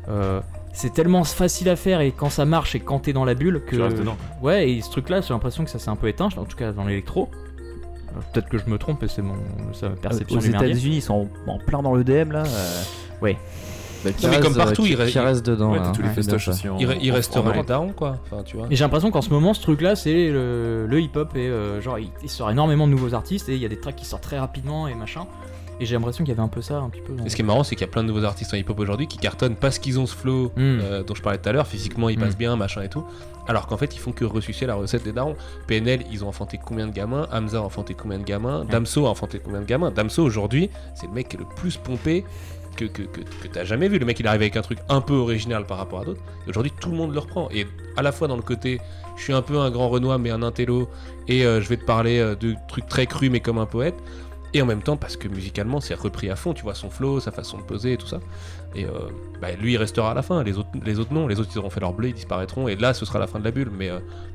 euh, c'est tellement facile à faire et quand ça marche et quand t'es dans la bulle que. Tu restes dedans. Ouais, et ce truc là, j'ai l'impression que ça s'est un peu éteint, en tout cas dans l'électro. Euh, Peut-être que je me trompe et c'est mon sa perception Aux du merdier. États-Unis, ils sont en, plein dans le DM là. euh, Bah, Non, mais comme partout, euh, qui, il reste- qui reste dedans. Ouais, là, t'as tous les hein, festoches aussi en. il, restera les Europe. darons quoi enfin tu vois Et j'ai l'impression qu'en ce moment, ce truc-là, c'est le, le hip-hop et euh, genre, il, il sort énormément de nouveaux artistes et il y a des tracks qui sortent très rapidement et machin. Et j'ai l'impression qu'il y avait un peu ça, un petit peu. Et ce qui est marrant, c'est qu'il y a plein de nouveaux artistes en hip-hop aujourd'hui qui cartonnent parce qu'ils ont ce flow Mm. euh, dont je parlais tout à l'heure. Physiquement, ils Mm. passent bien, machin et tout. Alors qu'en fait, ils font que ressusciter la recette des darons. PNL, ils ont enfanté combien de gamins? Hamza a enfanté combien de gamins? Damso a enfanté combien de gamins? Damso, aujourd'hui, c'est le mec qui est le plus pompé que, que, que, t'as jamais vu. Le mec, il arrive avec un truc un peu original par rapport à d'autres. Aujourd'hui, tout le monde le reprend. Et à la fois dans le côté, je suis un peu un grand Renoir, mais un intello, et euh, je vais te parler euh, de trucs très crus, mais comme un poète. Et en même temps, parce que musicalement, c'est repris à fond, tu vois, son flow, sa façon de poser et tout ça. Et euh, bah, lui, il restera à la fin, les autres, les autres non, les autres, ils auront fait leur bleu, ils disparaîtront, et là, ce sera la fin de la bulle. Mais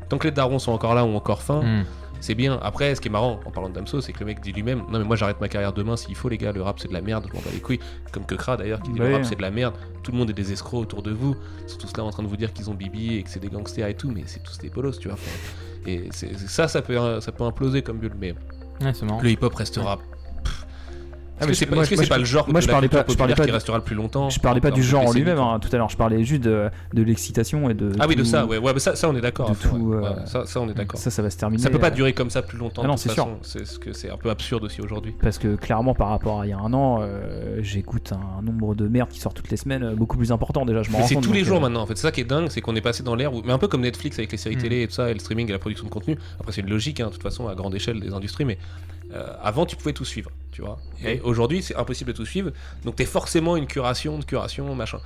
tant que les darons sont encore là ou encore Mm. C'est bien. Après, ce qui est marrant en parlant de Damso, c'est que le mec dit lui-même Non, mais moi j'arrête ma carrière demain s'il faut, les gars, le rap c'est de la merde, je m'en bats les couilles. Comme que Kra d'ailleurs, qui dit Bah le rap c'est de la merde, tout le monde est des escrocs autour de vous. Ils sont tous là en train de vous dire qu'ils ont Bibi et que c'est des gangsters et tout, mais c'est tous des polos, tu vois. Et c'est ça, ça peut, ça peut imploser comme bulle, mais Ouais, le hip-hop restera. Ah, Est-ce mais que c'est pas, le genre moi, je la parlais pas- je parlais pas qui restera le plus longtemps Je parlais pas du genre en lui-même, hein, tout à l'heure. Je parlais juste de, de l'excitation et de. Ah oui, de ça, ouais, ouais, mais ça, ça on est d'accord. fond, tout, ouais. euh, Ouais, ça, ça, on est d'accord. Ça, ça va se terminer. Ça peut pas euh, durer comme ça plus longtemps. Ah non, c'est sûr. C'est ce que c'est un peu absurde aussi aujourd'hui. Parce que clairement, par rapport à il y a un an, euh, j'écoute un nombre de merdes qui sort toutes les semaines beaucoup plus important déjà. Je m'en c'est tous les jours maintenant en fait. C'est ça qui est dingue, c'est qu'on est passé dans l'ère. Mais un peu comme Netflix avec les séries Mm. télé et tout ça, et le streaming et la production de contenu. Après, c'est une logique, hein, de toute façon, à grande échelle des industries, mais euh, avant, tu pouvais tout suivre, tu vois. Et aujourd'hui, c'est impossible de tout suivre. Donc, t'es forcément une curation, de curation, machin.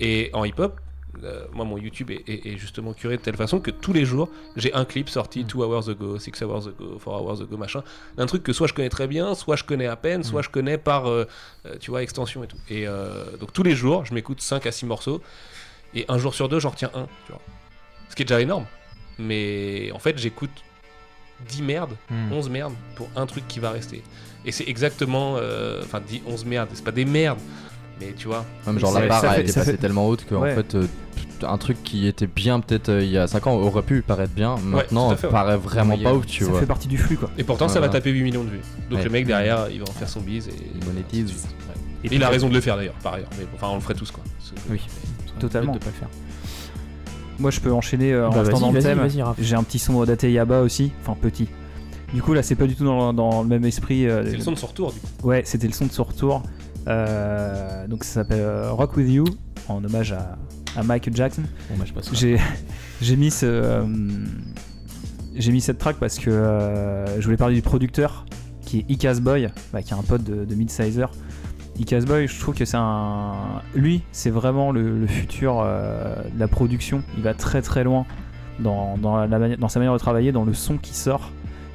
Et en hip-hop, euh, moi, mon YouTube est, est- est justement curé de telle façon que tous les jours, j'ai un clip sorti 2 hours ago, 6 hours ago, 4 hours ago, machin. Un truc que soit je connais très bien, soit je connais à peine, soit je connais par, euh, tu vois, extension et tout. Et donc, tous les jours, je m'écoute 5 à 6 morceaux. Et un jour sur deux, j'en retiens un, tu vois. Ce qui est déjà énorme. Mais en fait, j'écoute 10 merdes, Hmm. 11 merdes pour un truc qui va rester. Et c'est exactement. euh, Enfin, 10, 11 merdes, c'est pas des merdes. Mais tu vois. Ouais, mais genre la barre ça a été ça passée tellement haute qu'en Ouais. fait euh, un truc qui était bien peut-être euh, il y a 5 ans aurait pu paraître bien, maintenant à fait, ouais. paraît vraiment Mais, pas ouf tu ça vois. fait partie du flux quoi. Et pourtant, ça va taper 8 millions de vues. Donc Ouais. le mec derrière, il va en faire son bise et. Il monétise. Ouais. Et Et puis- il a raison de le faire d'ailleurs, par ailleurs. Mais enfin, on le ferait tous quoi. Oui, mais- totalement. de pas le faire. Moi, je peux enchaîner euh, en Bah, restant dans le thème. J'ai un petit son d'Ate Yaba aussi, enfin petit. Du coup, là, c'est pas du tout dans, dans le même esprit. euh, C'est le son de son retour du coup. Ouais, c'était le son de son retour. Euh, donc ça s'appelle euh, Rock With You, en hommage à, à Michael Jackson. Bon, bah. J'ai mis ce euh, j'ai mis cette track parce que euh, je voulais parler du producteur qui est Icaz Boy, bah, qui est un pote de, de Midsizer. Icaz Boy, je trouve que c'est un lui, c'est vraiment le, futur euh, de la production. Il va très très loin dans, dans, sa manière de travailler, dans le son qui sort.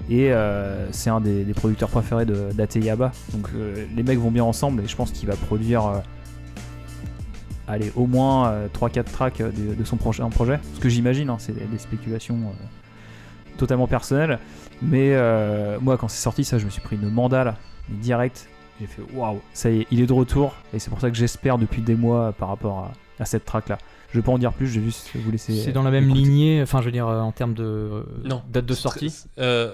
Et euh, c'est un des, producteurs préférés de- d'Ate Yaba. Donc euh, les mecs vont bien ensemble et je pense qu'il va produire allez, au moins euh, 3-4 tracks de, son prochain projet. Ce que j'imagine, hein, c'est des, spéculations totalement personnelles. Mais moi, quand c'est sorti, ça, je me suis pris une mandale direct. J'ai fait waouh, ça y est, il est de retour. Et c'est pour ça que j'espère depuis des mois par rapport à, à cette track là. Je vais pas en dire plus, je vais juste vous laisser. C'est dans la même écouter. lignée, enfin, je veux dire, euh, en termes de euh, Non. date de C'est sortie. euh,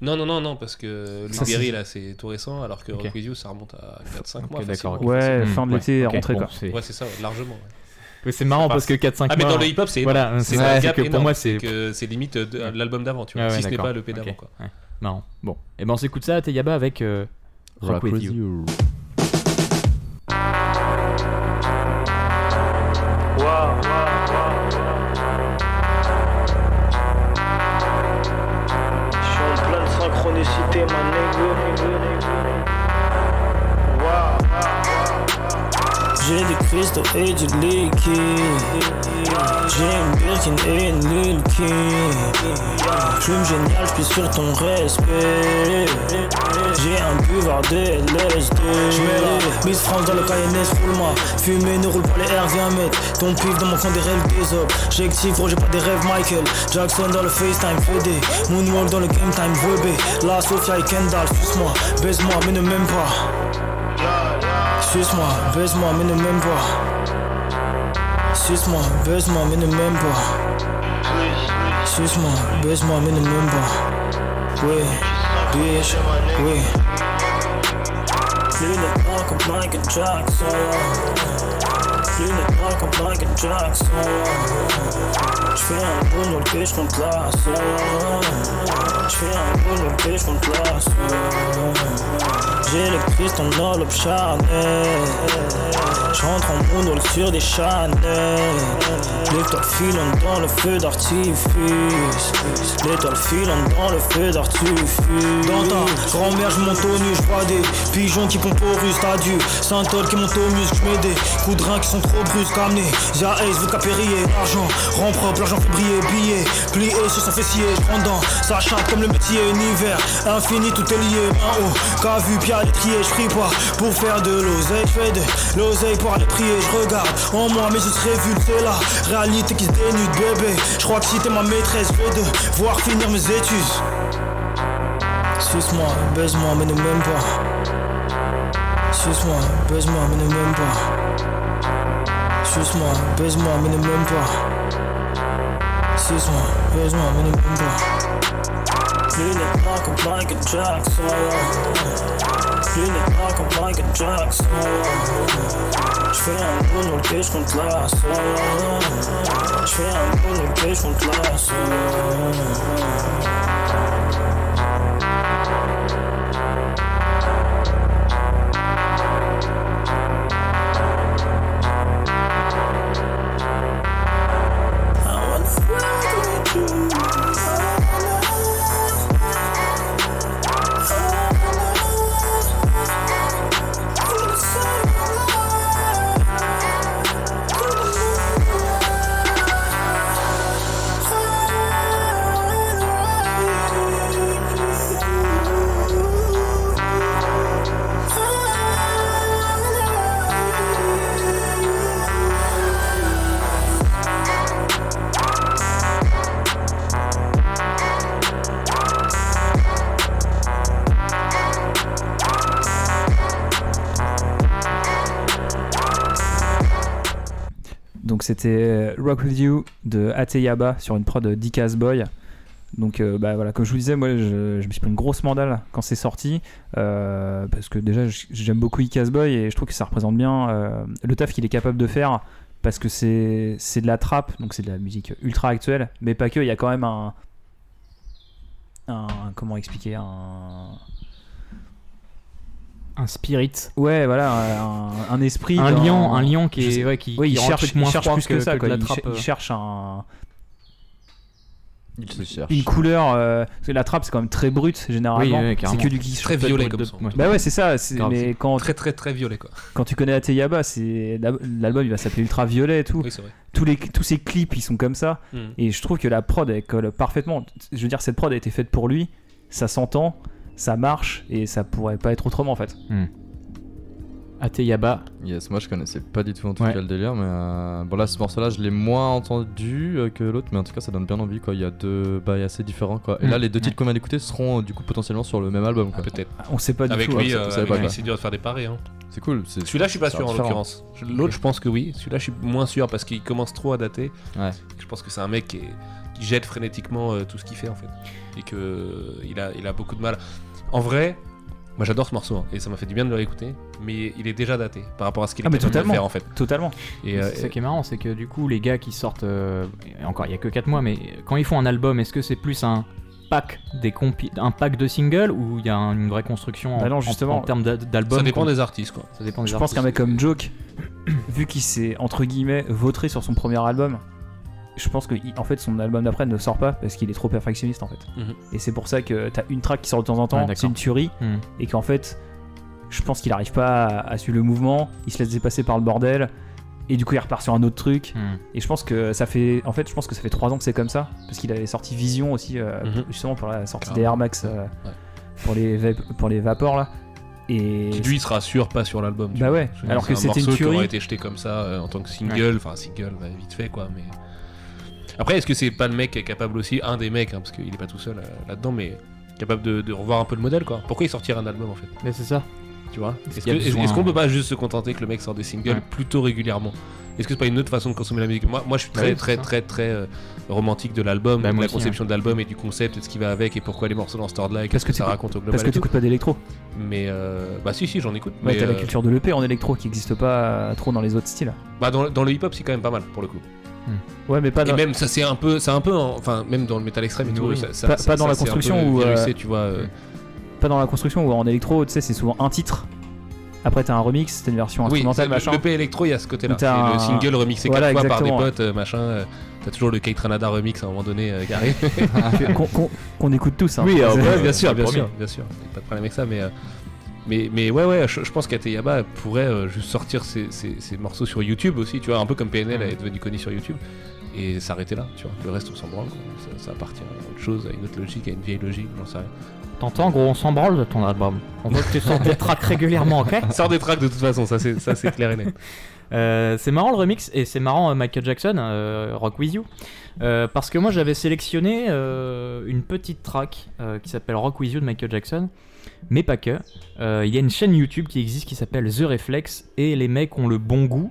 non, non, non, non, parce que c'est- là c'est tout récent, alors que Ok. Rock With You ça remonte à 4-5 Ok, mois. d'accord. Ouais, fin de ouais, l'été, ok, rentrée bon, quoi. c'est- Ouais, c'est ça, largement. ouais. Oui, c'est marrant parce que 4-5 Ah, mais dans le hip-hop, c'est Voilà, c'est que pour moi, c'est. que c'est limite de Ouais. l'album d'avant, tu vois. Ah ouais, si ce n'est pas le P d'avant, quoi. ouais. Marrant. Bon, et ben on s'écoute ça à Teyaba avec euh, Rock, With You. Je suis en pleine synchronicité, ma nigga. Wow. J'ai des cristaux et du liquide. J'ai une Birkin et une Lil Kim. Plume génial, j'pie sur ton respect. J'ai un buvard de LSD. J'mets Miss France dans le Cayenne, roule-moi. Fumer ne roule pas les airs, viens mettre ton pif dans mon fond des rêves des hommes. J'active, gros, j'ai pas des rêves, Michael. Jackson dans le FaceTime, FD. Moonwalk dans le game time, Webé. La Sophia et Kendall, suce-moi, baise-moi, mais ne m'aime pas. Suce-moi, baise-moi, mais ne m'aime pas. Suce-moi, baise-moi, mais ne m'aime pas. Suce-moi, baise-moi, mais ne m'aime pas. Oui, bitch, oui. Lunettes noires comme Michael Jackson. Lunettes noires comme Michael Jackson. J'fais un bon dans le pied, j'compte la J'fais un bon dans le pied, j'compte la J'ai le Christ en enveloppe Chanel. J'entre en gondole sur des Chanel. L'étoile filante dans le feu d'artifice. L'étoile filante dans le feu d'artifice. Dans grand-mère, je monte au nu, je des pigeons qui pompent au russe. Adieu, Saint-Ol qui monte au muscle, je mets des coups de rein qui sont trop brusques. Zia Ace, veut capérier. L'argent rend propre, l'argent fait briller. Billet, plié sur son fessier, je prends dans sa comme le métier. Univers, infini, tout est lié. En haut, qu'a vu, Pierre l'étrier, je prie pas pour faire de l'oseille. Fais de l'oseille pour aller prier, je regarde en moi, mais je serai c'est la réalité qui se dénude, bébé. Je crois que si t'es ma maîtresse, je vais devoir finir mes études. Suce-moi, baise-moi, mais ne m'aime pas. Suce-moi, baise-moi, mais ne m'aime pas. Suce-moi, baise-moi, mais ne m'aime pas. Suce-moi, baise-moi, mais ne m'aime pas. Clean it like a Michael Jackson. Clean it like a Michael Jackson. J'fais un gros dans le pied, j'compte la J'fais un gros dans le pied, j'compte la c'était Rock With You de Ateyaba sur une prod Dicas Boy. Donc euh, bah, voilà, comme je vous disais, moi je, me suis pris une grosse mandale quand c'est sorti. euh, parce que déjà j'aime beaucoup Icas Boy et je trouve que ça représente bien euh, le taf qu'il est capable de faire. Parce que c'est c'est de la trap, donc c'est de la musique ultra actuelle. Mais pas que, il y a quand même un. un comment expliquer Un. Un spirit. Ouais, voilà, un, un esprit. Un dans- lion- un lion qui est- ouais, qui- ouais, qui il rend le cherche, truc moins il cherche froid plus que, que- ça. que quoi. Il, euh. cherche un, Il se cherche. une couleur. euh, parce que la trappe, c'est quand même très brute généralement. Oui, c'est que du qui Très violet comme son. Bah ouais, c'est ça. mais quand Très très très violet quoi. quand tu connais Ateyaba, c'est l'album il va s'appeler Ultra Violet et tout. Oui, c'est vrai. Tous les tous ces clips ils sont comme ça. Mm. Et je trouve que la prod elle colle parfaitement. Je veux dire cette prod a été faite pour lui. Ça s'entend, ça marche et ça pourrait pas être autrement en fait. Ateyaba. Yes, moi je connaissais pas du tout en tout Ouais. cas le délire, mais euh, bon là ce morceau-là je l'ai moins entendu euh, que l'autre, mais en tout cas ça donne bien envie quoi. Il y a deux bails assez différents quoi. Et Mm. là les deux titres qu'on vient d'écouter seront euh, du coup potentiellement sur le même album quoi. Peut-être. On sait pas du Avec tout. lui, euh, savez avec pas, lui, c'est dur de faire des paris. Hein. C'est cool. Celui-là, je suis pas sûr en l'occurrence. L'autre, je pense que oui. Celui-là, je suis moins sûr parce qu'il commence trop à dater. Ouais. Je pense que c'est un mec qui, est- qui jette frénétiquement euh, tout ce qu'il fait en fait. Et que euh, il a, il a beaucoup de mal. En vrai, moi j'adore ce morceau hein, et ça m'a fait du bien de le réécouter. Mais il est déjà daté par rapport à ce qu'il est Ah mais capable de totalement. faire en fait. Totalement. Et, euh, c'est ça qui est marrant, c'est que du coup, les gars qui sortent. euh, et encore, il y a que 4 mois, mais quand ils font un album, est-ce que c'est plus un pack, des compi- un pack de singles ou il y a un- une vraie construction en, Bah non, justement. en, termes d'a- d'album ça dépend quoi des artistes quoi. Ça dépend des Je pense qu'un mec comme Joke, vu qu'il s'est entre guillemets vautré sur son premier album, je pense que en fait son album d'après ne sort pas parce qu'il est trop perfectionniste en fait. Mhm. Et c'est pour ça que t'as une track qui sort de temps en temps, c'est une tuerie, Hmm. et qu'en fait, je pense qu'il arrive pas à, à suivre le mouvement, il se laisse dépasser par le bordel, et du coup il repart sur un autre truc. Hmm. Et je pense que ça fait, en fait, je pense que ça fait trois ans que c'est comme ça, parce qu'il avait sorti Vision aussi, euh, Mhm. justement pour la sortie des Air Max, euh, Ouais. pour les pour les vapors là. Et Qui lui sera sûr pas sur l'album. Bah vois. ouais, alors c'est que un c'était une morceau qui tuerie. aurait été jeté comme ça euh, en tant que single, enfin single bah, vite fait quoi. Mais après, est-ce que c'est pas le mec qui est capable aussi, un des mecs, hein, parce qu'il est pas tout seul euh, là-dedans, mais capable de, de revoir un peu le modèle quoi. Pourquoi il sortirait un album en fait Mais c'est ça. Tu vois Est-ce qu'on peut pas juste se contenter que le mec sorte des singles Ouais. plutôt régulièrement Est-ce que c'est pas une autre façon de consommer la musique moi, moi, je suis Bah très très très très euh, romantique de l'album, Bah, de la aussi, conception de l'album et du concept et de ce qui va avec et pourquoi les morceaux dans cet ordre-là et Parce qu'est-ce que, que ça raconte au global. parce que et tout. t'écoutes pas d'électro. Mais euh, bah si si, j'en écoute. Ouais, mais, t'as la euh, culture de l'EP en électro qui existe pas trop dans les autres styles. Bah dans, dans le hip-hop, c'est quand même pas mal pour le coup. Ouais, mais pas Et dans, même ça c'est un peu, c'est un peu, en- enfin même dans le métal extrême et tout, Nourri. ça, ça- Pas- ça- pas dans ça, la un construction virusé, euh, tu vois. euh, pas dans la construction où en électro, tu sais, c'est souvent un titre. Après, t'as un remix, t'as une version Oui, instrumentale, c'est- machin. le P électro, il y a ce côté-là. C'est le un- single remixé Voilà, quatre fois par des potes, euh, machin. euh, T'as toujours le Kate Ranada remix à un moment donné euh, qui arrive. qu'on qu'on- qu'on écoute tous. Hein. Oui, euh, bien sûr, bien sûr, bien sûr. Pas de problème avec ça, mais. Mais, mais ouais, ouais, je, je pense qu'Ateyaba pourrait euh, juste sortir ses, ses- ses morceaux sur YouTube aussi, tu vois, un peu comme PNL est devenu connu sur YouTube. et s'arrêter là, tu vois. Le reste, on s'en branle, quoi. Ça, ça appartient à autre chose, à une autre logique, à une vieille logique, j'en sais rien. T'entends, gros, on s'en branle de ton album. On veut que tu sortes des tracks régulièrement, ok Sors des tracks de toute façon, ça c'est ça, c'est clair et net. Euh, c'est marrant le remix et c'est marrant euh, Michael Jackson, euh, Rock With You, parce que moi j'avais sélectionné une petite track qui s'appelle Rock With You de Michael Jackson, mais pas que. Euh, Il y a une chaîne YouTube qui existe qui s'appelle The Reflex et les mecs ont le bon goût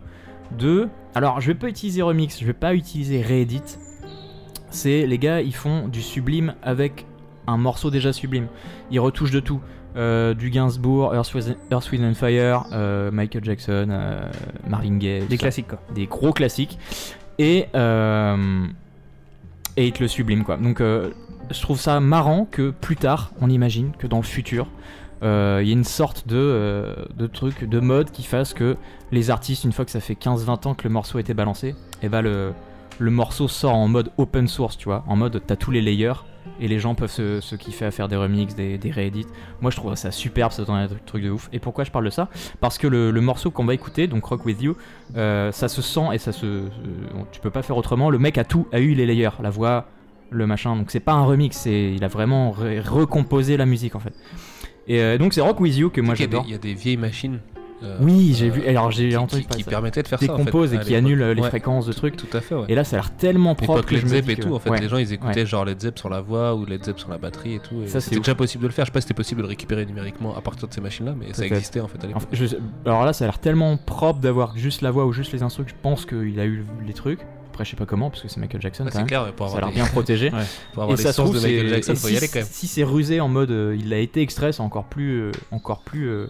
de. Alors je vais pas utiliser remix, je vais pas utiliser réédit. C'est les gars ils font du sublime avec un morceau déjà sublime. Ils retouchent de tout. Euh, du Gainsbourg, Earth, Wind- Earth, Wind and Fire, euh, Michael Jackson, euh, Marvin Gaye, Des ça. classiques, quoi. Des gros classiques. Et, et ils te le subliment quoi. Donc je trouve ça marrant que plus tard, on imagine que dans le futur, euh, il y a une sorte de, euh, de truc, de mode qui fasse que les artistes, une fois que ça fait 15-20 ans que le morceau a été balancé, et bah le, le morceau sort en mode open source, tu vois, en mode t'as tous les layers et les gens peuvent se, kiffer à faire des remixes, des, des réédits. Moi je trouve ça superbe, donne un truc de ouf. Et pourquoi je parle de ça? Parce que le, morceau qu'on va écouter, donc Rock With You, euh, ça se sent et ça se. tu peux pas faire autrement. Le mec a tout, a eu les layers, la voix, le machin. Donc c'est pas un remix, c'est il a vraiment ré- recomposé la musique en fait. Et euh, donc c'est Rock With You que moi j'adore. il y a des vieilles machines. euh, Oui, j'ai vu. Alors j'ai qui- entendu qui, qui ça. permettaient de faire Des ça. en fait, composes et qui l'époque. euh, les Ouais. fréquences de trucs. Tout à fait, ouais. Et là, ça a l'air tellement propre Époque que Led Zepp et que- tout, en fait, ouais. les gens ils écoutaient genre Led Zepp sur la voix ou Led Zepp sur la batterie et tout. Et Ça, c'est c'était ouf. déjà possible de le faire. Je sais pas si c'était possible de le récupérer numériquement à partir de ces machines-là, mais ça existait en fait à l'époque. En fait, je- alors là, ça a l'air tellement propre d'avoir juste la voix ou juste les instruments. Je pense qu'il a eu les trucs. Après, je sais pas comment, parce que c'est Michael Jackson. Ah, quand c'est même. clair, pour ça a l'air bien protégé. Ouais. Pour avoir et les ça trouve, de Michael Jackson, faut y si, aller quand même. Si c'est rusé en mode euh, il a été extrait, c'est encore plus, euh, encore plus euh,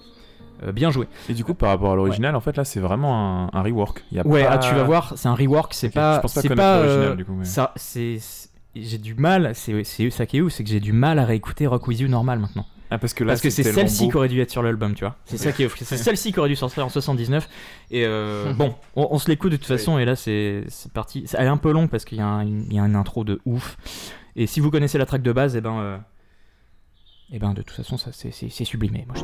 euh, bien joué. Et du coup, par rapport à l'original, en fait, là, c'est vraiment un, un rework. Y a Ouais, pas- ah, tu vas voir, c'est un rework, c'est Ok, pas. je pense pas c'est connaître pas. l'original, euh, du coup, mais- Ça, c'est. c'est- J'ai du mal, c'est c'est ça qui est ouf, c'est que j'ai du mal à réécouter Rock With You normal maintenant. Ah, parce que là, parce que c'est celle-ci qui aurait dû être sur l'album, tu vois. C'est ça qui est. C'est celle-ci qui aurait dû sortir en 79. Et euh, bon, on, on se l'écoute de toute façon, et là c'est parti. Elle est un peu longue parce qu'il y, a un- il y a une intro de ouf. Et si vous connaissez la track de base, et ben. euh, et ben de toute façon, ça c'est sublimé. Moi,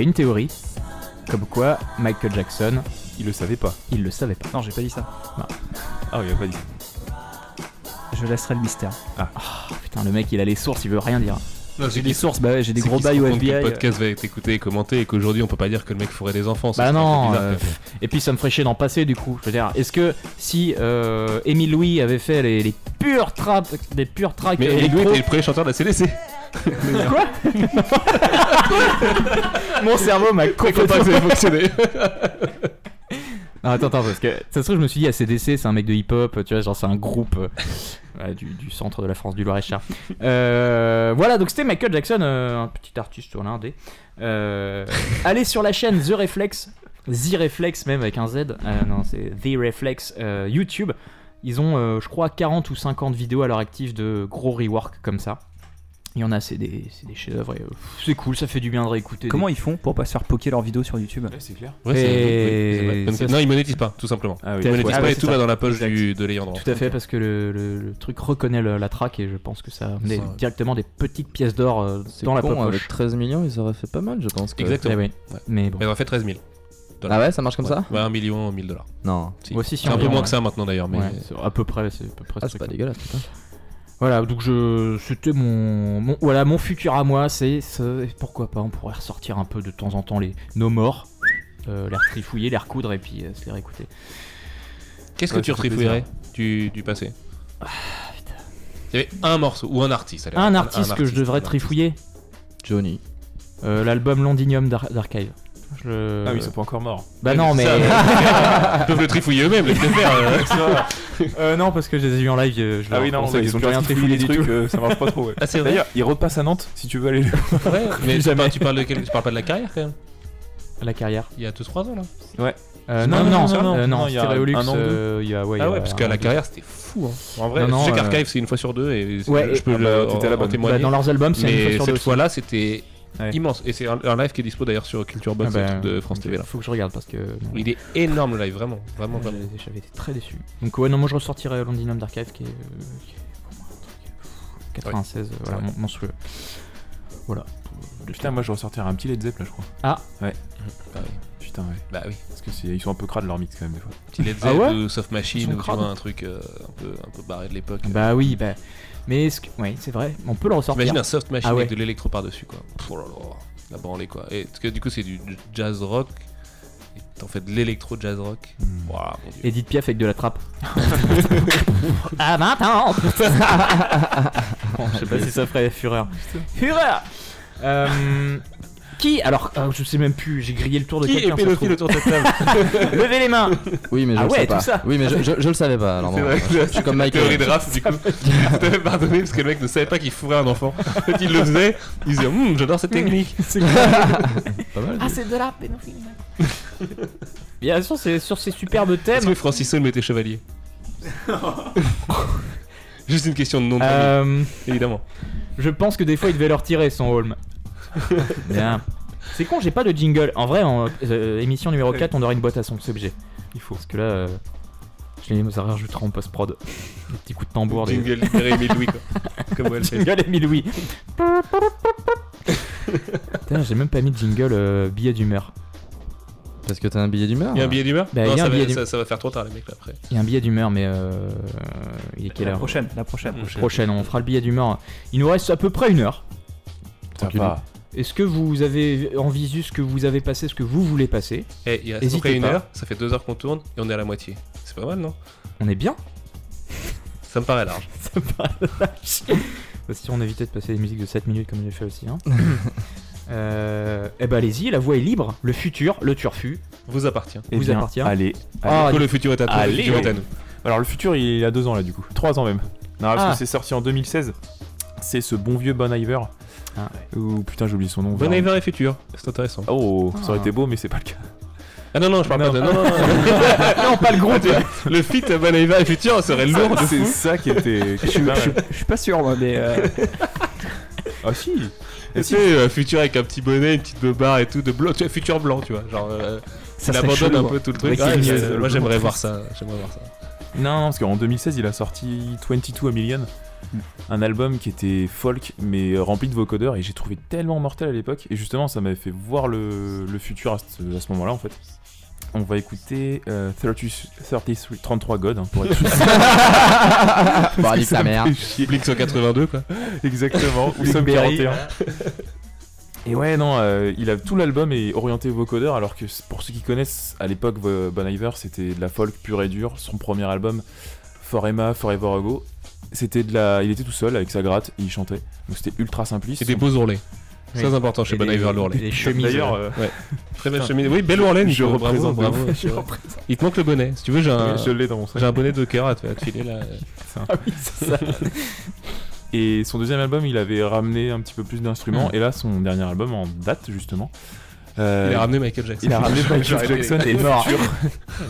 a une théorie, comme quoi Michael Jackson, Il le savait pas. il le savait pas. Non, j'ai pas dit ça. Ah, il a pas dit. Je laisserai le mystère. Putain, le mec, il a les sources, il veut rien dire. Non, J'ai des sources, bah ouais, j'ai des gros bails au FBI. Le podcast va être écouté et commenté et qu'aujourd'hui on peut pas dire que le mec fourrait des enfants. ça Bah serait non. bizarre, euh, quand même. et puis ça me ferait chier d'en passer du coup. Je veux dire, est-ce que si euh, Émile Louis avait fait les, les purs traps, des purs tracks Mais Eric électro- Louis était le premier chanteur de la CDC. Quoi Mon cerveau m'a ait fonctionné. Non, attends, attends, parce que ça se trouve, je me suis dit, ACDC, c'est un mec de hip-hop, tu vois, genre c'est un groupe euh, voilà, du, du centre de la France, du Loir-et-Cher. Euh, voilà, donc c'était Michael Jackson, euh, un petit artiste sur l'indé. Allez sur la chaîne The Reflex, The Reflex même avec un Z, non, c'est The Reflex YouTube. Ils ont, je crois, 40 ou 50 vidéos à leur actif de gros rework comme ça. Il y en a, c'est des, c'est des chefs-d'œuvre. et, euh, C'est cool, ça fait du bien de réécouter. Comment des... ils font pour pas se faire poker leurs vidéos sur YouTube c'est clair. Ouais, c'est- Et oui, c'est vrai. ça, non, ils monétisent pas, tout simplement. Ah oui. Ils monétisent Ah pas ouais, et c'est tout ça. va dans la poche Exact. du, de l'ayant droit. Tout à fait, parce que le, le- le truc reconnaît le- la track et je pense que ça a amené Ça, ouais. directement des petites pièces d'or euh, C'est dans la con, poche. avec 13 millions, ils auraient fait pas mal, je pense. que- Exactement. Eh oui. Ouais. Mais bon. Mais on a fait 13 000. Ah ouais, ça marche comme ça Ouais, 1 million, 1000 dollars. Non. Si. Moi aussi, si C'est un peu moins ouais. que ça maintenant d'ailleurs, mais Ouais, c'est à peu près, c'est à peu près Ah, ce c'est pas truc-là. dégueulasse, putain. Voilà, donc je, c'était mon, mon- voilà, mon futur à moi, c'est, ce- pourquoi pas, on pourrait ressortir un peu de temps en temps les nos morts, euh, les retrifouiller, les recoudre et puis euh, se les réécouter. qu'est-ce Ouais, que tu retrifouillerais du, du passé Il y avait un morceau ou un artiste. allez, Un artiste que je devrais trifouiller, Johnny. euh, l'album Londinium d'Ar- d'Archive. Je- Ah oui, ils sont pas encore morts. Bah non, mais. Ça, Ils peuvent le trifouiller eux-mêmes, les faire. euh. Euh, non, parce que je les ai vus en live. euh, Je Ah oui, non, ouais, de ils sont plus rien déjà trifouiller des du trucs, tout. euh, ça marche pas trop. ouais. Ah, c'est vrai D'ailleurs, ils repassent à Nantes si tu veux aller. Ouais, mais tu Jamais. parles, tu parles de quel... tu parles pas de la carrière quand même La carrière. Il y a 2-3 ans là Euh, Non, non, non, non, non, non, euh, non, il y a euh, ouais, Ah ouais, parce an la carrière c'était fou. Hein. En vrai, Non, euh, qu'Archive c'est une fois sur deux et Ouais, je peux le- ah bah, t'étais en- témoigner. Bah, dans leurs albums, c'est une fois sur deux cette fois-là c'était Ouais. immense et c'est un, un live qui est dispo d'ailleurs sur Culture Box Ah bah, truc de France TV là. Faut que je regarde parce que. non. Il est énorme le live, vraiment, vraiment, vraiment. J'avais été très déçu. Donc ouais, non, moi je ressortirais Londinum d'Archive qui est, euh, qui est pour moi un truc, pff, 96, euh, voilà, monstrueux. Voilà. Putain, moi je ressortirais un petit Led Zepp là, je crois. Ah. Ouais. Bah oui. Putain, ouais. Bah oui. Parce que c'est- ils sont un peu crades leur mix quand même des fois. Petit Led Ah Zepp ouais ou Soft Ils Machine sont ou tu crades. vois un truc euh, un peu un peu barré de l'époque. Bah oui, bah. Mais est-ce que. Oui, c'est vrai, on peut le ressortir. Imagine un Soft Machine Ah ouais. avec de l'électro par dessus quoi. Oh là là, la branlée quoi. Et parce que du coup c'est du jazz rock. Et t'en fais de l'électro jazz rock. Hmm. Waouh, mon dieu. Edith Piaf avec de la trappe. à 20 ans Je sais pas si ça ferait fureur. Fureur Euh, Qui Alors, euh, je sais même plus, j'ai grillé le tour de Qui est quelqu'un. ça se pédophile trouve. autour de cette table Levez les mains Oui, mais je Ah le ouais, sais pas. tout ça. Oui, mais je, je, je le savais pas. Alors, C'est bon, vrai je, que je suis comme Théorie Michael. de Raph, du coup. Je t'avais pardonné parce que le mec ne savait pas qu'il fourrait un enfant. Quand il le faisait, il disait Hum, j'adore cette technique. Pas mal. Ah, c'est de la pédophilie. Bien sûr, c'est sur ces superbes Est-ce thèmes. que Francis Hall mettait chevalier Juste une question de nom de famille, Euh, évidemment. Je pense que des fois il devait leur tirer son Holm. Bien. C'est con, j'ai pas de jingle. En vrai, en euh, émission numéro 4, on aurait une boîte à son, c'est obligé. Il faut. Parce que là, euh, je les rajoutera en post-prod. Des petits coups de tambour. des- Jingle libéré Louis, quoi. Comme elle. Jingle Émile Louis. Putain, j'ai même pas mis de jingle euh, billet d'humeur. Parce que t'as un billet d'humeur Il y a un billet d'humeur Bah, Non, il y a ça, un va, billet ça, ça va faire trop tard, les mecs, là, après. Il y a un billet d'humeur, mais euh, il est quelle La heure prochaine, la prochaine. Prochaine, on fera le billet d'humeur. Il nous reste à peu près une heure. Va. Est-ce que vous avez en visu ce que vous avez passé, ce que vous voulez passer Eh, il reste à peu Hésitez près une pas. heure, ça fait deux heures qu'on tourne et on est à la moitié. C'est pas mal, non? On est bien Ça me paraît large. Ça me paraît lâche. Bah, si on évitait de passer des musiques de 7 minutes comme j'ai fait aussi. Hein. euh, eh ben allez-y, la voix est libre. Le futur, le turfu. Vous appartient. Eh Vous bien, appartient. Allez. Ah, Du coup, le futur est à toi, le Allez. futur est à nous. Alors le futur il a deux ans là du coup, trois ans même. Non parce Ah. que c'est sorti en 2016. C'est ce bon vieux Bon Iver. Ah. Ou putain j'ai oublié son nom. Bon Iver est futur, c'est intéressant. Oh, ça aurait Ah. été beau mais c'est pas le cas. Ah non, non, je parle Non. pas de. Non, non, non. non, pas le groupe. le feat Bon Iver et futur serait lourd de C'est ça qui était. je suis pas sûr, moi, mais. euh, Ah si. Tu sais, euh, futur avec un petit bonnet, une petite beubare et tout, de blanc, tu vois, futur blanc, tu vois. Genre, euh, Ça il serait abandonne chelou, un peu hein. tout le truc. Ouais, c'est- moi, j'aimerais voir ça. J'aimerais voir ça. Non, non, parce qu'en 2016 il a sorti 22 a Million. Un album qui était folk mais rempli de vocodeurs et j'ai trouvé tellement mortel à l'époque. Et justement, ça m'avait fait voir le, le futur à ce, à ce moment-là en fait. On va écouter euh, 30 33 33 God hein, pour être plus. Bon, nique ta mère. Blink 182 quoi. Exactement. Ou Somme Blackberry. 41. Et ouais, non, euh, il a tout l'album est orienté vocodeur, alors que pour ceux qui connaissent, à l'époque, Bon Iver, c'était de la folk pure et dure. Son premier album, For Emma, Forever Ago, c'était de la, il était tout seul avec sa gratte, et il chantait. Donc c'était ultra simpliste. Et des beaux ourlets. Oui. Très important chez Bon Iver l'ourlet. des chemises, D'ailleurs, euh, Ouais. Très belle chemise. Oui, belle ourlet, Je représente bravo. c'est vrai. Il te manque le bonnet. Si tu veux, j'ai un, je l'ai dans mon sac. j'ai un bonnet de cœur à te, à te filer là. Ah oui, c'est ça. Et son deuxième album, il avait ramené un petit peu plus d'instruments. Mm. Et là, son dernier album en date, justement. Euh, Il a ramené Michael Jackson. Il a ramené Michael Jackson et mort.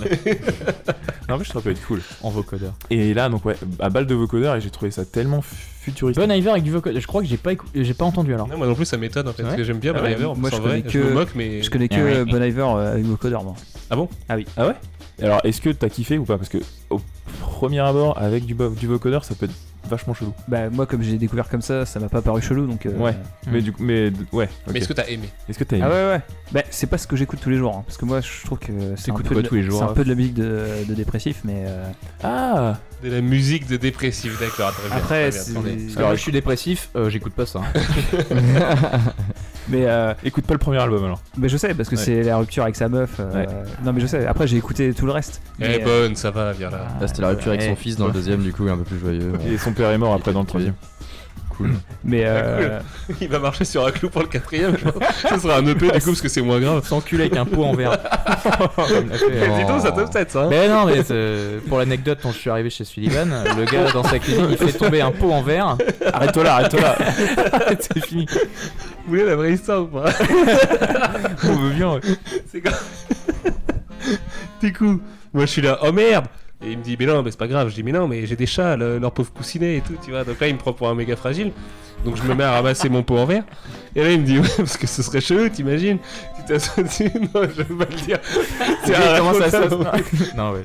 non, mais je trouve ça peut être cool. En vocodeur. Et là, donc, ouais, à balle de vocodeur, et j'ai trouvé ça tellement futuristique. Bon Iver avec du vocodeur. Je crois que j'ai pas, écou- j'ai pas entendu alors. Non, moi non plus, ça m'étonne en fait. Parce que j'aime bien Ah Bon ouais Iver. en Moi, je en vrai. connais Je me que- moque, mais. Je connais que Ah ouais. euh, Bon Iver euh, avec vocodeur, moi. Ah bon? Ah oui. Ah ouais? Alors, est-ce que t'as kiffé ou pas? Parce que au premier abord, avec du, du vocodeur, ça peut être vachement chelou. Bah, moi, comme j'ai découvert comme ça, ça m'a pas paru chelou donc. euh, Ouais. Mais du coup, mais ouais. ok. Mais est-ce que t'as aimé? Est-ce que t'as aimé? Ah ouais, ouais. Bah, c'est pas ce que j'écoute tous les jours. hein, parce que moi, je trouve que c'est un, T'écoutes peu quoi de, tous les jours, c'est un peu de la musique de, de dépressif, mais. euh, Ah De la musique de dépressif, d'accord. Très bien. Après, très bien, c'est- très bien. Parce que moi, je suis dépressif, euh, j'écoute pas ça. mais, euh, Écoute pas le premier album alors. mais je sais, parce que Ouais. c'est la rupture avec sa meuf. euh, Ouais. Non, mais je sais. Après, j'ai écouté tout le reste. Elle Mais, est euh, bonne, ça va, viens là. Là, c'était la rupture avec son fils dans le deuxième, du coup, un peu plus joyeux. Et son père est mort après dans le troisième. Cool. mais euh, Il va marcher sur un clou pour le quatrième. Ça sera un EP du coup, parce que c'est moins grave. S'enculer avec un pot en verre. Euh, Dis donc, ça te tête ça. Mais non, mais c'est- pour l'anecdote, quand je suis arrivé chez Sullivan, le gars dans sa cuisine, il fait tomber un pot en verre. Arrête-toi là, arrête-toi là. c'est fini. Vous voulez la vraie histoire ou pas? On veut bien. ouais. C'est quand. du coup, moi je suis là, oh merde Et il me dit, mais non, mais c'est pas grave. Je dis, mais non, mais j'ai des chats, le- leur pauvre coussinet et tout, tu vois. Donc là, il me prend pour un méga fragile. Donc je me mets à ramasser mon pot en verre. Et là, il me dit, ouais, parce que ce serait chelou, t'imagines Tu t'assois dessus Non, je vais pas le dire. C'est un Comment ça se passe Non, ouais.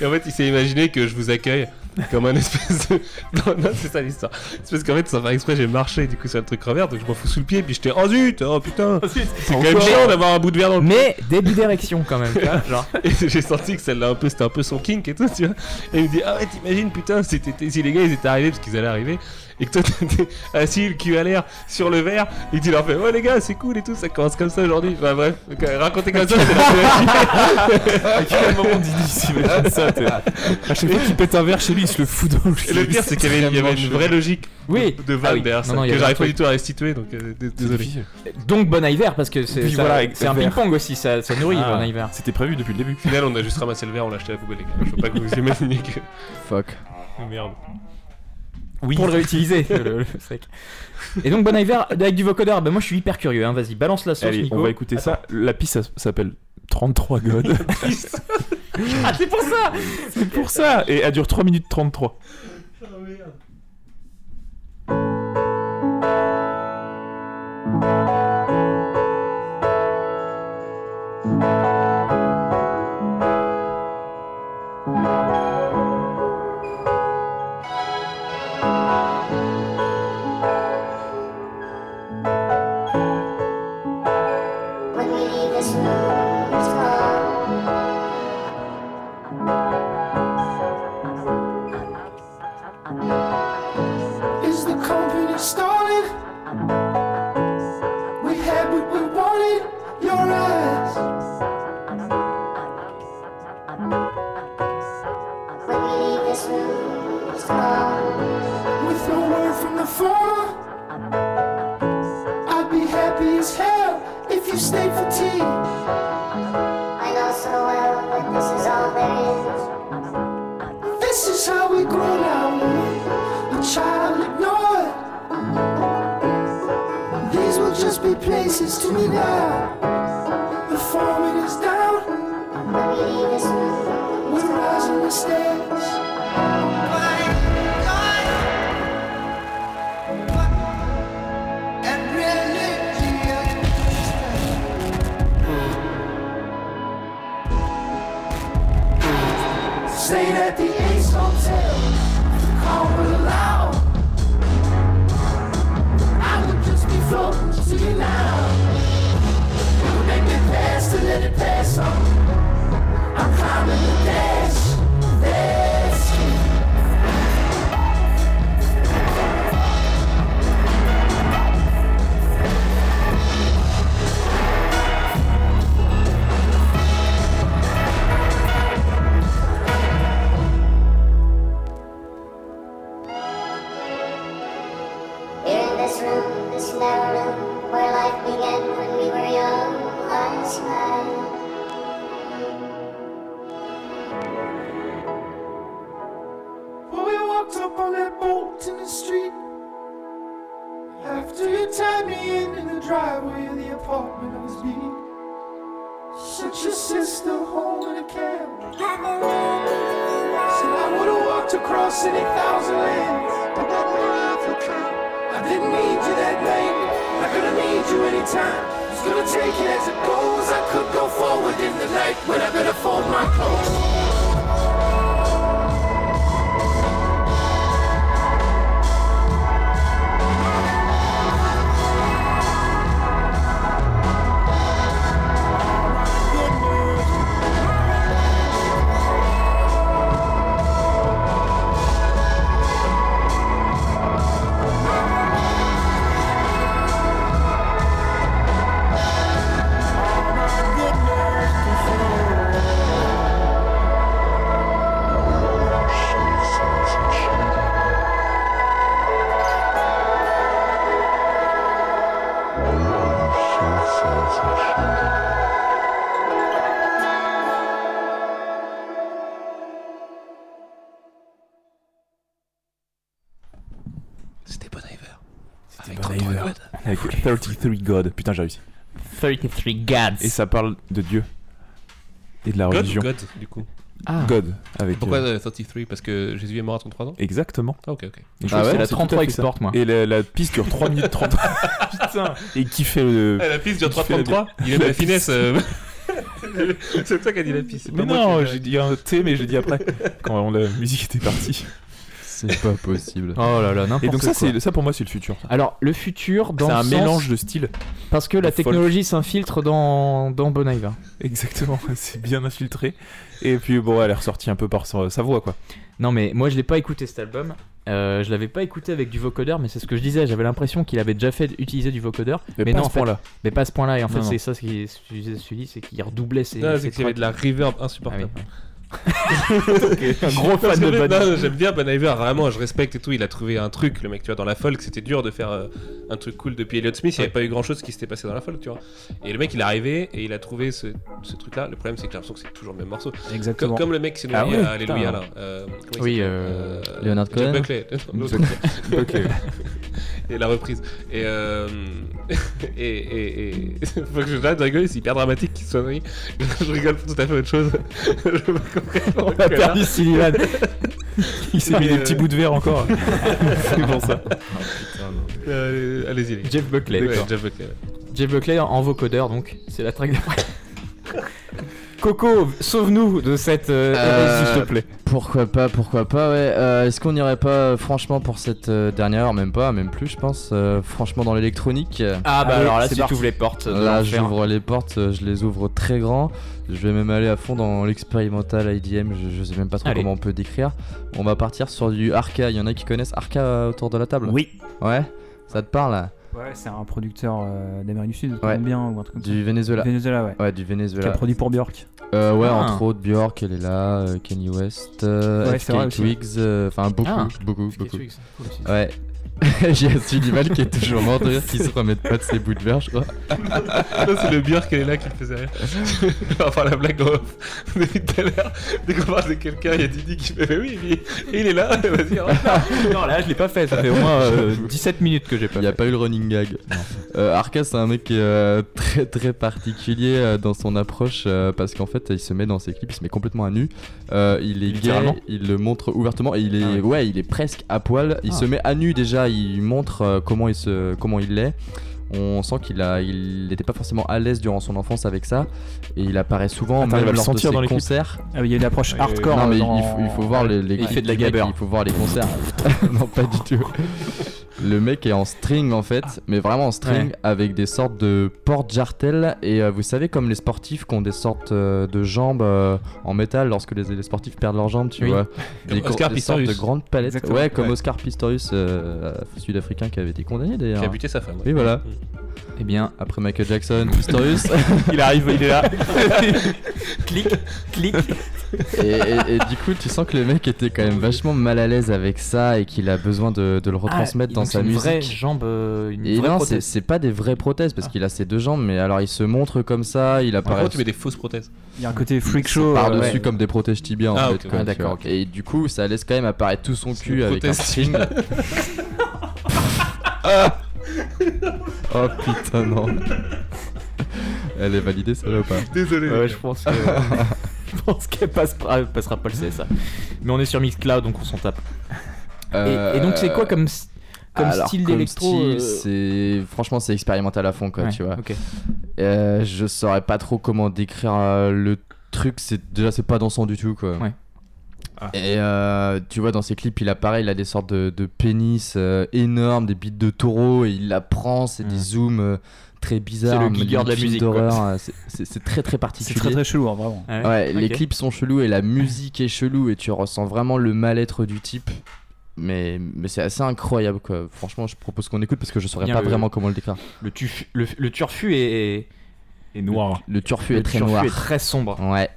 Et en fait, il s'est imaginé que je vous accueille comme un espèce de. Non, non, c'est ça l'histoire. C'est parce qu'en fait, sans faire exprès, j'ai marché du coup sur le truc revers, donc je m'en fous sous le pied, puis j'étais, oh zut, oh putain, c'est quand même chiant d'avoir un bout de verre dans le Mais début d'érection quand même, tu vois, genre. Et j'ai senti que celle-là, un peu, c'était un peu son kink et tout, tu vois. Et il me dit, ah ouais, t'imagines, putain, si, t'étais- si les gars ils étaient arrivés, parce qu'ils allaient arriver, et que toi t'étais assis, le cul à l'air, sur le verre, et tu leur fais, ouais les gars, c'est cool et tout, ça commence comme ça aujourd'hui. Bah bref, donc, euh, raconter comme ça, c'est la À quel moment Didi s'imagine ça t'es- À chaque fois qu'il pète un verre chez lui, il se le fout dans le Et le pire, c'est qu'il y avait, il y avait une vraie logique Oui. de Ah oui. derrière ça, Non, non, il y que avait j'arrive pas truc. du tout à restituer, donc euh, d- désolé. Donc Bon Iver, parce que c'est Puis ça- voilà, c'est un ping-pong aussi, ça, ça nourrit Ah, Bon Iver. C'était prévu depuis le début. Au final, on a juste ramassé le verre, on l'a acheté à la poubelle, les gars. Je veux pas que vous imaginiez que. Fuck. Oh, merde. Oui. Pour le réutiliser, le, le sec. Et donc Bon Iver avec du vocodeur, bah moi je suis hyper curieux, hein. vas-y, balance la sauce Allez, Nico. on va écouter ça. La piste ça s'appelle 33 God. Ah c'est pour ça c'est pour ça. Et elle dure 3 minutes 33. When 33 God. Putain, j'ai réussi. 33 Gods. Et ça parle de Dieu. Et de la God ou religion. God, du coup Ah. God. Avec, Pourquoi euh, euh, 33 Parce que Jésus est mort à 33 ans? Exactement. Ah, ok, ok. Et je Ah ouais, que la c'est 33 tout à fait ça. export, moi. Et la, la piste dure 3 minutes 30. Putain. Et qui fait le. Ah, la piste dure qui fait la- 3,33 Il aime la la finesse. euh. C'est toi qui as dit la piste. c'est Mais non, l'ai- j'ai dit un T, mais j'ai dit après. Quand la musique était partie. C'est pas possible. Oh là là, n'importe Et donc, ça, quoi. c'est ça pour moi, c'est le futur. Alors, le futur, dans C'est le un sens- mélange de styles. Parce que la folk. technologie s'infiltre dans, dans Bon Iver. Exactement, c'est bien infiltré. Et puis bon, elle est ressortie un peu par sa, sa voix, quoi. Non, mais moi, je l'ai pas écouté cet album. Euh, je l'avais pas écouté avec du vocodeur, mais c'est ce que je disais. J'avais l'impression qu'il avait déjà fait utiliser du vocodeur. Mais pas non, à ce fait- point-là. Mais pas à ce point-là. Et en fait, Non, non. c'est ça ce qui ce que je disais, celui c'est qu'il redoublait ses. Ses c'est qu'il y avait tracks. de la reverb insupportable. Un gros fan de Bon j'aime bien Bon Iver, vraiment, je respecte et tout. Il a trouvé un truc, le mec, tu vois, dans la folk, c'était dur de faire euh, un truc cool depuis Elliott Smith. Il n'y avait pas eu grand chose qui s'était passé dans la folk, tu vois. Et le mec, il est arrivé et il a trouvé ce, ce truc-là. Le problème, c'est que j'ai l'impression que c'est toujours le même morceau. Exactement. Comme, comme le mec qui s'est ouais, à Alléluia, là. Euh, Oui, s'appelle euh, Leonard Cohen Buckley. Buckley. et la reprise. Et, euh, et, et, et... faut que je de rigoler, c'est hyper dramatique qu'il soit. Je rigole pour tout à fait autre chose. je On a perdu Sullivan. Il s'est mis des petits bouts de verre encore. c'est pour ça. Euh, Allez-y, les gars. Jeff Buckley. Ouais, Jeff Buckley. ouais. Jeff Buckley en en vocodeur, donc c'est la track d'après. Coco, sauve-nous de cette euh, Euh, s'il te plaît. Pourquoi pas, pourquoi pas, ouais. Euh, Est-ce qu'on irait pas, euh, franchement, pour cette euh, dernière heure, même pas, même plus, je pense, euh, franchement, dans l'électronique Ah bah Allez, alors là, si tu ouvres les portes, Là, j'ouvre les portes, je les ouvre très grand. Je vais même aller à fond dans l'expérimental IDM, je, je sais même pas trop Allez. comment on peut décrire. On va partir sur du Arca. Il y en a qui connaissent Arca autour de la table? Oui. Ouais Ça te parle? là Ouais, c'est un producteur euh, d'Amérique du Sud, Ouais. bien ou un truc comme ça. Du Venezuela. Venezuela, ouais. Ouais, du Qui Venezuela. a produit pour Björk. Euh, ouais, Ah. entre autres, Björk, elle est là, euh, Kanye West, euh, Ouais, FK. Twigs, euh, enfin beaucoup, Ah. beaucoup, beaucoup. Twigs, cool aussi. J'ai un Sullivan qui est toujours mort de rire, qui se remet pas de ses bouts de verre, je crois. Non, c'est le Björk, elle est là qui me faisait rire. enfin, la blague off. Depuis tout à l'heure, dès qu'on parle de quelqu'un, il y a Didi qui fait Mais oui, il est- et il est là, vas-y. rentre. non, là, je l'ai pas fait. Ça fait au moins euh, 17 minutes que j'ai pas Il n'y a pas eu le running gag. Euh, Arca, c'est un mec qui est euh, très très particulier euh, dans son approche euh, parce qu'en fait, il se met dans ses clips, il se met complètement à nu. Euh, il est gay, il le montre ouvertement et il est, Ah ouais. ouais, il est presque à poil. Il Ah. se met à nu déjà, il montre euh, comment il se, comment il l'est. On sent qu'il a, il n'était pas forcément à l'aise durant son enfance avec ça et il apparaît souvent t'arrives même lors de sentir ses dans les concerts. Ah, il y a une approche hardcore. non mais il- dans- il, faut, il faut voir les, les il fait de la gabber. Il faut voir les concerts. non pas du tout. Le mec est en string en fait, mais vraiment en string Ouais. avec des sortes de porte-jartelles et euh, vous savez comme les sportifs qui ont des sortes euh, de jambes euh, en métal lorsque les, les sportifs perdent leurs jambes, tu Oui. vois. Des, Oscar des sortes de grandes palettes. Exactement. Ouais, comme Ouais. Oscar Pistorius, euh, sud-africain qui avait été condamné Qui d'ailleurs. a buté sa femme. ouais. Oui voilà. Mm. Eh bien, Après Michael Jackson, Pistorius. Il arrive, il est là. clic, clic. Et, et- et du coup, tu sens que le mec était quand même vachement mal à l'aise avec ça et qu'il a besoin de, de le retransmettre Ah, dans donc sa c'est une musique. vraie jambe, euh, une et vraie non, prothèse. Ah. c'est c'est pas des vraies prothèses parce qu'il a ses deux jambes, mais alors il se montre comme ça, il apparaît. gros, tu mets des fausses prothèses. Il y a un côté freak show. Par-dessus euh, ouais. comme des protèges tibia en Ah, fait. Ah, d'accord. Et du coup, ça laisse quand même apparaître tout son cul avec un string. oh putain, non. Elle est validée celle-là ou pas? Désolé. Ouais, je pense que- je pense qu'elle passe pas- passera pas le CSA. Mais on est sur Mixcloud donc on s'en tape. Et- et, donc c'est quoi comme, s- comme Alors, style d'électro euh, c'est franchement c'est expérimental à fond quoi, Ouais, tu vois. Euh, je saurais pas trop comment décrire euh, le truc. C'est déjà c'est pas dansant du tout quoi. Ouais. Et euh, tu vois dans ses clips il apparaît, il a des sortes de, de pénis euh, énormes, des bites de taureau et il la prend, c'est des zooms euh, très bizarres. C'est le Giger de la musique, euh, c'est- C'est c'est très très C'est particulier. très très chelou, hein, vraiment. Ouais, les clips sont chelous et la musique est chelou et tu ressens vraiment le mal-être du type. Mais, mais c'est assez incroyable quoi. Franchement, je propose qu'on écoute parce que je saurais Bien pas le- vraiment comment le décrire. Le, tuf- le, le turfu est, Et noir. Le turfu le est très turfu noir. est très sombre. Ouais.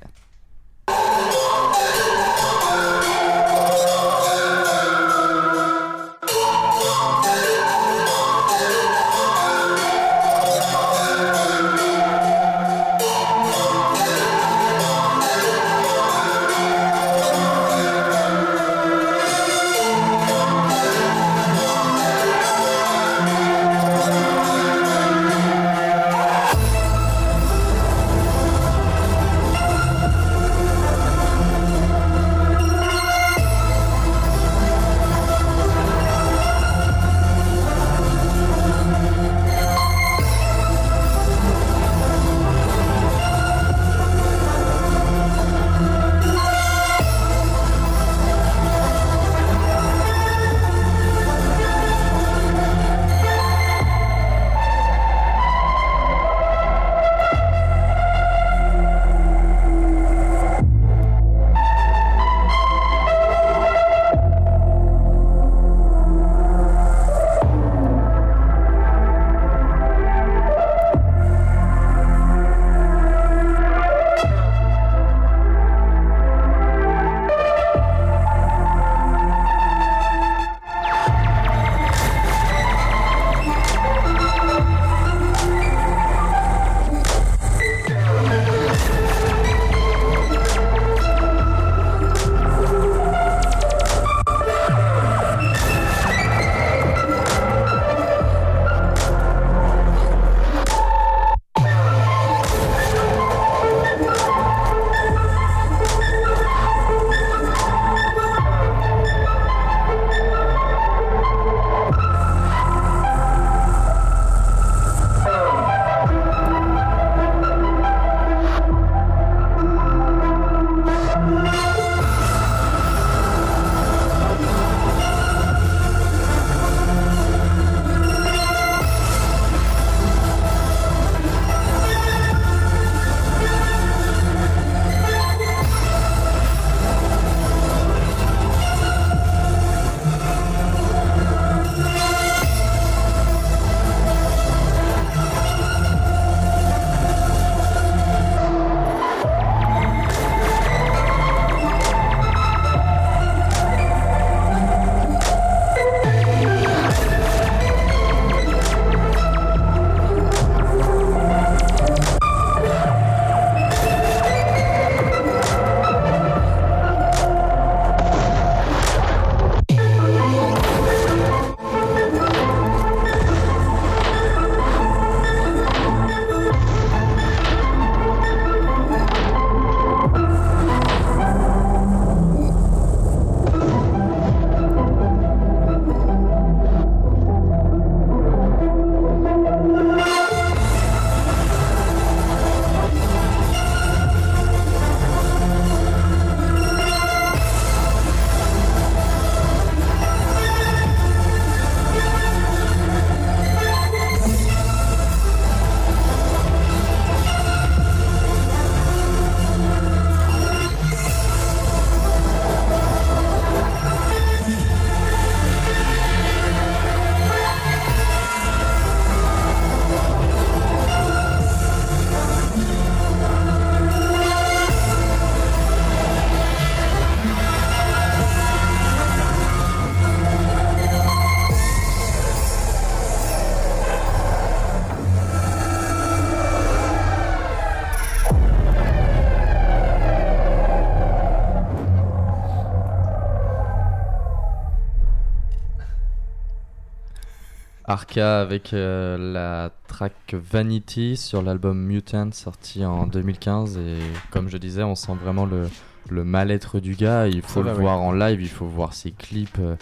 Arca avec euh, la track Vanity sur l'album Mutant sorti en 2015 et comme je disais on sent vraiment le, le mal-être du gars, il faut Ça le va, voir en live, il faut voir ses clips, euh,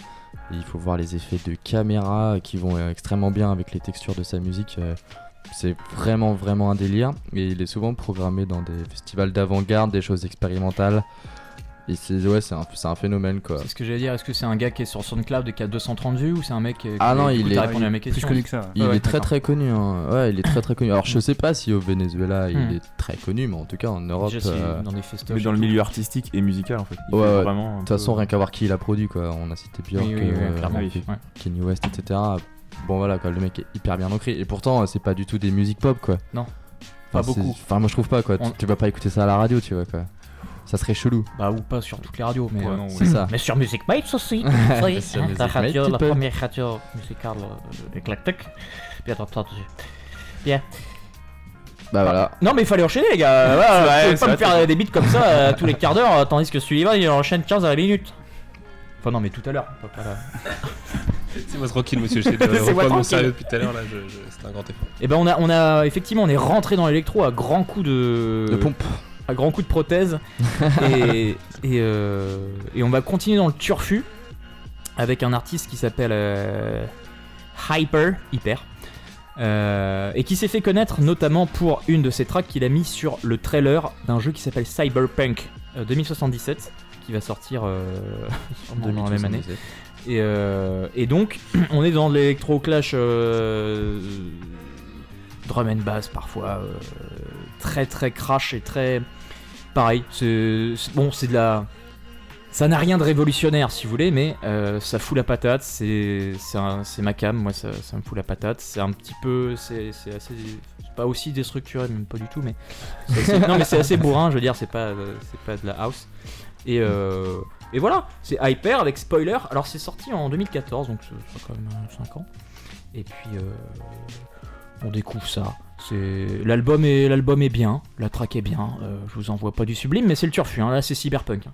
il faut voir les effets de caméra qui vont extrêmement bien avec les textures de sa musique. euh, c'est vraiment vraiment un délire et il est souvent programmé dans des festivals d'avant-garde, des choses expérimentales. Et c'est ouais, c'est un, c'est un phénomène quoi. C'est ce que j'allais dire. Est-ce que c'est un gars qui est sur SoundCloud et qui a 230 vues ou c'est un mec qui Ah non, il est répondu à mes questions Il Ah ouais, est très d'accord. très connu. hein. Ouais, il est très très connu. Alors je sais pas si au Venezuela il Hmm. est très connu, mais en tout cas en Europe. Euh, dans Mais dans le milieu artistique et musical en fait. Il Ouais, vraiment De toute peu- façon, rien qu'à voir qui il a produit, quoi. On a cité Björk, Oui, oui, oui, euh, clairement, Ke- ouais. Kanye West, etc. Bon, voilà, quoi. Le mec est hyper bien ancré. Et pourtant, c'est pas du tout des musiques pop, quoi. Non. Enfin, Pas beaucoup. Enfin, moi, je trouve pas, quoi. On- Tu vas pas écouter ça à la radio, tu vois, quoi. Ça serait chelou. Bah ou pas sur toutes les radios, mais Ouais, euh, non, c'est ça. Mais sur Music Mates aussi. Oui, Sur hein, Music la radio, la première radio musicale euh, éclectique. Bien entendu. Bien. Bah voilà. Non mais il fallait enchaîner les gars. Voilà, Ouais, c'est pas me faire c'est- des beats comme ça euh, tous les quarts d'heure, euh, tandis que Sullivan il enchaîne 15 à la minute. Enfin non mais tout à l'heure. pas- pas là. C'est-moi tranquille, monsieur. C'est moi reprendre mon tranquille. sérieux depuis tout à l'heure. Là, je, je- c'est un grand effort. Et ben on a, on a effectivement on est rentré dans l'électro à grands coups de De pompe. À grands coups de prothèse et et, euh, et on va continuer dans le turfu avec un artiste qui s'appelle euh, Hyper Hyper euh, et qui s'est fait connaître notamment pour une de ses tracks qu'il a mis sur le trailer d'un jeu qui s'appelle Cyberpunk euh, 2077 qui va sortir euh, dans la même année. 2077. Et, euh, et donc, on est dans de l'électro-clash euh, drum and bass parfois, très très crash et très. Pareil, c'est. c'est- Bon, c'est de la. Ça n'a rien de révolutionnaire si vous voulez, mais euh, ça fout la patate, c'est c'est c'est ma cam, moi ça, ça me fout la patate, c'est un petit peu. C'est c'est assez. c'est pas aussi déstructuré, même pas du tout, mais. c'est non, mais c'est assez bourrin, je veux dire, c'est pas, euh, c'est pas de la house. Et, euh, et voilà, c'est Hyper avec spoiler. Alors c'est sorti en 2014, donc fait quand même 5 ans. Et puis euh, on découvre ça. L'album est est bien, la track est bien. euh, je vous envoie pas du sublime, mais c'est le turfu. hein, là c'est cyberpunk. hein.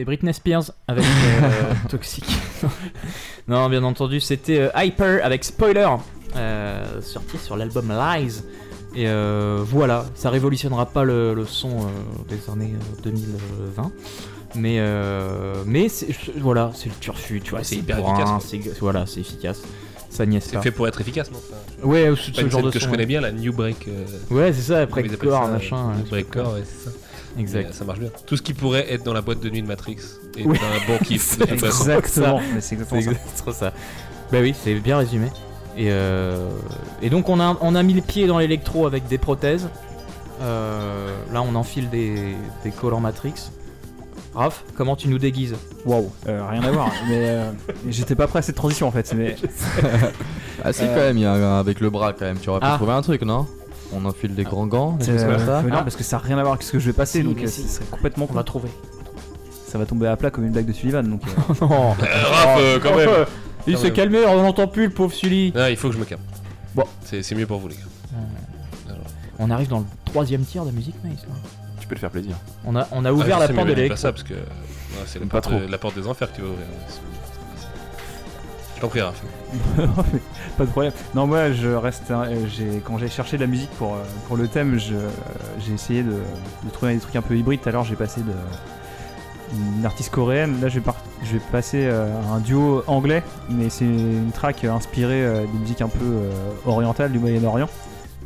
C'était Britney Spears avec euh, Toxic. non, bien entendu, c'était euh, Hyper avec Spoiler, euh, sorti sur l'album Lies. Et euh, voilà, ça révolutionnera pas le, le son euh, des années euh, 2020. Mais, euh, mais c'est- je- voilà, c'est le turfu, tu vois, C'est c'est hyper efficace, c'est voilà, c'est efficace. Ça niaise C'est pas. fait pour être efficace, non Enfin, Ouais, c'est ce- genre de que je son, connais ouais. bien, la New Break. euh, Ouais, c'est ça, breakcore, ça, machin, New ouais, Breakcore, ouais, c'est ça. Exact. Mais, euh, ça marche bien. Tout ce qui pourrait être dans la boîte de nuit de Matrix est Oui. un bon kiff. C'est exactement mais c'est exactement ça. exactement ça. Bah oui, c'est bien résumé. Et, euh, et donc on a, on a mis le pied dans l'électro avec des prothèses. Euh, là on enfile des, des collants Matrix. Raph, comment tu nous déguises Waouh, euh, rien à voir. mais euh, j'étais pas prêt à cette transition en fait. Mais Ah si Euh, quand même, y a avec le bras quand même, tu aurais pu Ah. trouver un truc, non? On enfile des grands gants, des C'est- choses comme ça euh, non, parce que ça n'a rien à voir avec ce que je vais passer, Si, donc mais euh, si. ce serait complètement On va trouver. Ça va tomber à plat comme une blague de Sullivan. Donc, euh, non Raph, euh, quand même. Il Quand s'est même. calmé, on n'entend plus le pauvre Sully. Ah, il faut que je me calme. Bon. C'est c'est mieux pour vous, les gars. On arrive dans le troisième tiers de Music Maze là. Tu peux te faire plaisir. On a, on a ouvert Ah, je la sais, porte mais de l'électro. pas ça parce que ouais, c'est la, Pas porte trop. de- la porte des enfers que tu vas ouvrir. Je t'en prie, Raph. pas de problème. Non, moi, je reste. un- euh, j'ai- quand j'ai cherché de la musique pour, euh, pour le thème, euh, j'ai essayé de, de trouver des trucs un peu hybrides. Tout à l'heure, j'ai passé de une artiste coréenne. Là, je vais, par- je vais passer euh, à un duo anglais, mais c'est une track euh, inspirée euh, des musiques un peu orientales du Moyen-Orient.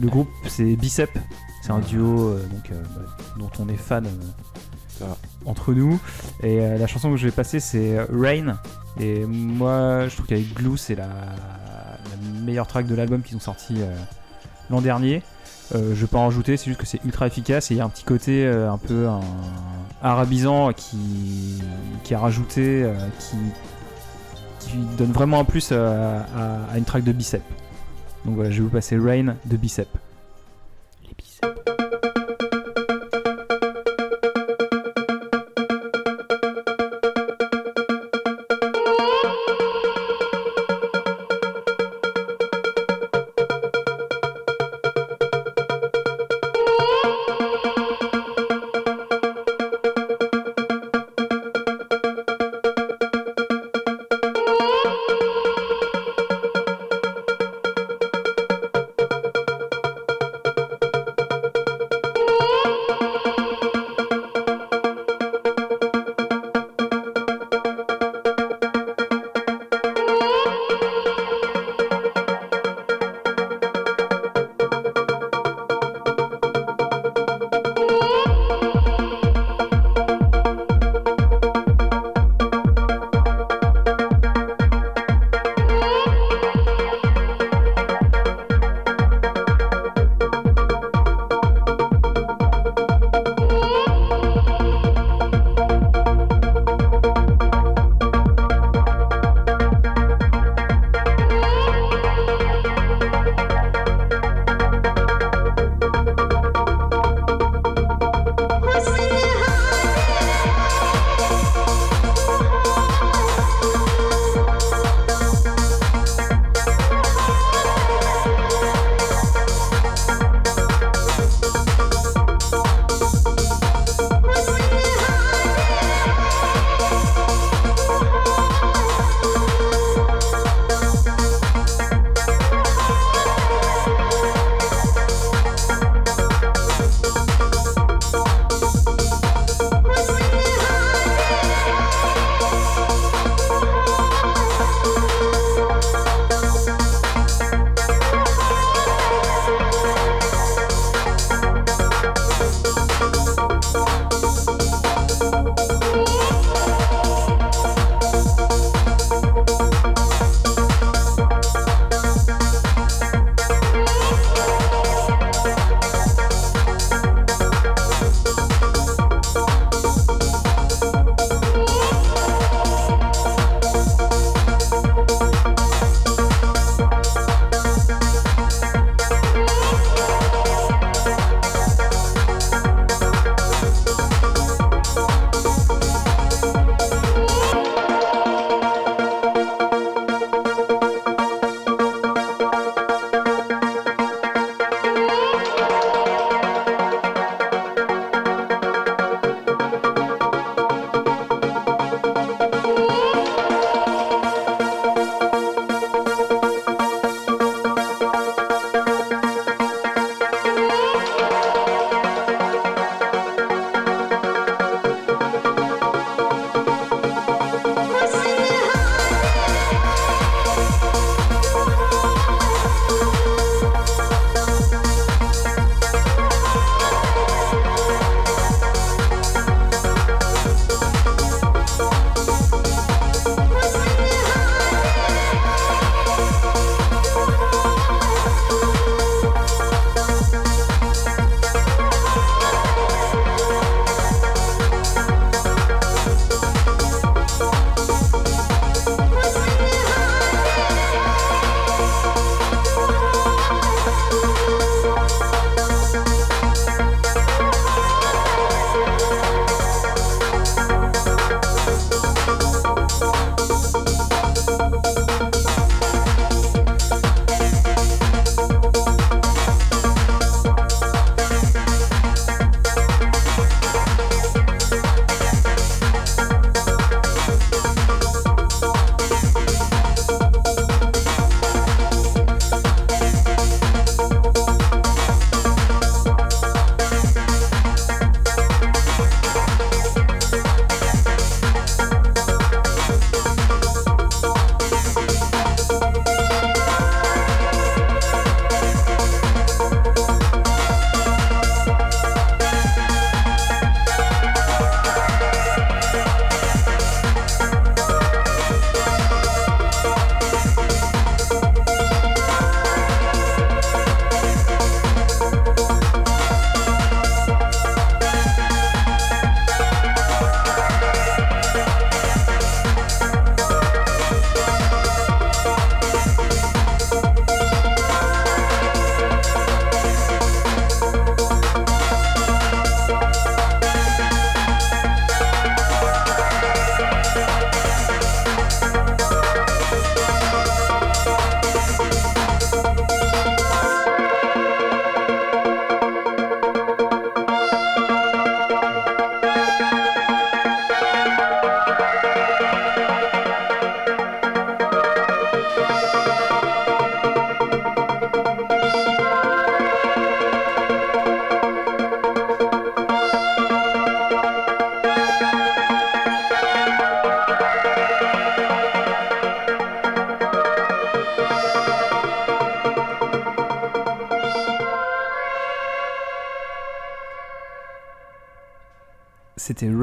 Le groupe, c'est Bicep. C'est un duo donc, bah, dont on est fan. entre nous. Et la chanson que je vais passer, c'est Rain. Et moi, je trouve qu'avec Glue, c'est la, meilleure track de l'album qu'ils ont sorti euh, l'an dernier. Euh, je vais pas en rajouter, c'est juste que c'est ultra efficace et il y a un petit côté euh, un peu arabisant qui, qui a rajouté, euh, qui, donne vraiment un plus à, une track de Bicep. Donc voilà, je vais vous passer Rain de Bicep. Thank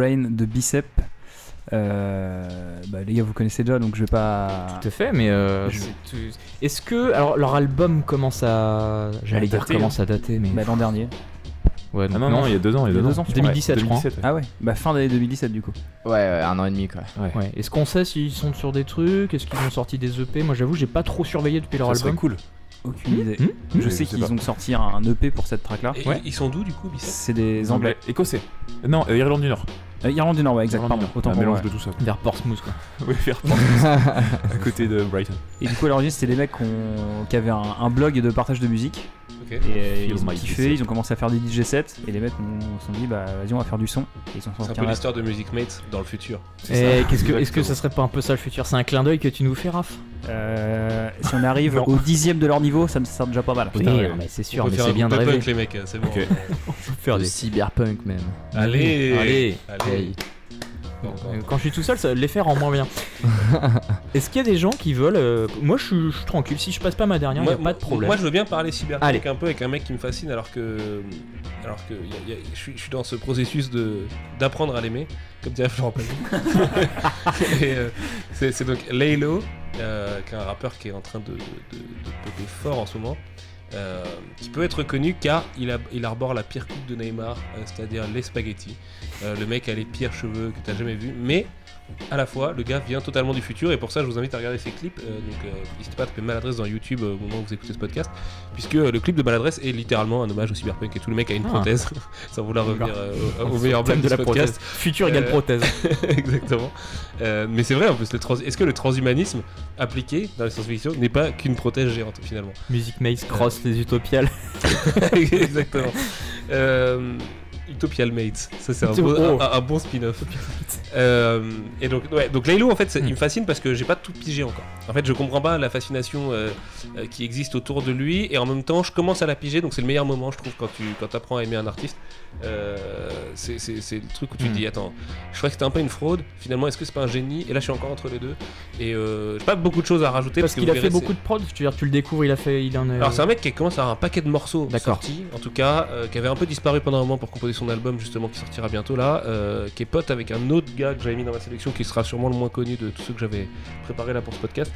Rain de Bicep. Euh, bah, les gars, vous connaissez déjà, donc je vais pas. Tout à fait, mais euh, Je- est-ce que alors leur album commence à j'allais dire commence à dater, mais Bah, l'an dernier. ouais Ah non, non, il y a deux ans, il y a deux ans. 2017 je crois. 2017, ouais. Ah ouais Bah, fin d'année 2017 du coup. Ouais, ouais, un an et demi quoi. Ouais. Est-ce qu'on sait s'ils sont sur des trucs? Est-ce qu'ils ont sorti des EP Moi j'avoue j'ai pas trop surveillé depuis leur Ça album. cool. Aucune idée. Hmm Je Je sais sais qu'ils ont sorti un EP pour cette track là. Et Ouais. Ils sont d'où du coup, Bicep? C'est des anglais. Écossais. Non, euh, Irlande du Nord. Euh, Irlande du Nord, ouais, exact, Irlande pardon. du Nord. Autant un pour mélange moi. de tout ça. Vers Portsmouth quoi. Oui, faire à côté de Brighton. Et du coup, à l'origine, c'était des mecs qui ont- qui avaient un, un blog de partage de musique. Ok. Et euh, ils ont my kiffé, ils ont commencé à faire des DJ sets. Et les mecs ont- se sont dit, bah vas-y, on va faire du son. Et ils ont C'est un sorti peu un l'histoire de Music Mates dans le futur. Et qu'est-ce que est-ce que ça serait pas un peu ça le futur? C'est un clin d'œil que tu nous fais Raph? Euh, si on arrive Non. au dixième de leur niveau, ça me sert déjà pas mal. Oui, ouais. non, mais c'est On sûr, peut mais faire c'est bien de groupe rêver. punk, les mecs, c'est bon. Faire des cyberpunk même. Allez, Allez. Hey. Bon. Euh, Quand je suis tout seul, ça, les faire en moins bien. Est-ce qu'il y a des gens qui veulent euh, Moi, je suis, je suis tranquille. Si je passe pas ma dernière, il n'y a pas de problème. moi, je veux bien parler cyberpunk un peu avec un mec qui me fascine alors que, alors que y a- y a- je, suis, je suis dans ce processus de d'apprendre à l'aimer, comme dirait Florent euh, c'est donc Laylo, euh, qui est un rappeur qui est en train de, de, de, fort en ce moment. Euh, qui peut être connu car il, arbore la pire coupe de Neymar, euh, c'est-à-dire les spaghettis. Euh, le mec a les pires cheveux que tu as jamais vus, mais à la fois, le gars vient totalement du futur et pour ça, je vous invite à regarder ses clips. Euh, donc, euh, n'hésitez pas à taper maladresse dans YouTube euh, au moment où vous écoutez ce podcast, puisque le clip de maladresse est littéralement un hommage au cyberpunk et tout le mec a une Ah. prothèse, sans vouloir revenir au, meilleur blague de la ce prothèse. podcast. Futur égale prothèse. Exactement. Mais c'est vrai en plus, est-ce que le transhumanisme appliqué dans la science-fiction n'est pas qu'une prothèse géante finalement? Music Maze cross les utopiales. Exactement. Utopial Mates, ça c'est un, Oh. un- un- bon spin-off. Euh, et donc, ouais, donc Laylo en fait, Hmm. il me fascine parce que j'ai pas tout pigé encore. En fait, je comprends pas la fascination euh, euh, qui existe autour de lui et en même temps, je commence à la piger. Donc c'est le meilleur moment, je trouve, quand tu quand apprends à aimer un artiste. Euh, c'est le truc où tu te Hmm. dis, attends, je crois que c'était un peu une fraude. Finalement, est-ce que c'est pas un génie? Et là, je suis encore entre les deux. Et euh, j'ai pas beaucoup de choses à rajouter Parce qu'il a fait beaucoup de prod. Tu veux dire, tu le découvres, il a fait, il en a. alors c'est un mec qui commence à avoir un paquet de morceaux D'accord. sortis, en tout cas, qui avait un peu disparu pendant un moment pour composer son album justement qui sortira bientôt là, euh, qui est pote avec un autre gars que j'avais mis dans ma sélection qui sera sûrement le moins connu de tous ceux que j'avais préparé là pour ce podcast.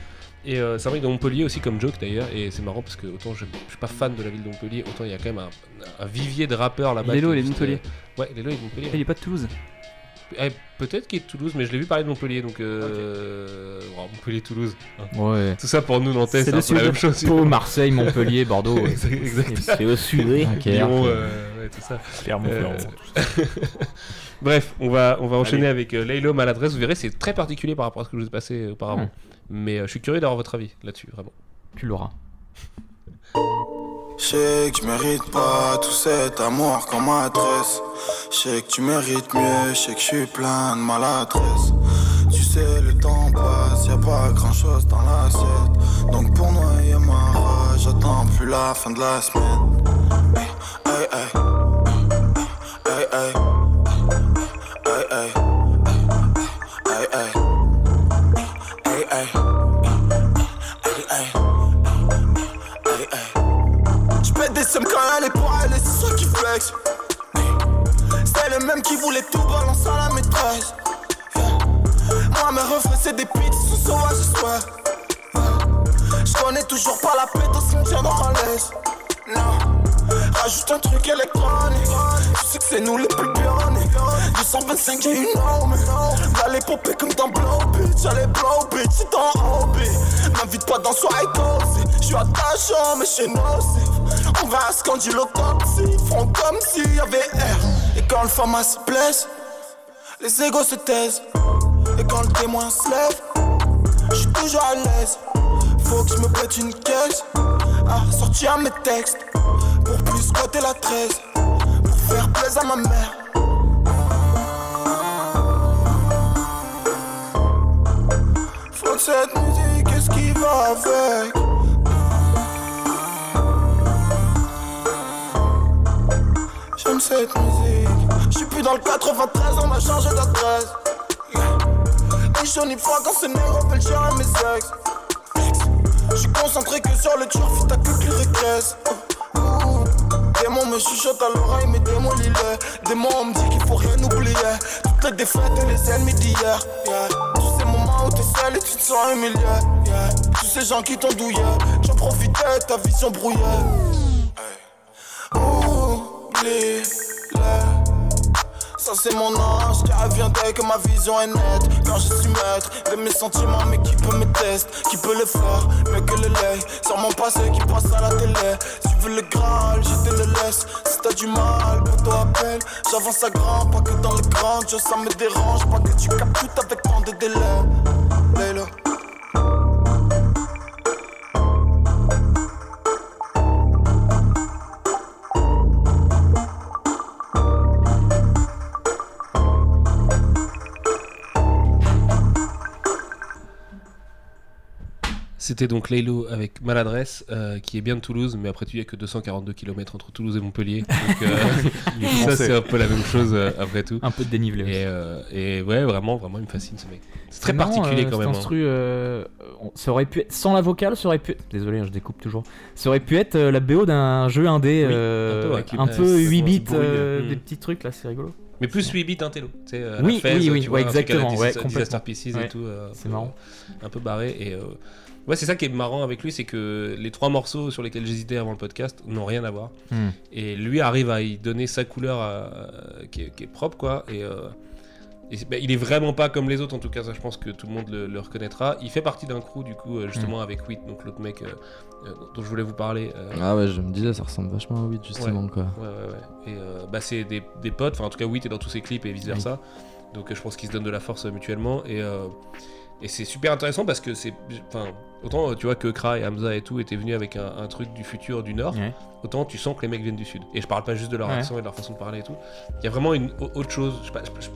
Et euh, c'est un mec de Montpellier aussi comme joke d'ailleurs, et c'est marrant parce que autant je, je suis pas fan de la ville de Montpellier, autant il y a quand même un, un vivier de rappeurs là-bas. Lélo, il est de Montpellier. euh, Ouais, Lélo il est de Montpellier. Il est pas de Toulouse. Eh, Peut-être qu'il est de Toulouse, mais je l'ai vu parler de Montpellier, donc euh, bon, Montpellier-Toulouse. hein. Ouais. Tout ça pour nous Nantais, C'est la même chose. Pau, Marseille, Montpellier, Bordeaux. ouais. C'est au sud. oui. Lyon, euh, ouais, tout ça. Clermont-Ferrand, Euh, Bref, on va, on va enchaîner avec euh, Laylo Maladresse. Vous verrez, c'est très particulier par rapport à ce que je vous ai passé auparavant. Hmm. Mais euh, je suis curieux d'avoir votre avis là-dessus, vraiment. Tu l'auras. Je sais que je mérite pas tout cet amour qu'on m'adresse. Je sais que tu mérites mieux, je sais que je suis plein de maladresse. Tu sais, le temps passe, y a pas grand chose dans l'assiette. Donc pour noyer ma rage, j'attends plus la fin de la semaine. 225, j'ai une. Va les popper comme dans Blow Bitch. J'allais Blow Bitch, c'est dans OB. M'invite pas dans soirée toxique. J'suis attachant, mais chez nocif. On va à dit l'autopsie. Font comme s'il y avait air. Et quand le format se blesse, les égos se taisent. Et quand le témoin se lève, j'suis toujours à l'aise. Faut que je me pète une caisse à sortir mes textes pour plus squatter la 13 pour faire plaisir à ma mère. Cette musique, qu'est-ce qui va avec? J'aime cette musique. J'suis plus dans le 93, on a changé d'adresse. Ni chaud ni froid quand c'est négro veulent gérer mes ex. J'suis concentré que sur le turf, t'as que qu'il régresse. démons me chuchotent à l'oreille, mais démolis-le. Démon, on me dit qu'il faut rien oublier. Toutes les défaites et les ennemis d'hier. Et tu te sens humilié. Yeah. Tous ces gens qui t'ont douillé. J'en profitais, ta vision brouillée. Oublie-le. Ça c'est mon ange qui revient dès que ma vision est nette Quand je suis maître de mes sentiments mais qui peut me tester Qui peut le faire mais que le lait Sur mon passé qui passe à la télé Si tu veux le graal je te le laisse Si t'as du mal bientôt appelle J'avance à grand pas que dans le grand Dieu ça me dérange pas que tu captes tout avec tant de délai Layla. C'était donc Laylo avec Maladresse, euh, qui est bien de Toulouse, mais après tu y a que 242 km entre Toulouse et Montpellier. Donc euh, ça c'est un peu la même chose euh, après tout. Un peu de dénivelé. Et, euh, et ouais, vraiment, vraiment, il me fascine ce mec. C'est très marrant, particulier euh, quand même. hein. instru, euh, ça aurait pu être, sans la vocale, ça aurait pu. Désolé, hein, je découpe toujours. Ça aurait pu être euh, la BO d'un jeu indé, Oui, euh, un peu, avec les- un euh, peu ce 8 bits, des mm. petits trucs là, c'est rigolo. Mais plus 8 bits intello. tu sais, la Oui, oui, tu vois, un exactement, ouais, Disaster complètement. Pieces Ouais, et tout. euh, un c'est peu- marrant. Un peu barré. Et euh, ouais, c'est ça qui est marrant avec lui, c'est que les trois morceaux sur lesquels j'hésitais avant le podcast n'ont rien à voir. Hmm. Et lui arrive à y donner sa couleur à- qui, est, qui est propre, quoi. Et. euh, et bah, il est vraiment pas comme les autres, en tout cas, ça je pense que tout le monde le, le reconnaîtra. Il fait partie d'un crew, du coup, euh, justement, Mm. avec Wit, donc l'autre mec euh, euh, dont je voulais vous parler. euh, Ah ouais, je me disais, ça ressemble vachement à 8 justement Ouais. quoi. Ouais, ouais, ouais. Et euh, bah, c'est des, des potes, enfin en tout cas, Wit est dans tous ses clips et vice versa. Donc euh, je pense qu'ils se donnent de la force euh, mutuellement. Et, euh, et c'est super intéressant parce que c'est. Enfin, autant euh, tu vois que Kra et Hamza et tout étaient venus avec un, un truc du futur du Nord, Ouais. autant tu sens que les mecs viennent du Sud. Et je parle pas juste de leur Ouais. accent et de leur façon de parler et tout. Il y a vraiment une au- autre chose. Je sais pas, je- je-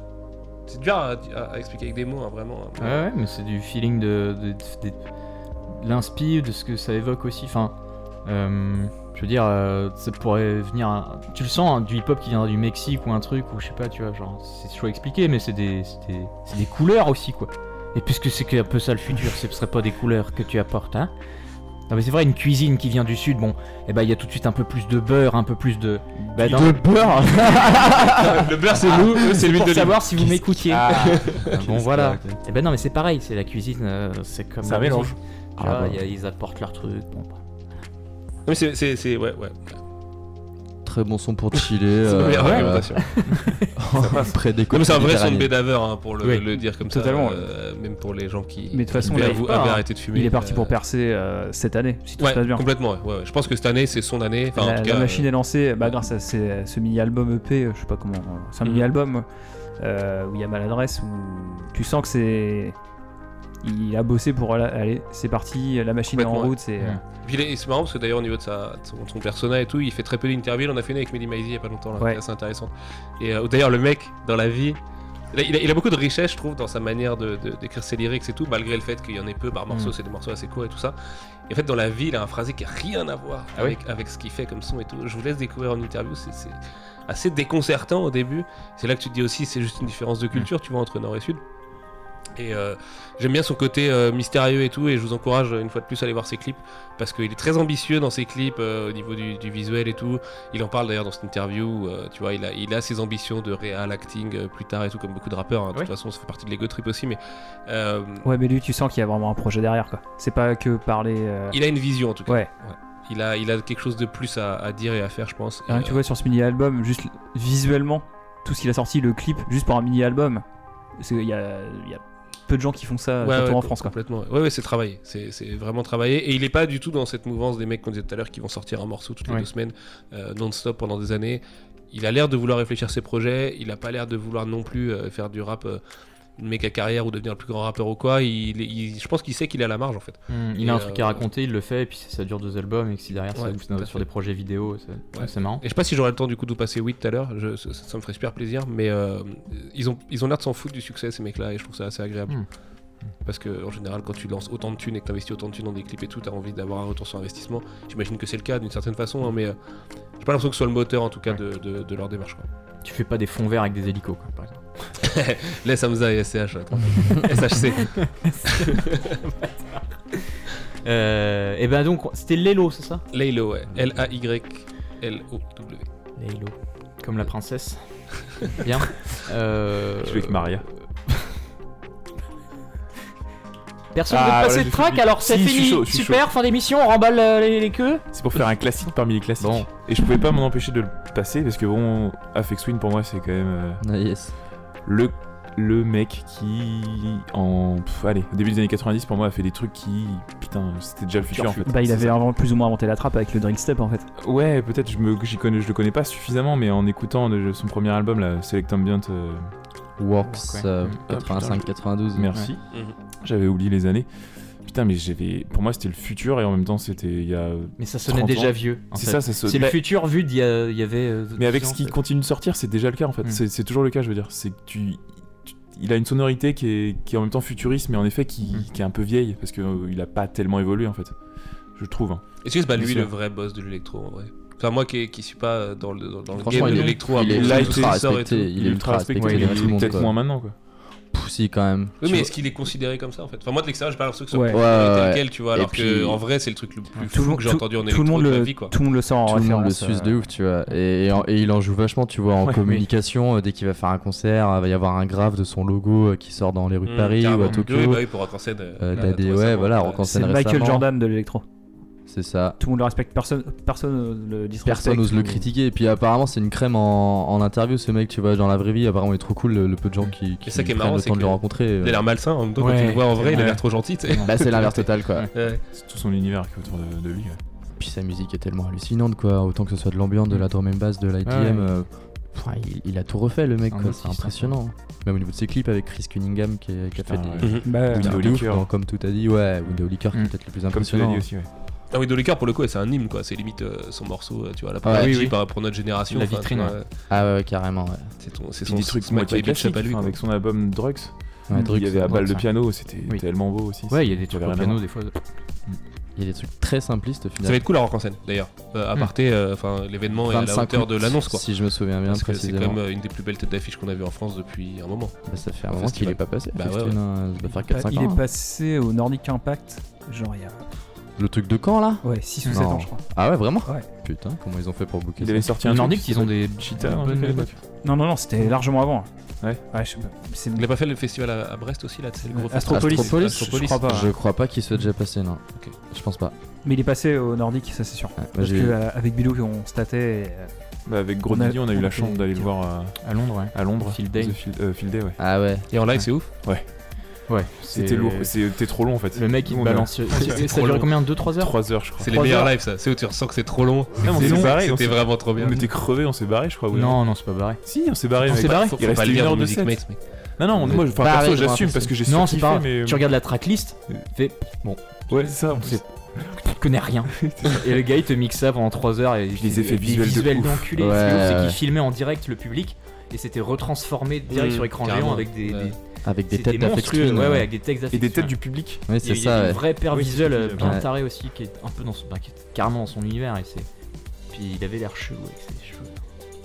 c'est dur à, à- à expliquer avec des mots, hein, vraiment. Ouais, ouais, mais c'est du feeling de, de, de- de ce que ça évoque aussi. Enfin, euh, je veux dire, euh, ça pourrait venir. un- Tu le sens, hein, du hip-hop qui viendra du Mexique ou un truc, ou je sais pas, tu vois, genre, c'est chaud à expliquer, mais c'est des, c'est des, c'est des couleurs aussi, quoi. Et puisque c'est un peu ça le futur, ce serait pas des couleurs que tu apportes, hein non mais c'est vrai, une cuisine qui vient du sud, bon, et ben il y a tout de suite un peu plus de beurre, un peu plus de... Bah, dans- De beurre Le beurre, c'est nous, eux, c'est l'huile pour d'olive. savoir si vous m'écoutiez. Ah, bon qu'est-ce voilà. Et ben non mais c'est pareil, c'est la cuisine, euh, c'est comme la mélange. Ah bah. ils apportent leur truc. Bon, bah. Non, mais c'est- c'est. c'est- Ouais, ouais. Très bon son pour chiller. C'est euh, meilleure euh, argumentation. Près des c'est un vrai son de bédaveur hein, pour le, Oui, le dire comme ça. totalement, euh, même pour les gens qui, Mais de toute façon, il pas, hein. arrêté de fumer. Il est parti euh, pour percer euh, cette année, si tout Ouais, se passe bien. complètement. Ouais. Je pense que cette année, c'est son année. Enfin, en la, machine euh, est lancée bah, grâce à ces- ce mini-album EP, je sais pas comment. C'est un Mhm. mini-album euh, où il y a maladresse, où tu sens que c'est. Il a bossé pour. la- Allez, c'est parti, la machine est en route. C'est. euh, Puis il est- c'est marrant parce que d'ailleurs au niveau de, sa, de son, de son persona et tout, il fait très peu d'interviews. On a fait une avec Mehdi Maizi il y a pas longtemps, là, Ouais. assez intéressante. Et euh, d'ailleurs le mec dans la vie, il a, il a- il a beaucoup de richesse je trouve dans sa manière de- de- d'écrire ses lyrics et tout, malgré le fait qu'il y en ait peu par morceau, Mm. c'est des morceaux assez courts et tout ça. Et en fait dans la vie il a un phrasé qui a rien à voir Ah oui avec, avec ce qu'il fait comme son et tout. Je vous laisse découvrir en interview, c'est assez déconcertant au début. C'est là que tu te dis aussi c'est juste une différence de culture, tu vois, entre Nord et Sud. Et euh, j'aime bien son côté euh, mystérieux et tout, et je vous encourage euh, une fois de plus à aller voir ses clips parce qu'il est très ambitieux dans ses clips euh, au niveau du, du visuel et tout. Il en parle d'ailleurs dans cette interview, où, euh, tu vois, il a, il a ses ambitions de réal acting euh, plus tard et tout, comme beaucoup de rappeurs. hein. De toute façon, ça fait partie de l'ego trip aussi, mais euh, Ouais, mais lui, tu sens qu'il y a vraiment un projet derrière, quoi. C'est pas que parler. euh, il a une vision en tout cas. Ouais. Il, a, il a quelque chose de plus à, à dire et à faire, je pense. Rien Et, que tu vois sur ce mini-album, juste visuellement, tout ce qu'il a sorti, le clip, juste pour un mini-album, il y a, il y a peu de gens qui font ça, Ouais, surtout ouais, en France, quoi. Complètement. Ouais, ouais, c'est travaillé. C'est vraiment travaillé. Et il est pas du tout dans cette mouvance des mecs qu'on disait tout à l'heure qui vont sortir un morceau toutes les deux semaines, euh, non-stop pendant des années. Il a l'air de vouloir réfléchir ses projets. Il a pas l'air de vouloir non plus euh, faire du rap. euh, une méga carrière ou devenir le plus grand rappeur ou quoi, il, il- je pense qu'il sait qu'il est à la marge en fait. Hmm, il a un truc à euh, raconter, il le fait, et puis ça dure deux albums, et que si derrière ça Ouais, à sur fait. des projets vidéo, c'est Ouais. marrant. Et je sais pas si j'aurai le temps du coup de vous passer 8 tout à l'heure, ça, ça me ferait super plaisir, mais euh, ils ont ils ont l'air de s'en foutre du succès ces mecs-là et je trouve ça assez agréable. Hmm. Parce que en général, quand tu lances autant de thunes et que tu investis autant de thunes dans des clips et tout, t'as envie d'avoir un retour sur investissement. J'imagine que c'est le cas d'une certaine façon, hein, mais euh, j'ai pas l'impression que ce soit le moteur en tout cas de, de- de leur démarche. Quoi. Tu fais pas des fonds verts avec des hélicos, quoi, par exemple. Laisse Hamza et SCH. Euh, SHC. Euh, et ben donc, c'était Lelo, c'est ça? Lelo, ouais. L-A-Y-L-O-W. Lelo. Comme la princesse. Bien. Je suis avec euh, Maria. Personne ne veut passer de track, alors c'est fini. Super, fin d'émission, on remballe les, queues. C'est pour faire un classique parmi les classiques. Bon. Et je pouvais pas m'en empêcher de le passer parce que bon, Apex Twin pour moi c'est quand même. Euh... Ah, yes le, le mec qui, en allez, au début des années 90, pour moi, a fait des trucs qui, putain, c'était déjà le futur en fait. Bah, il avait avant, plus ou moins inventé la trappe avec le drill step en fait. Ouais, peut-être, je, me, connais, je le connais pas suffisamment, mais en écoutant son premier album, là, Select Ambient. Euh... Works 85-92. Euh, Merci. Mhm. J'avais oublié les années putain, mais j'avais. Pour moi, c'était le futur et en même temps, c'était il y a. Mais ça sonnait déjà vieux. C'est ça, ça. C'est le futur vu d'il y, avait. Euh, mais avec ce qui continue de sortir, c'est déjà le cas en fait. Hmm. C'est toujours le cas, je veux dire. C'est que tu... Il a une sonorité qui est, qui est en même temps futuriste, mais en effet qui, hmm. est un peu vieille parce qu'il euh, il a pas tellement évolué en fait. Je trouve. Hein. Est-ce que c'est pas lui le vrai boss de l'électro en vrai? Enfin, moi qui, qui suis pas dans le, dans le game de l'électro, il, il, il, est ultra respecté. Il est ultra respecté. Peut-être moins maintenant quoi quand même. Oui, mais est-ce qu'il est considéré comme ça en fait? Enfin, moi de l'extérieur, j'ai pas l'impression que ce ouais. ouais, lequel, tu vois. Alors puis... que en vrai, c'est le truc le plus tout fou que j'ai entendu en tout le monde de le, ma vie, quoi. Tout le monde le sent en Tout le monde le suce euh. de ouf, tu vois. Et, il en joue vachement, tu vois, en communication. Euh, dès qu'il va faire un concert, il va y avoir un graphe de son logo qui sort dans les rues de mmh, Paris ou à Tokyo. Oui, bah oui, pour Rock ouais, voilà, Rock scène. C'est Michael Jordan de l'électro. C'est ça. Tout le monde le respecte, personne, personne le disrespecte. Personne n'ose le critiquer. Et puis apparemment, c'est une crème en, interview, ce mec, tu vois, dans la vraie vie. Apparemment, il est trop cool, le, peu de gens qui. qui ça qui est marrant, c'est Il a l'air euh. malsain, en même temps, ouais, quand tu le vois en vrai, il a l'air trop gentil, bah, c'est l'inverse total, quoi. C'est tout son univers qui est autour de, lui. Ouais. Puis sa musique est tellement hallucinante, quoi. Autant que ce soit de l'ambiance, de la drum and bass, de l'IDM. Euh, il, a tout refait, le mec, c'est hein. impressionnant. Même au niveau de ses clips avec Chris Cunningham qui, a fait des. Bah, Window Liquor. Comme tout a dit, ouais, Window Liquor qui est mhm. peut-être le plus impressionnant. Ah oui, Dolécar pour le coup, c'est un hymne quoi, c'est limite euh, son morceau, euh, tu vois, la ah, oui, oui. Euh, pour notre génération. La vitrine. Ouais. Ah ouais, carrément. Ouais. C'est son des trucs moitié classique, lui, avec son album Drugs. Ouais, Drugs il y avait la balle de piano, c'était tellement beau aussi. Ouais, il y a des trucs de piano des fois. Mm. Il y a des trucs très simplistes finalement. Ça va être cool la rock en scène d'ailleurs. Euh, à mm. parté, enfin l'événement est à la hauteur de l'annonce quoi. Si je me souviens bien, c'est quand même une des plus belles têtes d'affiche qu'on a vu en France depuis un moment. Bah, ça fait un, moment qu'il est pas passé. Bah, ouais, hein, il, est hein. passé au Nordic Impact, genre il y a le truc de Caen là Ouais, 6 ou 7 ans, je crois. Ah ouais, vraiment Ouais. Putain, comment ils ont fait pour booker Il ça avait sorti un Nordique, ils ont des cheaters. Non, non, non, c'était largement avant. Hein. Ouais. Ouais, je sais pas. Il a pas fait le festival à, Brest aussi, là, le. Euh, Astropolis. Je- crois pas. Je crois pas qu'il soit déjà passé, non. Ok. Je pense pas. Mais il est passé au Nordique, ça c'est sûr. Bah, Parce qu'avec euh, Bilou, on statait. Euh, bah, avec Gros On on a eu la chance d'aller le voir à, Londres, ouais. à Londres. Field Day. Day, ouais. Ah ouais. Et en live, c'est ouf Ouais. Ouais, c'était lourd, c'était trop long en fait. Le mec il balance. Ça durait combien 2-3 heures 3 heures je crois. C'est les meilleurs lives ça, c'est où tu ressens que c'est trop long. C'était vraiment trop bien. On était crevé, on s'est barré je crois. Non, non, c'est pas barré. Si, on s'est barré. On s'est barré. Il restait une heure de set. Non, non, moi, je perso, j'assume parce que j'ai Non, c'est pas Tu regardes la tracklist, fais. Bon. Ouais, c'est ça. Je connais rien. et le gars il te mixe ça pendant 3 heures et je les effets visuels, visuels d'enculé. C'est qu'il filmait en direct le public et c'était retransformé direct mmh. sur écran géant avec des avec des têtes d'affectueux. Ouais, ouais, euh, avec des têtes Et des têtes du public. Oui, c'est ça. Il y a une vraie paire visuelle bien tarée aussi qui est un peu dans son. Bah, carrément dans son univers. Et c'est. Puis il avait l'air chelou avec ses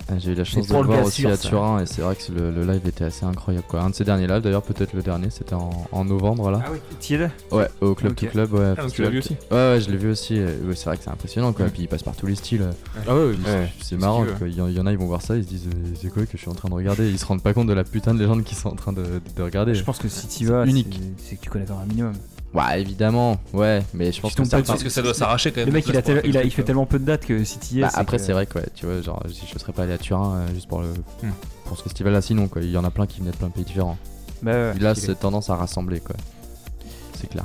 ah, j'ai eu la chance de le voir aussi à Turin et c'est vrai que le, live était assez incroyable. Quoi. Un de ses derniers lives, d'ailleurs, peut-être le dernier, c'était en, novembre là. Ah oui, tu là? Ouais, au Club okay. to Club. Ouais, ah, donc tu l'as vu aussi? Ouais, ouais je l'ai vu aussi. C'est vrai que c'est impressionnant quoi. Mmh. Puis ils passent par tous les styles. Ah ouais, c'est marrant. Quoi. Il y en a, ils vont voir ça, ils se disent euh, c'est quoi que je suis en train de regarder? Ils se rendent pas compte de la putain de légende qu'ils sont en train de, regarder. Je pense que si tu vas, c'est que tu connais quand un minimum. Bah évidemment, ouais, mais je pense que, ça que ça doit s'arracher quand même. Le mec il, a il, fait tellement peu de dates que si tu y es. Bah, après, c'est vrai que tu vois, genre, je serais pas allé à Turin euh, juste pour, le... Hmm. Pour ce festival-là, sinon quoi. Il y en a plein qui venaient de plein de pays différents. Bah, ouais, là, c'est tendance à rassembler quoi. C'est clair.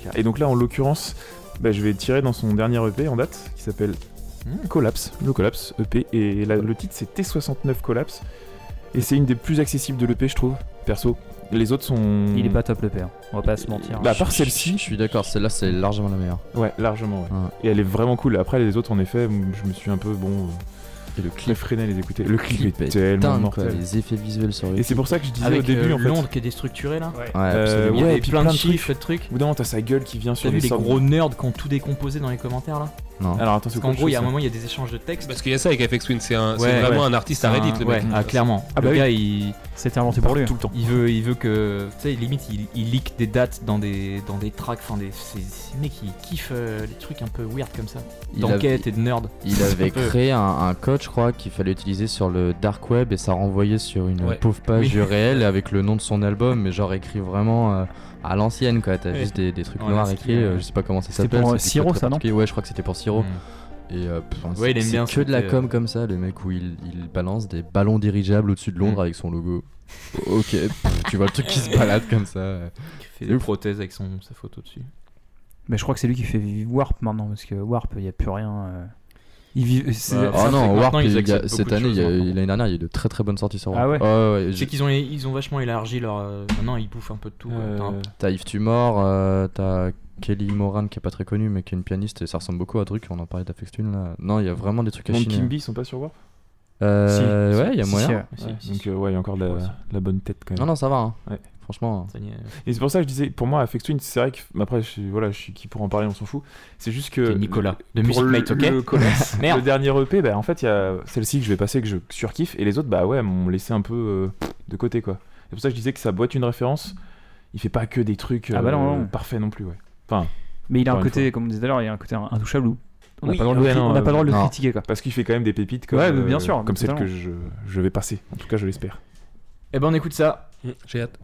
clair. Et donc là, en l'occurrence, bah, je vais tirer dans son dernier EP en date qui s'appelle. Hmm. Collapse, le Collapse EP. Et la... le titre c'est T69 Collapse. Et c'est une des plus accessibles de l'EP, je trouve, perso. Les autres sont. Il est pas top le père, on va pas se euh, mentir. Bah, à part celle-ci. Je suis d'accord, celle-là c'est largement la meilleure. Ouais, largement, ouais. Et elle est vraiment cool. Après, les autres, en effet, je me suis un peu bon. Et le clip. Freiner les écouter. Le clip, clip est, tellement dingue, mortel. Quoi, les effets visuels sur le Et c'est pour ça que je disais au début euh, en fait. Londres qui est déstructuré là. Ouais, euh, ouais et puis plein, de chiffres, de trucs. Ou t'as sa gueule qui vient sur les, les gros nerds qui ont tout décomposé dans les commentaires là. Non. Alors attends, c'est Parce qu'en gros, il y a un moment, il y a des échanges de textes. Parce qu'il y a ça avec FX Twin, c'est un- c'est Ouais, vraiment ouais. un artiste à Reddit, un- le mec. Ah, clairement. Ah bah le oui. gars, il. C'était inventé pour lui. Tout le temps. Il veut, il veut que, tu sais, limite, il, il leak des dates dans des, dans des tracks. Enfin, des, c'est, c'est le mec qui kiffe euh, les trucs un peu weird comme ça, Il d'enquête et de nerd. Il avait créé un, un code, je crois, qu'il fallait utiliser sur le dark web et ça renvoyait sur une Ouais. pauvre page Oui. du réel avec le nom de son album, mais genre écrit vraiment euh, à l'ancienne quoi. T'as juste des, des trucs Ouais, noirs écrits, euh, je sais pas comment ça C'était s'appelle. pour, euh, c'était Siro, très, très ça, non. Ouais, je crois que c'était pour Siro. Mm. Et euh, Ouais, c'est- il aime c'est bien que de la com euh, comme ça, le mec où il, il balance des ballons dirigeables au-dessus de Londres Mm. avec son logo. ok, pff, tu vois le truc qui se balade comme ça. Il fait des ouf. prothèses avec son, sa photo dessus. Mais je crois que c'est lui qui fait Warp maintenant, parce que Warp, il n'y a plus rien. Il vit. c'est- Bah, Oh fait non, Warp, ils il a- cette année, il y a- choses, maintenant. l'année dernière, il y a eu de très très bonnes sorties sur Ah Warp. ouais ouais, Je j'ai- sais qu'ils ont, ils ont vachement élargi leur. euh, maintenant, ils bouffent un peu de tout. T'as Euh, T'as Yves Tumor, euh, t'as Kelly Moran qui est pas très connu mais qui est une pianiste et ça ressemble beaucoup à Druk, on en parlait d'Afex Twin là. Non, il y a vraiment des trucs à Mon chiner. Kimby, ils sont pas sur Warp? Euh, Si, ouais, il y a moyen. si, Ouais, Si, si, Donc euh, ouais, il y a encore de la, la bonne tête quand même. Non, non, ça va. hein. Ouais. Franchement. Ça y est. Et c'est pour ça que je disais, pour moi, Afex Twin, c'est vrai que, mais après, je suis, voilà, je suis qui pour en parler, on s'en fout. C'est juste que. Nicolas, de Music le- Mate, ok le dernier EP, bah, en fait, il y a celle-ci que je vais passer, que je surkiffe, et les autres, bah ouais, m'ont laissé un peu euh, de côté, quoi. C'est pour ça que je disais que ça boîte une référence. Il fait pas que des trucs Ah bah non, euh, non. parfaits non plus, ouais. Enfin, Mais il a un une côté, comme on disait tout à l'heure, il y a un côté intouchable où on n'a Oui, pas le droit de le ouais, cri- non, on n'a pas le droit de le non. critiquer, quoi. parce qu'il fait quand même des pépites comme, Ouais, mais bien euh, sûr, comme celle que je vais passer. En tout cas, je l'espère. Eh ben, on écoute ça. Mm, J'ai hâte.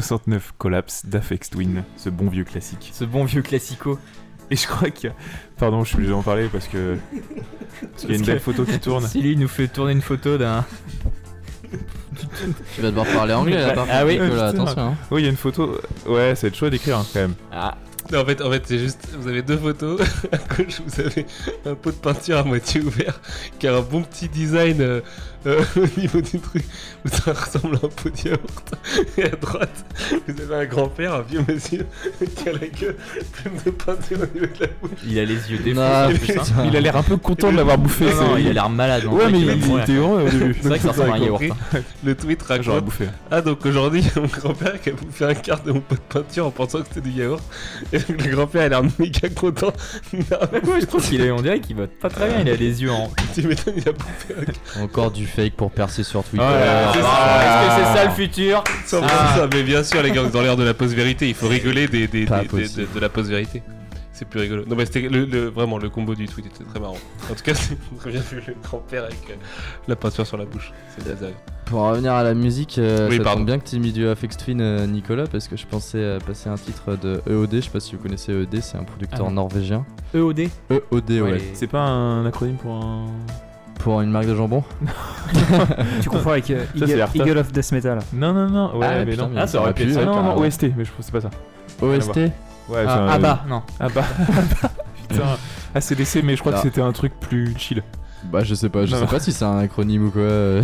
69 Collapse d'Afex Twin, ce bon vieux classique. Ce bon vieux classico. Et je crois que. Pardon, je suis obligé d'en parler parce que... Parce qu'il y a une belle photo qui tourne. Silly nous fait tourner une photo d'un... tu vas devoir parler anglais là, Ah oui, attention. Hein. Oui, il y a une photo... Ouais, ça va être chaud d'écrire hein, quand même. Ah. Non, en fait, en fait c'est juste, vous avez deux photos. À gauche, vous avez un pot de peinture à moitié ouvert qui a un bon petit design euh, euh, au niveau du truc où ça ressemble à un pot de yaourt. Et à droite, vous avez un grand-père, un vieux monsieur qui a la gueule pleine de peinture au niveau de la bouche. Il a les yeux défoncés. Non, en plus, hein. Il a l'air un peu content de l'avoir bouffé. Non, il a l'air malade. on Ouais, mais il mourir. était heureux au début. C'est vrai que ça ressemble à un yaourt. hein. Le tweet J'aurais raconte bouffé. Ah, donc aujourd'hui, il y a mon grand-père qui a bouffé un quart de mon pot de peinture en pensant que c'était du yaourt. Et donc, le grand-père a l'air méga content. Il a Ouais, je trouve qu'il est, on dirait qu'il va pas très bien. Il a les yeux en. Tu m'étonnes, il a bouffé un Encore du fake pour percer sur Twitter. Ah, c'est Est-ce que c'est ça le futur Ah. ça, mais bien sûr, les gars, dans l'ère de la post-vérité, il faut rigoler des, des- de, de la post-vérité. C'est plus rigolo. Non, mais c'était le, le- vraiment le combo du tweet était très marrant. En tout cas, c'est très bien vu le grand-père avec euh, la peinture sur la bouche. C'est. Pour revenir à la musique, euh, Oui, ça pardon. tombe bien que tu aies mis du Afex Twin, euh, Nicolas, parce que je pensais euh, passer un titre de EOD. Je sais pas si vous connaissez EOD, c'est un producteur Ah norvégien. EOD EOD, ouais. Ouais. C'est pas un acronyme pour un. Pour une marque de jambon Tu confonds avec euh, Ça, c'est Eagle, Arta. Eagle of Death Metal. Non, non, non. Ouais, Ah, mais putain, non. mais Ah, ça aurait pu être Ah, ça, non, non, carrément. OST, mais je pense que c'est pas ça. OST Ouais, c'est Ah, un- ah bah, non. Ah bah. Putain. ACDC, mais je crois que c'était un truc plus chill. Bah je sais pas, je Non, sais pas si c'est un acronyme ou quoi. euh.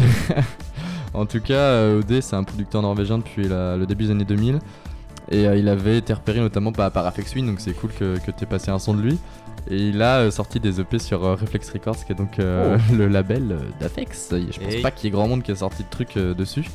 en tout cas, euh, OD c'est un producteur norvégien depuis la- le début des années 2000. Et euh, il avait été repéré notamment par, par Twin, donc c'est cool que, que t'aies passé un son de lui. Et il a euh, sorti des EP sur euh, Reflex Records, qui est donc euh, le label d'Afex. Je pense Et- pas qu'il y ait grand monde qui a sorti de trucs dessus.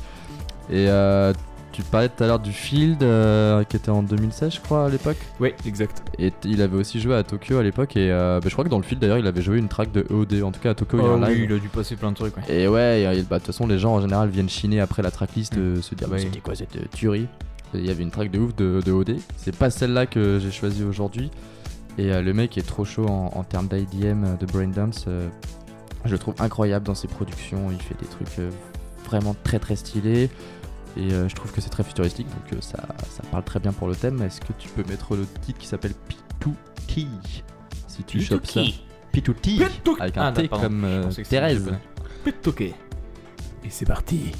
Et euh, tu parlais tout à l'heure du Field, euh, qui était en 2016 je crois à l'époque. Oui, exact. Et il avait aussi joué à Tokyo à l'époque. Et euh, bah, je crois que dans le Field d'ailleurs il avait joué une track de EOD. En tout cas à Tokyo il y a Oh un oui, il a dû passer plein de trucs. ouais. Et ouais, bah, de toute façon, les gens en général viennent chiner après la tracklist, euh, se dire Ouais. C'était quoi cette tuerie? Il y avait une track de ouf de, de OD. C'est pas celle-là que j'ai choisi aujourd'hui. Et euh, le mec est trop chaud en, en termes d'IDM, euh, de braindance. euh, je le trouve incroyable dans ses productions. Il fait des trucs euh, vraiment très très stylés. Et je trouve que c'est très futuristique, donc ça, ça parle très bien pour le thème. Est-ce que tu peux mettre le titre qui s'appelle P2T Si tu chopes ça. P2T Avec un Ah, T comme Thérèse. japonais. Pitoke. Et c'est parti.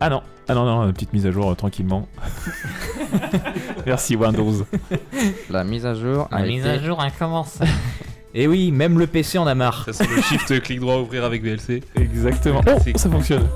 Ah non, ah non, non, une petite mise à jour euh, tranquillement. Merci Windows. La mise à jour a La été... mise à jour a commencé. Et oui, même le PC en a marre. Ça c'est le shift clic droit ouvrir avec VLC. Exactement. Oh, ça fonctionne.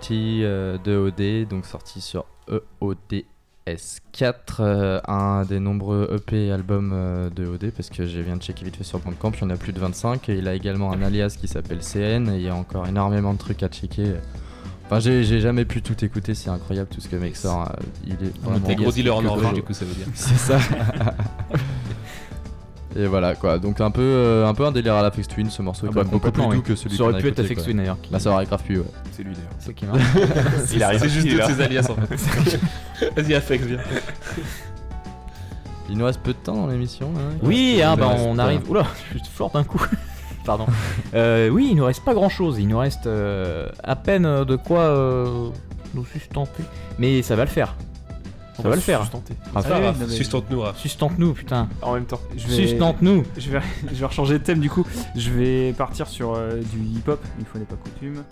Tutti euh, de OD, donc sorti sur E EODS4, euh, un des nombreux EP albums euh, de OD, parce que je viens de checker vite fait sur Bandcamp, il y en a plus de 25, et il a également un alias qui s'appelle CN, et il y a encore énormément de trucs à checker. Enfin, j'ai j'ai jamais pu tout écouter, c'est incroyable tout ce que mec sort. Il est vraiment T'es gros dealer en Norvège, du coup, ça veut dire. C'est ça. Et voilà quoi, donc un peu, euh, un peu un délire à la Fex Twin ce morceau, Ah bah, beaucoup plus doux que celui Ça aurait pu être. Twin, d'ailleurs. Bah ça aurait grave pu, ouais. C'est lui d'ailleurs. C'est qui marche. Il arrive. C'est juste de ses alias en fait. Vas-y, Afex, viens. Il nous reste peu de temps dans l'émission. hein. Oui, hein, bah, on arrive. Oula, je suis fort d'un coup. Pardon. Euh, oui, il nous reste pas grand chose. Il nous reste euh, à peine euh, de quoi euh, nous sustenter. Mais ça va le faire. Ça On va le faire. sustenter. Ah, Ah oui, mais- Sustente-nous, Raph. Sustente-nous, putain. En même temps. Je vais- Sustente-nous. Je vais, je vais rechanger de thème du coup. Je vais partir sur euh, du hip-hop, une fois n'est pas coutume.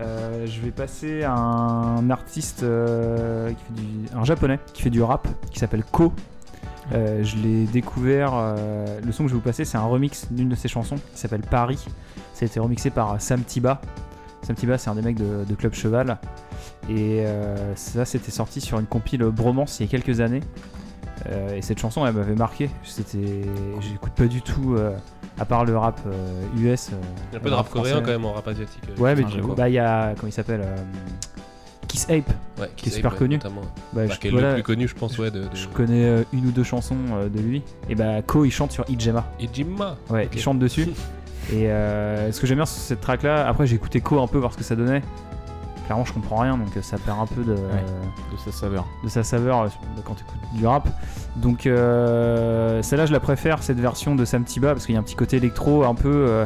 Euh, je vais passer à un artiste, euh, qui fait du, un japonais qui fait du rap, qui s'appelle Ko. Euh, je l'ai découvert. euh, le son que je vais vous passer, c'est un remix d'une de ses chansons qui s'appelle Paris. Ça a été remixé par Sam Tiba. Sam Tiba, c'est un des mecs de, de Club Cheval. Et euh, ça, c'était sorti sur une compile Bromance il y a quelques années. Euh, et cette chanson, elle m'avait marqué. C'était, j'écoute pas du tout, euh, à part le rap US. Il y a un peu de rap coréen quand même en rap asiatique. Ouais, mais du coup, bah il y a comment il s'appelle Kiss Ape, Ouais, qui est super Ape, connu. Bah, Bah, je- qui est voilà, le plus connu, je pense, ouais. De, de... je connais euh, une ou deux chansons euh, de lui. Et bah Ko, il chante sur Ijema. Ijima. Ouais, il chante dessus. et euh, ce que j'aime bien sur cette track là, après j'ai écouté Ko un peu voir ce que ça donnait. Clairement, je comprends rien, donc euh, ça perd un peu de, De sa saveur. de sa saveur euh, quand tu écoutes du rap. Donc euh, celle-là, je la préfère, cette version de Sam Tiba, parce qu'il y a un petit côté électro, un peu. euh,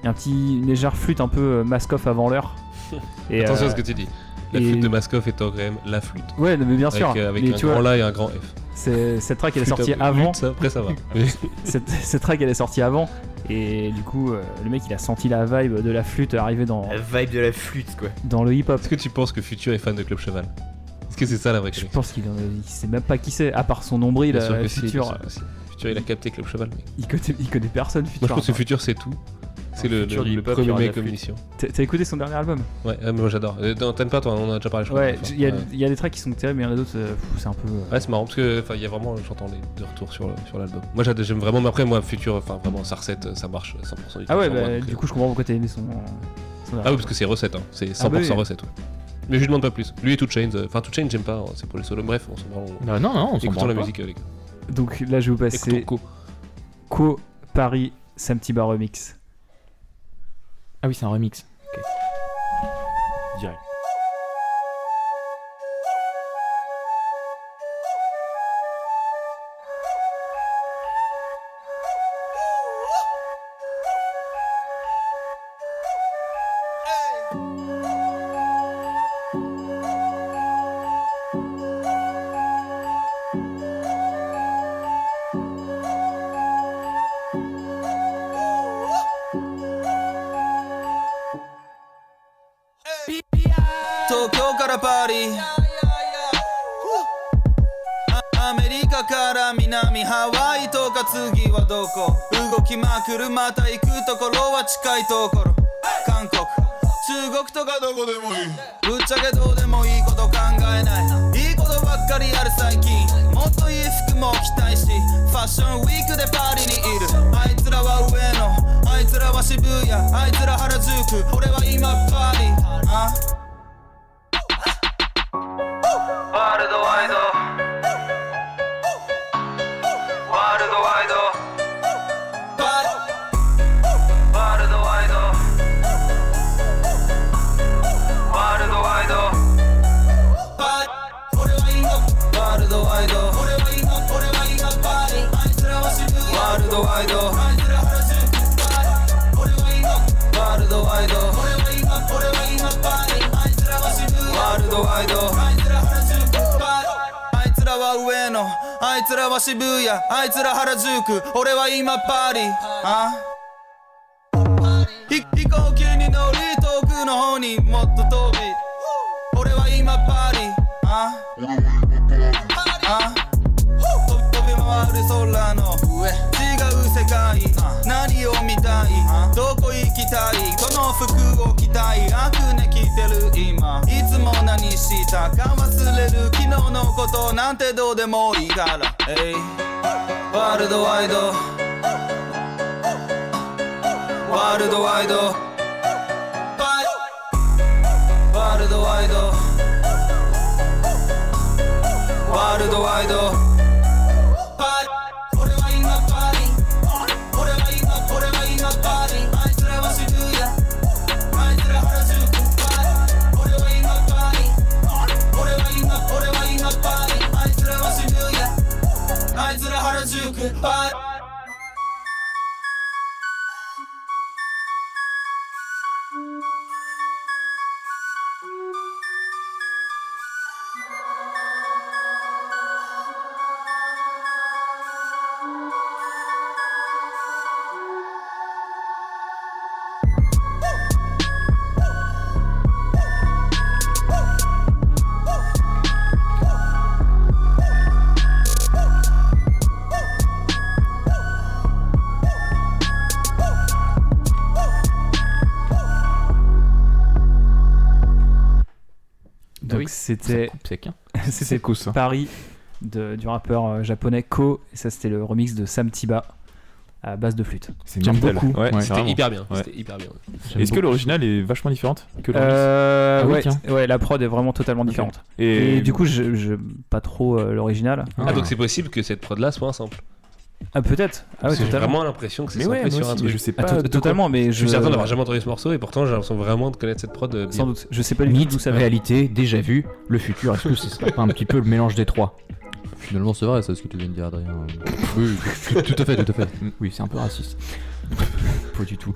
il y a un petit, une légère flûte un peu euh, mask-off avant l'heure. Et, Attention à ce que tu dis. La flûte de Maskov étant quand même la flûte. Ouais, mais bien sûr. Avec, avec mais un tu grand vois, La et un grand F. c'est- cette track elle est sortie avant. ça, après ça va. cette, cette track elle est sortie avant. Et du coup, euh, le mec il a senti la vibe de la flûte arriver dans, vibe de la flûte, quoi. dans le hip-hop. Est-ce que tu penses que Futur est fan de Club Cheval? Est-ce que c'est ça la vraie Je pense qu'il en a- il sait même pas qui c'est, à part son nombril, Bien sûr euh, que si, Futur. bien sûr que si. Futur, il a capté Club Cheval. mec. Il connaît, il connaît personne, Moi, Futur. je pense que Futur, c'est tout. C'est le, premier mec la comme flûte. émission. T'as écouté son dernier album? Ouais, euh, moi j'adore. Euh, dans- T'aimes pas toi, on en a déjà parlé, je crois. Ouais, il y, a- fois. Ouais. il y a des tracks qui sont terribles, mais il y en a d'autres, euh, c'est un peu. euh, Ouais, c'est marrant parce que il y a vraiment, j'entends les deux retours sur l'album. Moi j'aime vraiment, mais après moi Futur, enfin vraiment sa recette, ça marche 100% du temps. Ah ouais, moi, bah, du euh, coup, je comprends pourquoi t'as aimé son. son Ah oui, parce que c'est recette, hein. c'est 100% Ah bah oui. recette. Ouais. Mais je lui demande pas plus. Lui et Two Chains, euh, enfin Two Chains j'aime pas, hein, c'est pour les solos. Bref, on s'en branle. Bah non, non, on s'en branle la musique, euh, les gars. Donc là, je vais vous passer Co. Co Paris Sam Tiba Remix. Ah oui, c'est un remix. 動きまくるまた行くところは近いところ。韓国。中国とかどこでもいい。ぶっちゃけどうでもいいこと考えない。いいことばっかりやる最近。もっといい服も着たいし。ファッションウィークでパリにいる。あいつらは上野。あいつらは渋谷。あいつら原宿。俺は今パリ。あ？ワールドワイドあいつら原宿パリ俺は今ワールドワイド俺は今俺は今パリあいつらは渋谷ワールドワイドあいつら原宿パリあいつらは上野あいつらは渋谷あいつら原宿俺は今パリあひ飛行機に乗り遠くの方にもっと飛び たいこ行ききたい。この服を着たい。あくね着てる今。いつも何したか忘れる昨日のことなんてどうでもいいから。えいワールドワイド。ワールドワイド。ワールドワイド。ワールドワイド。goodbye. C'était hein. c'était. Paris de- du rappeur euh, japonais Ko et ça c'était le remix de Sam Tiba à base de flûte. C'est J'aime beaucoup. Ouais, C'était hyper bien, Ouais. c'était hyper bien. Est-ce que l'original est vachement différente que le remix Euh, Ah oui, ouais, la prod est vraiment totalement différente. Et- Et, du coup, je, je pas trop euh, l'original. Ah, donc c'est possible que cette prod là soit un sample. Ah peut-être. Ah ouais, J'ai vraiment l'impression que c'est ouais, sur un truc. je sais pas Ah, to- de totalement, mais je suis certain d'avoir jamais entendu ce morceau et pourtant j'ai l'impression vraiment de connaître cette prod. euh, bien. Sans doute. Je sais pas du tout Mythe, d'où ça vient. réalité, déjà vu, le futur. Est-ce que ce serait pas un petit peu le mélange des trois? Finalement, c'est vrai, c'est ce que tu viens de dire, Adrien. Oui, tout, tout à fait, tout à fait. Oui, c'est un peu raciste. pas du tout.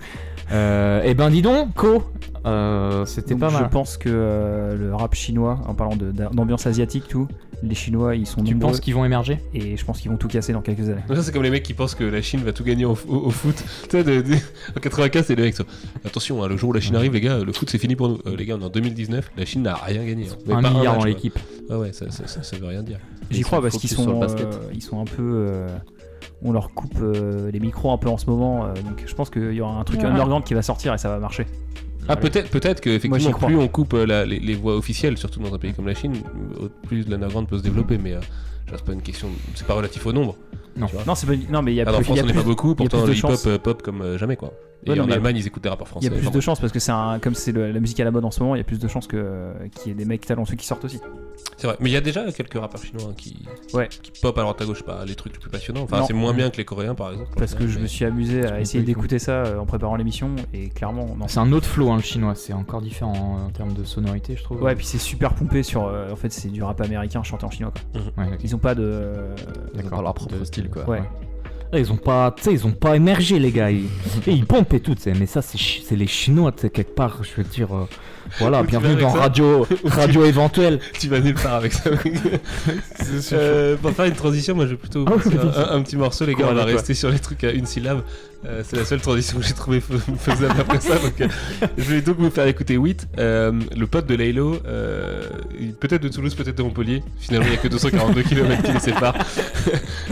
Euh, eh ben, dis donc, Ko, euh, c'était pas mal. Je pense que euh, le rap chinois, en parlant d'ambiance asiatique, tout, les Chinois ils sont Tu nombreux penses qu'ils vont émerger Et je pense qu'ils vont tout casser dans quelques années. Ça, c'est comme les mecs qui pensent que la Chine va tout gagner au, au- au foot. Tu sais, de- de- en 95, c'est les mecs. qui sont, Attention, hein, le jour où la Chine arrive, les gars, le foot c'est fini pour nous. Euh, les gars, on est en 2019, la Chine n'a rien gagné. hein. Mais Un pas milliard match, dans l'équipe. Ah ouais, ça, ça, ça, ça veut rien dire. J'y crois parce qu'ils sur sont, le basket. euh, ils sont un peu. euh, on leur coupe euh, les micros un peu en ce moment, euh, donc je pense qu'il y aura un truc Ouais. underground qui va sortir et ça va marcher. Ah peut-être peut-être que Moi, effectivement j'y crois. plus on coupe euh, la- les, les voix officielles, surtout dans un pays comme la Chine, plus l'underground peut se développer. Mais euh, c'est pas une question, c'est pas relatif au nombre. Non. Non, c'est pas- non, mais il y a Alors, en plus- France y a on n'est pas beaucoup, pourtant le hip-hop euh, pop comme euh, jamais quoi. Et Ouais, non, en mais Allemagne ils écoutent des rappeurs français. Il y a plus de chances parce que c'est un, comme c'est la musique à la mode en ce moment, il y a plus de chances que qu'il y ait des mecs talentueux qui sortent aussi. C'est vrai, mais il y a déjà quelques rappeurs chinois hein, qui, Ouais. qui pop à droite à gauche, pas les trucs les plus passionnants. Enfin, c'est moins bien que les Coréens par exemple. Parce que je me suis amusé à essayer d'écouter ça euh, en préparant l'émission et clairement. C'est un autre flow, hein, le chinois. C'est encore différent en, en termes de sonorité, je trouve. Ouais, puis c'est super pompé sur. euh, en fait, c'est du rap américain chanté en chinois. Quoi. Ouais, ok. Ils ont pas de. D'accord, leur propre style, quoi. Ouais. Ils ont pas, tu sais, ils ont pas émergé les gars. Ils, et ils pompent et tout. Mais ça, c'est les Chinois, quelque part. Je veux dire, euh, voilà, bienvenue dans Radio, Radio éventuelle. tu vas nulle part avec ça. Euh, pour faire une transition, moi je vais plutôt Ah oui, un, un petit morceau, les gars. Quoi, on va rester sur les trucs à une syllabe. Euh, c'est la seule transition que j'ai trouvé fais- faisable après ça. Donc, euh, je vais donc vous faire écouter Wit, euh, le pote de Laylo, euh, peut-être de Toulouse, peut-être de Montpellier. Finalement, il n'y a que 242 km qui les séparent.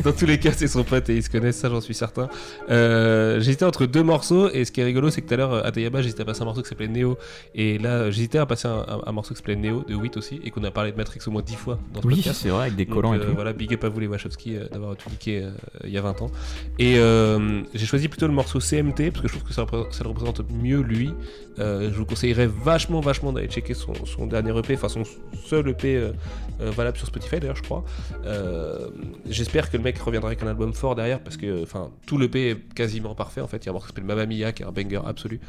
Dans tous les cas, c'est son pote et ils se connaissent, ça j'en suis certain. Euh, j'hésitais entre deux morceaux et ce qui est rigolo, c'est que tout à l'heure, euh, à Tayaba, j'hésitais à passer un morceau qui s'appelait Neo. Et là, j'hésitais à passer un, un- un morceau qui s'appelait Neo de Wit aussi et qu'on a parlé de Matrix au moins 10 fois dans ce Oui, podcast. c'est vrai, avec des Donc, collants et euh, tout. Voilà, big up à vous les Wachowski euh, d'avoir tout euh, il y a 20 ans. Et euh, j'ai choisi plutôt le morceau CMT parce que je trouve que ça, le représente mieux lui. Euh, je vous conseillerais vachement, vachement d'aller checker son, son dernier EP, enfin son seul EP euh, euh, valable sur Spotify d'ailleurs, je crois. Euh, J'espère que le mec reviendra avec un album fort derrière parce que enfin tout l'EP est quasiment parfait en fait. Il y a un morceau qui s'appelle Mamma Mia qui est un banger absolu.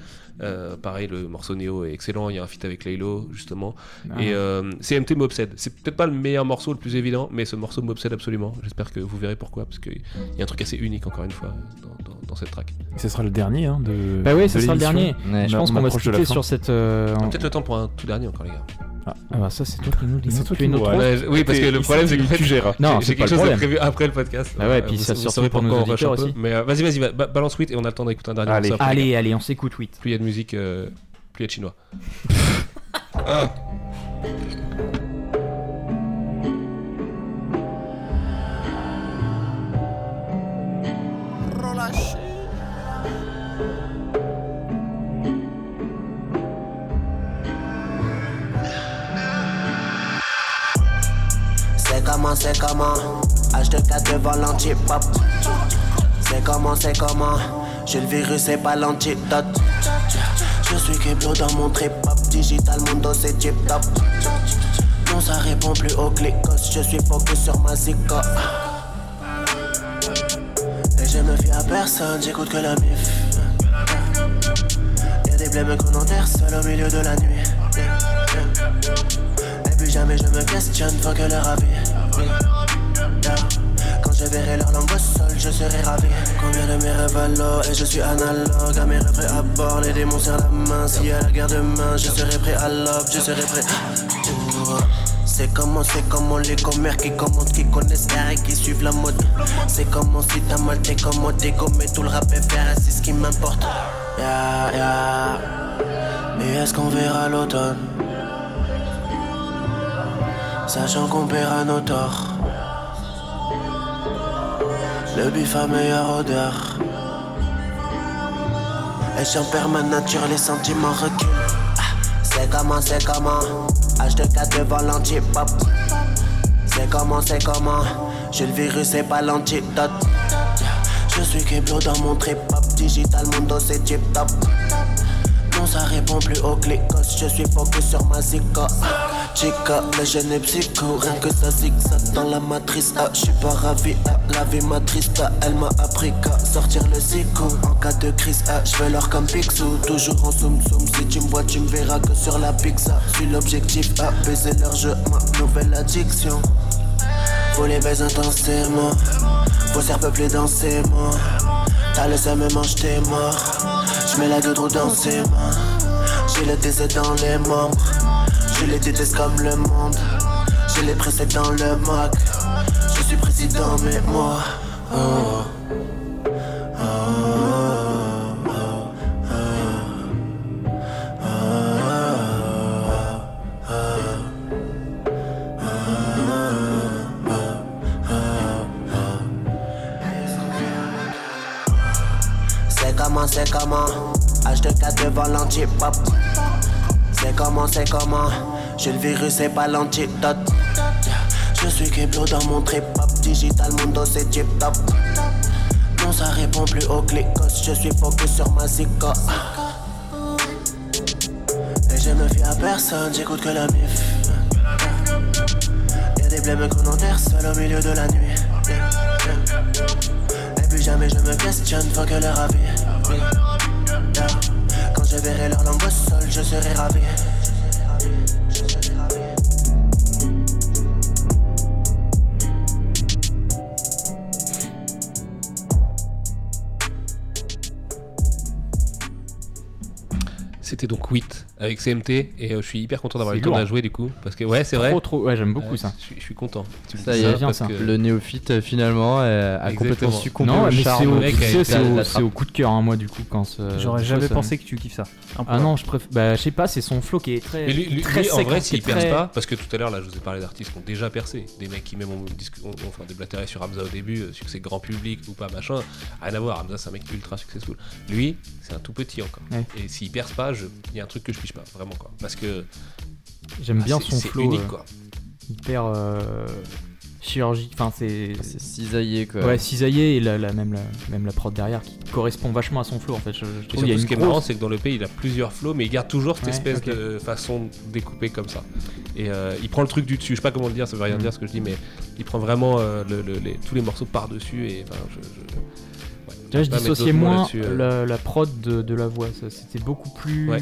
Euh, pareil, le morceau Neo est excellent. Il y a un feat avec Laylo justement. Ah. Et euh, CMT m'obsède. C'est peut-être pas le meilleur morceau, le plus évident, mais ce morceau m'obsède absolument. J'espère que vous verrez pourquoi parce qu'il y a un truc assez unique encore une fois dans, dans- dans cette track. Ce sera le dernier hein, de. Bah oui, ce sera le dernier. Je pense qu'on va se quitter sur cette. euh, On a Peut-être le temps pour un tout dernier encore les gars. Ah, ah bah ça, c'est toi qui nous dis. C'est toi qui nous- ouais. oui, parce que le problème c'est fait, tu gères. Non, j'ai c'est quelque chose de prévu après le podcast. Ah ouais, Euh, puis vous- ça surtout pour nos auditeurs aussi. Mais euh, vas-y, vas-y, va- ba- balance 8 et on a le temps d'écouter un dernier Allez. Allez, allez, on s'écoute 8. Plus il y a de musique, euh, plus il y a de chinois. comment, c'est comment? H24 devant l'anti-pop. C'est comment, c'est comment? J'ai le virus, c'est pas l'antidote. Je suis Keblo dans mon trip-hop. Digital Mundo, c'est tip-top. Non, ça répond plus au clicos Je suis focus sur ma zico. Et je me fie à personne, j'écoute que la mif. Y'a des blêmes commentaires seuls au milieu de la nuit. Et puis jamais je me questionne, faut que leur avis je verrai leur langue au sol, je serai ravi Combien de mes rêves à l'eau et je suis analogue À mes rêves prêts à bord, les démons serrent la main y a la guerre demain, je serai prêt à l'op, je serai prêt Ouh. C'est comment, c'est comment les commères qui commandent, qui connaissent l'air et qui suivent la mode. C'est comment si t'as mal t'es comment t'es mais tout le rap est et c'est ce qui m'importe. Yeah, yeah. Et est-ce qu'on verra l'automne? Sachant qu'on paiera nos torts. Le bif a meilleure odeur. Et j'en perds ma nature, les sentiments reculent. Ah, C'est comment, c'est comment? H24 devant l'anti-pop C'est comment, c'est comment? J'ai le virus, c'est pas l'antidote. Je suis Keblo dans mon trip-hop. Digital Mundo, c'est tip-top. Non, ça répond plus au clicos Je suis focus sur ma zico Chica, le jeune est psycho. Rien que ça zigzag dans la matrice. Ah, Je suis pas ravi, ah, la vie m'a triste. Ah, Elle m'a appris qu'à sortir le zico En cas de crise, ah, je fais l'or comme Picsou. Toujours en zoom zoom Si tu me vois, tu me verras que sur la pizza. Suis l'objectif, à baiser leur jeu. Ma nouvelle addiction. Faut les baiser intensément. Faut faire peupler dans ses mains T'as le seum mange tes morts J'mets la goutte dans ses mains. J'ai le désert dans les membres Je les déteste comme le monde J'ai les pressés dans le mock Je suis président mais moi oh. C'est comment, c'est comment H24 devant l'anti-pop C'est comment, c'est comment. J'ai le virus, c'est pas l'antidote. Je suis Keblo dans mon trip-hop Digital Mundo, c'est tip-top Non, ça répond plus au clicos Je suis focus sur ma zico Et je me fie à personne, j'écoute que la mif. Y'a des blêmes commentaires seuls au milieu de la nuit. Et puis jamais je me questionne, faut que leur avis verrai leur langue au sol, je serai ravi C'était donc 8 avec CMT et euh, je suis hyper content d'avoir eu le temps à jouer du coup parce que ouais c'est Trop, vrai. trop, ouais, j'aime beaucoup ça. Je suis, je suis content. Tu me Ça dis y est, bien, parce ça. que- Le néophyte euh, finalement euh, a complètement succombé Non, au mais c'est charme. au, c'est coup de cœur, hein, moi, du coup, quand J'aurais jamais ça- pensé que tu kiffes ça. Ah non, je préfère. Bah, je sais pas, c'est son flow qui est très. Mais lui, lui- très lui, en vrai, hein, s'il perce pas, parce que tout à l'heure, là, je vous ai parlé d'artistes qui ont déjà percé, des mecs qui même ont, enfin, déblatéré sur Hamza au début, euh, succès grand public ou pas, machin, rien à voir. Hamza, c'est un mec ultra successful. Lui, c'est un tout petit encore. Et s'il perce pas, je- il y a un truc que je piche pas, vraiment quoi. Parce que J'aime ah, bien son flow. unique euh, quoi. Hyper euh, chirurgique. Enfin, c'est. C'est cisaillé quoi. Ouais, cisaillé et la, la- même, la, même la prod derrière qui correspond vachement à son flow en fait. Je, je Et trouve il y a surtout, ce qui est marrant, c'est que dans le pays, il a plusieurs flows, mais il garde toujours cette Ouais, espèce de façon découpée comme ça. Et euh, il prend le truc du dessus. Je sais pas comment le dire, ça veut rien Mm. dire ce que je dis, mais il prend vraiment euh, le- le- les- tous les morceaux par-dessus. Et enfin, je. Tu vois, je dissociais moins euh. la, la prod de, de la voix. C'était beaucoup plus Ouais.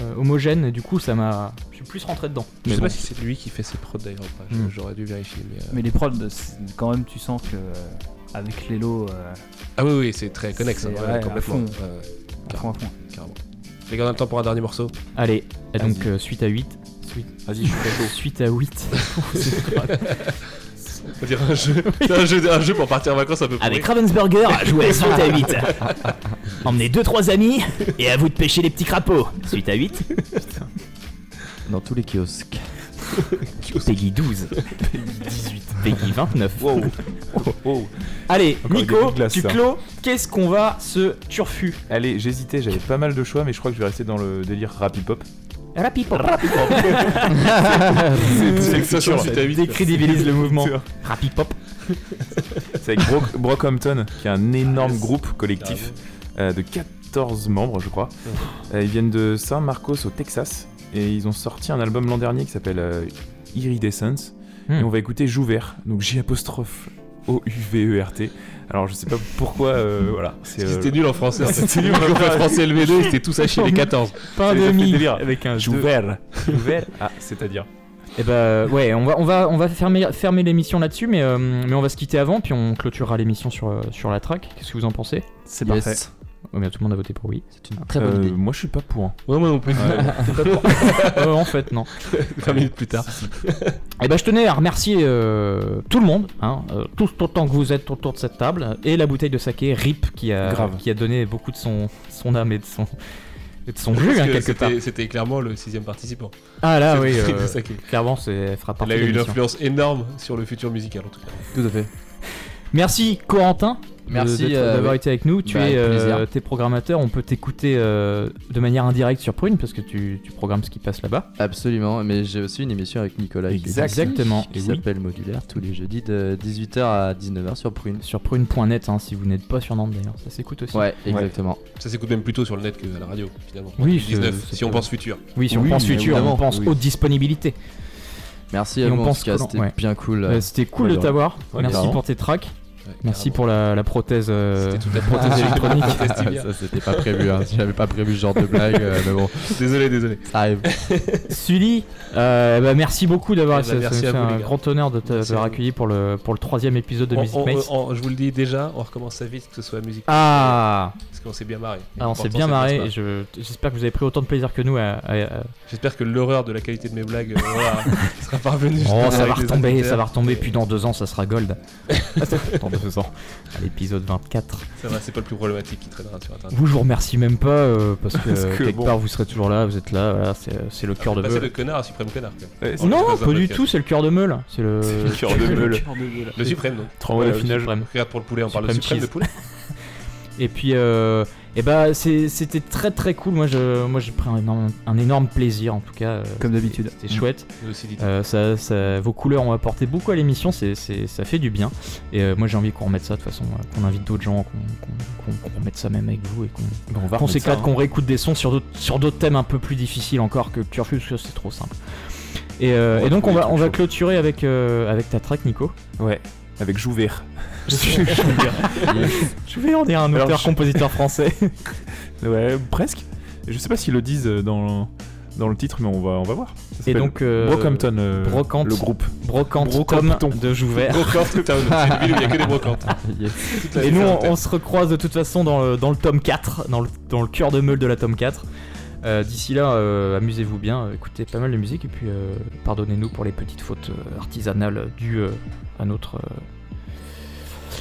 euh, homogène et du coup, ça m'a. Je suis plus rentré dedans. Je Mais sais bon. pas si c'est lui qui fait ses prods d'ailleurs ou pas. Je- Mm. J'aurais dû vérifier. Mais, euh, Mais les prods, quand même, tu sens que euh, avec Lelo, euh, Ah oui, oui, c'est très connexe. hein, ouais, à fond. À fond, à fond. carrément. Les gars, on a le temps pour un dernier morceau. Allez, donc euh, suite à 8. Suite, Vas-y, je suis suite à 8. C'est grave. On dirait un jeu, c'est un jeu, un jeu pour partir en vacances un peu Avec. Ravensburger, jouez à suite à 8. Emmenez 2-3 amis et à vous de pêcher les petits crapauds. Suite à 8. Dans tous les kiosques. Peggy 12. Peggy 18. Peggy 29. Wow. wow. Allez, Encore Nico, glace, tu ça. clos. Qu'est-ce qu'on va se turfu? Allez, j'hésitais, j'avais pas mal de choix, mais je crois que je vais rester dans le délire rap hip-hop. Rapipop. C'est- c'est. Ça décrédibilise le mouvement. Rapipop. C'est avec Bro- Brockhampton, qui est un énorme groupe collectif euh, de 14 membres, je crois. Euh, ils viennent de San Marcos au Texas et ils ont sorti un album l'an dernier qui s'appelle euh, Iridescence. Hmm. Et on va écouter Jouvert, donc J apostrophe O-U-V-E-R-T. Alors je sais pas pourquoi, euh, voilà. c'est, que euh, c'était nul en français, en. C'était nul fait français LV2, ils étaient tous à chier, les 14. Pas Ça les a de fait mi délire. avec un Jouvert. Jouvert. Ah, c'est-à-dire. Et bah ouais, on va on va on va fermer fermer l'émission là-dessus, mais euh, mais on va se quitter avant, puis on clôturera l'émission sur euh, sur la track. Qu'est-ce que vous en pensez? C'est Yes. parfait. Ouais, mais tout le monde a voté pour oui. C'est une très bonne Euh, idée. moi je suis pas pour. hein. Ouais, moi non plus. Euh, En fait, non. 20 minutes plus tard. Et bah je tenais à remercier euh, tout le monde, hein, euh, tous autant que vous êtes autour de cette table, et la bouteille de saké Rip qui a Grave. qui a donné beaucoup de son son âme et de son et de son hein, que quelque part. c'était- clairement le sixième participant. Ah là oui, euh, clairement c'est elle fera Elle partie a de eu une influence énorme sur le futur musical en tout cas. Tout à fait. Merci Corentin. Merci, euh, d'avoir été avec nous. Tu Bah, es euh, plaisir. t'es programmateur. On peut t'écouter euh, de manière indirecte sur Prune parce que tu, tu programmes ce qui passe là-bas. Absolument, mais j'ai aussi une émission avec Nicolas. Exactement. qui Et oui. s'appelle Modulaire tous les jeudis de 18h à 19h sur Prune. Sur prune.net hein, si vous n'êtes pas sur Nantes d'ailleurs. Ça s'écoute aussi. Ouais, exactement. Ça s'écoute même plutôt sur le net que à la radio finalement. Oui, 19, c'est- si on pense futur. Oui, si on Oui, pense futur, on pense oui. haute disponibilité. Merci Et à on vous c'était ouais. bien cool. Euh, C'était cool Ouais, de t'avoir. ouais, Merci pour tes tracks. Merci pour la, la prothèse, euh, C'était toute la la prothèse électronique. ça c'était pas prévu, hein. j'avais pas prévu ce genre de blague, euh, mais bon, Désolé, désolé. ça arrive. Sully, euh, bah, merci beaucoup d'avoir. Eh ben, me à fait vous, un grand honneur de t'avoir accueilli pour le, pour le troisième épisode de On- Music on- je vous le dis déjà, on recommence ça vite, que ce soit musique. Ah Parce qu'on s'est bien marré. Ah, on s'est bien marré passe et je- j'espère que vous avez pris autant de plaisir que nous à. à- à- J'espère que l'horreur de la qualité de mes blagues voilà, sera parvenue. Oh, ça va retomber, ça va retomber, puis dans deux ans, ça sera gold. dans deux ans, à l'épisode 24. Ça va, c'est pas le plus problématique qui traînera sur internet. Vous, je vous remercie même pas euh, parce que, Parce que quelque bon. part vous serez toujours là, vous êtes là, voilà, c'est c'est le cœur de Bah, c'est meule. le connard à suprême connard. quoi. Ouais, On Non, pas le du tout, c'est le cœur de meule. C'est le, Le cœur de meule. Le suprême, donc. Regarde pour le poulet, on parle de Suprême de poulet. Et puis, euh, et bah, c'est- c'était très très cool. Moi, je, moi, j'ai pris un énorme, un énorme plaisir en tout cas. euh, Comme d'habitude. C'était chouette. Dites. Euh, ça, ça- vos couleurs ont apporté beaucoup à l'émission, c'est, ça fait du bien. Et euh, moi j'ai envie qu'on remette ça de toute façon, qu'on invite d'autres gens, qu'on, remette ça même avec vous et qu'on, qu'on s'éclate, hein. qu'on réécoute des sons sur d'autres, sur d'autres thèmes un peu plus difficiles encore que Turfus, parce que c'est trop simple. Et, euh, On va et donc on va, on va clôturer avec, euh, avec ta track Nico. Ouais, avec Jouvert. Je vais en dire un Alors, auteur je- compositeur français. Ouais, presque. Je sais pas s'ils le disent dans, dans le titre, mais on va, on va voir. Ça Et donc euh, Brockhampton, euh, Brocante, le groupe. Brocante Brockhampton. de Jouvert. Brocante Town, c'est une ville où il y a que des brocantes. Yes. Et nous, est on, on se recroise de toute façon dans le, dans le tome 4, dans le, dans le cœur de meule de la tome 4. Euh, D'ici là, euh, amusez-vous bien, euh, écoutez pas mal de musique et puis euh, pardonnez-nous pour les petites fautes euh, artisanales dues à notre. euh,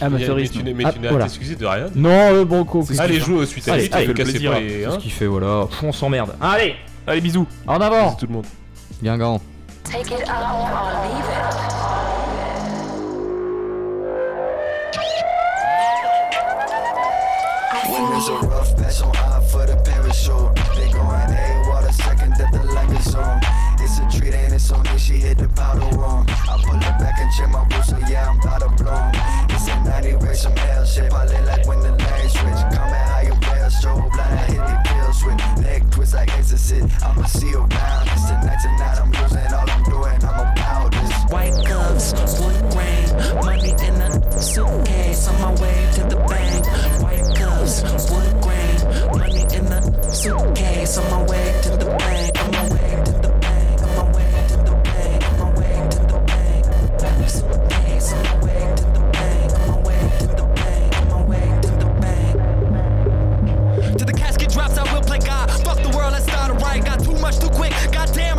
Mais, mais amateurisme. tu n'es mais Ah, voilà. t'excuser de rien. Non, euh, Broco. qu'est-ce Allez, joue au suite Allez, plaisir. pas les. C'est hein. ce qu'il fait, voilà. Pff, on s'emmerde. Allez, Allez, bisous. en avant Tout le monde. Guingamp. Take it out it. Light treat and it's on she hit the powder room. I pull her back and check my boots, so yeah, I'm about to bloom. It's a 90 race, some hell shit, probably like when the lane switch. Come Coming how you wear, strobe blind, I hit the kill switch. Neck twist like exorcist, I'ma see around. It's tonight, tonight, I'm losing all I'm doing, I'm about this. White gloves, wood grain, money in a suitcase on my way to the bank. White gloves, wood grain, money in a suitcase on my way to the bank.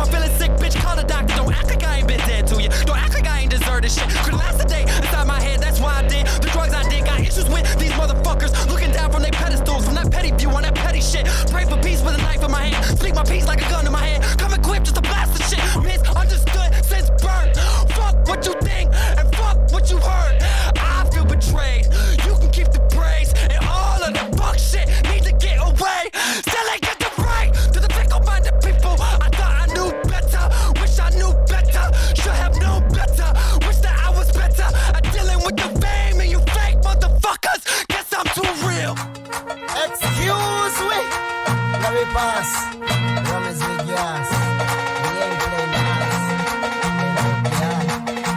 I'm feeling sick, bitch. Call the doctor. Don't act like I ain't been dead to you. Don't act like I ain't deserted shit. Could last a day inside my head, that's why I did. The drugs I did got issues with these motherfuckers. Looking down from their pedestals, from that petty view on that petty shit. Pray for peace with a knife in my hand. Speak my peace like a gun in is me gas. We ain't play nice. Yeah.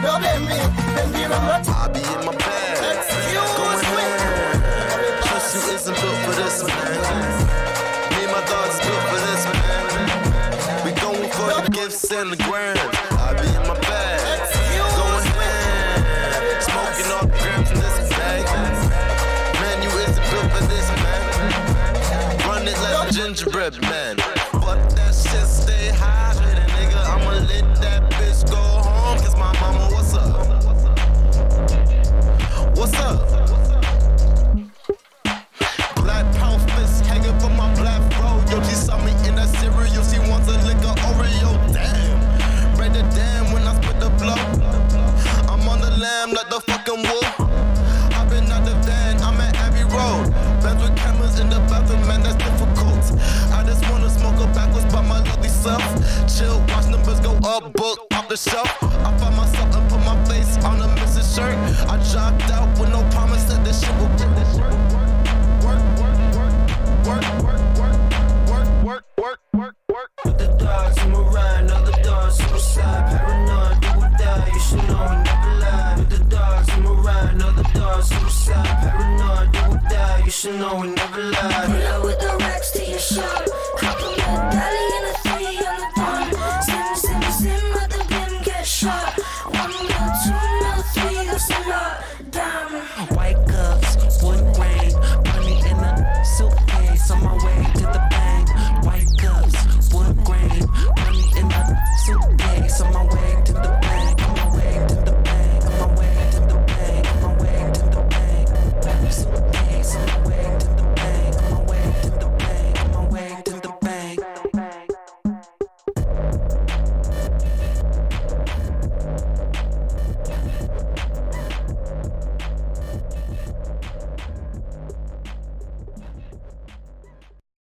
Don't blame me. Then be remember. I be in my bag. Going ham. Trust you isn't built for this, man. Me and my dogs built for this, man. We going for the gifts and the grand. Gingerbread man. My lovely self. Chill, watch numbers go up, book off the shelf. I find myself and put my face on a missing shirt. I dropped out with no promise that this shit will work, work, work, work, work, work, work, work, work, work, work. With the dogs, I'm around, other dogs, suicide, paranoid, do or die. You should know we never lie. With the dogs, I'm around, other dogs, suicide, paranoid, do or die. You should know we never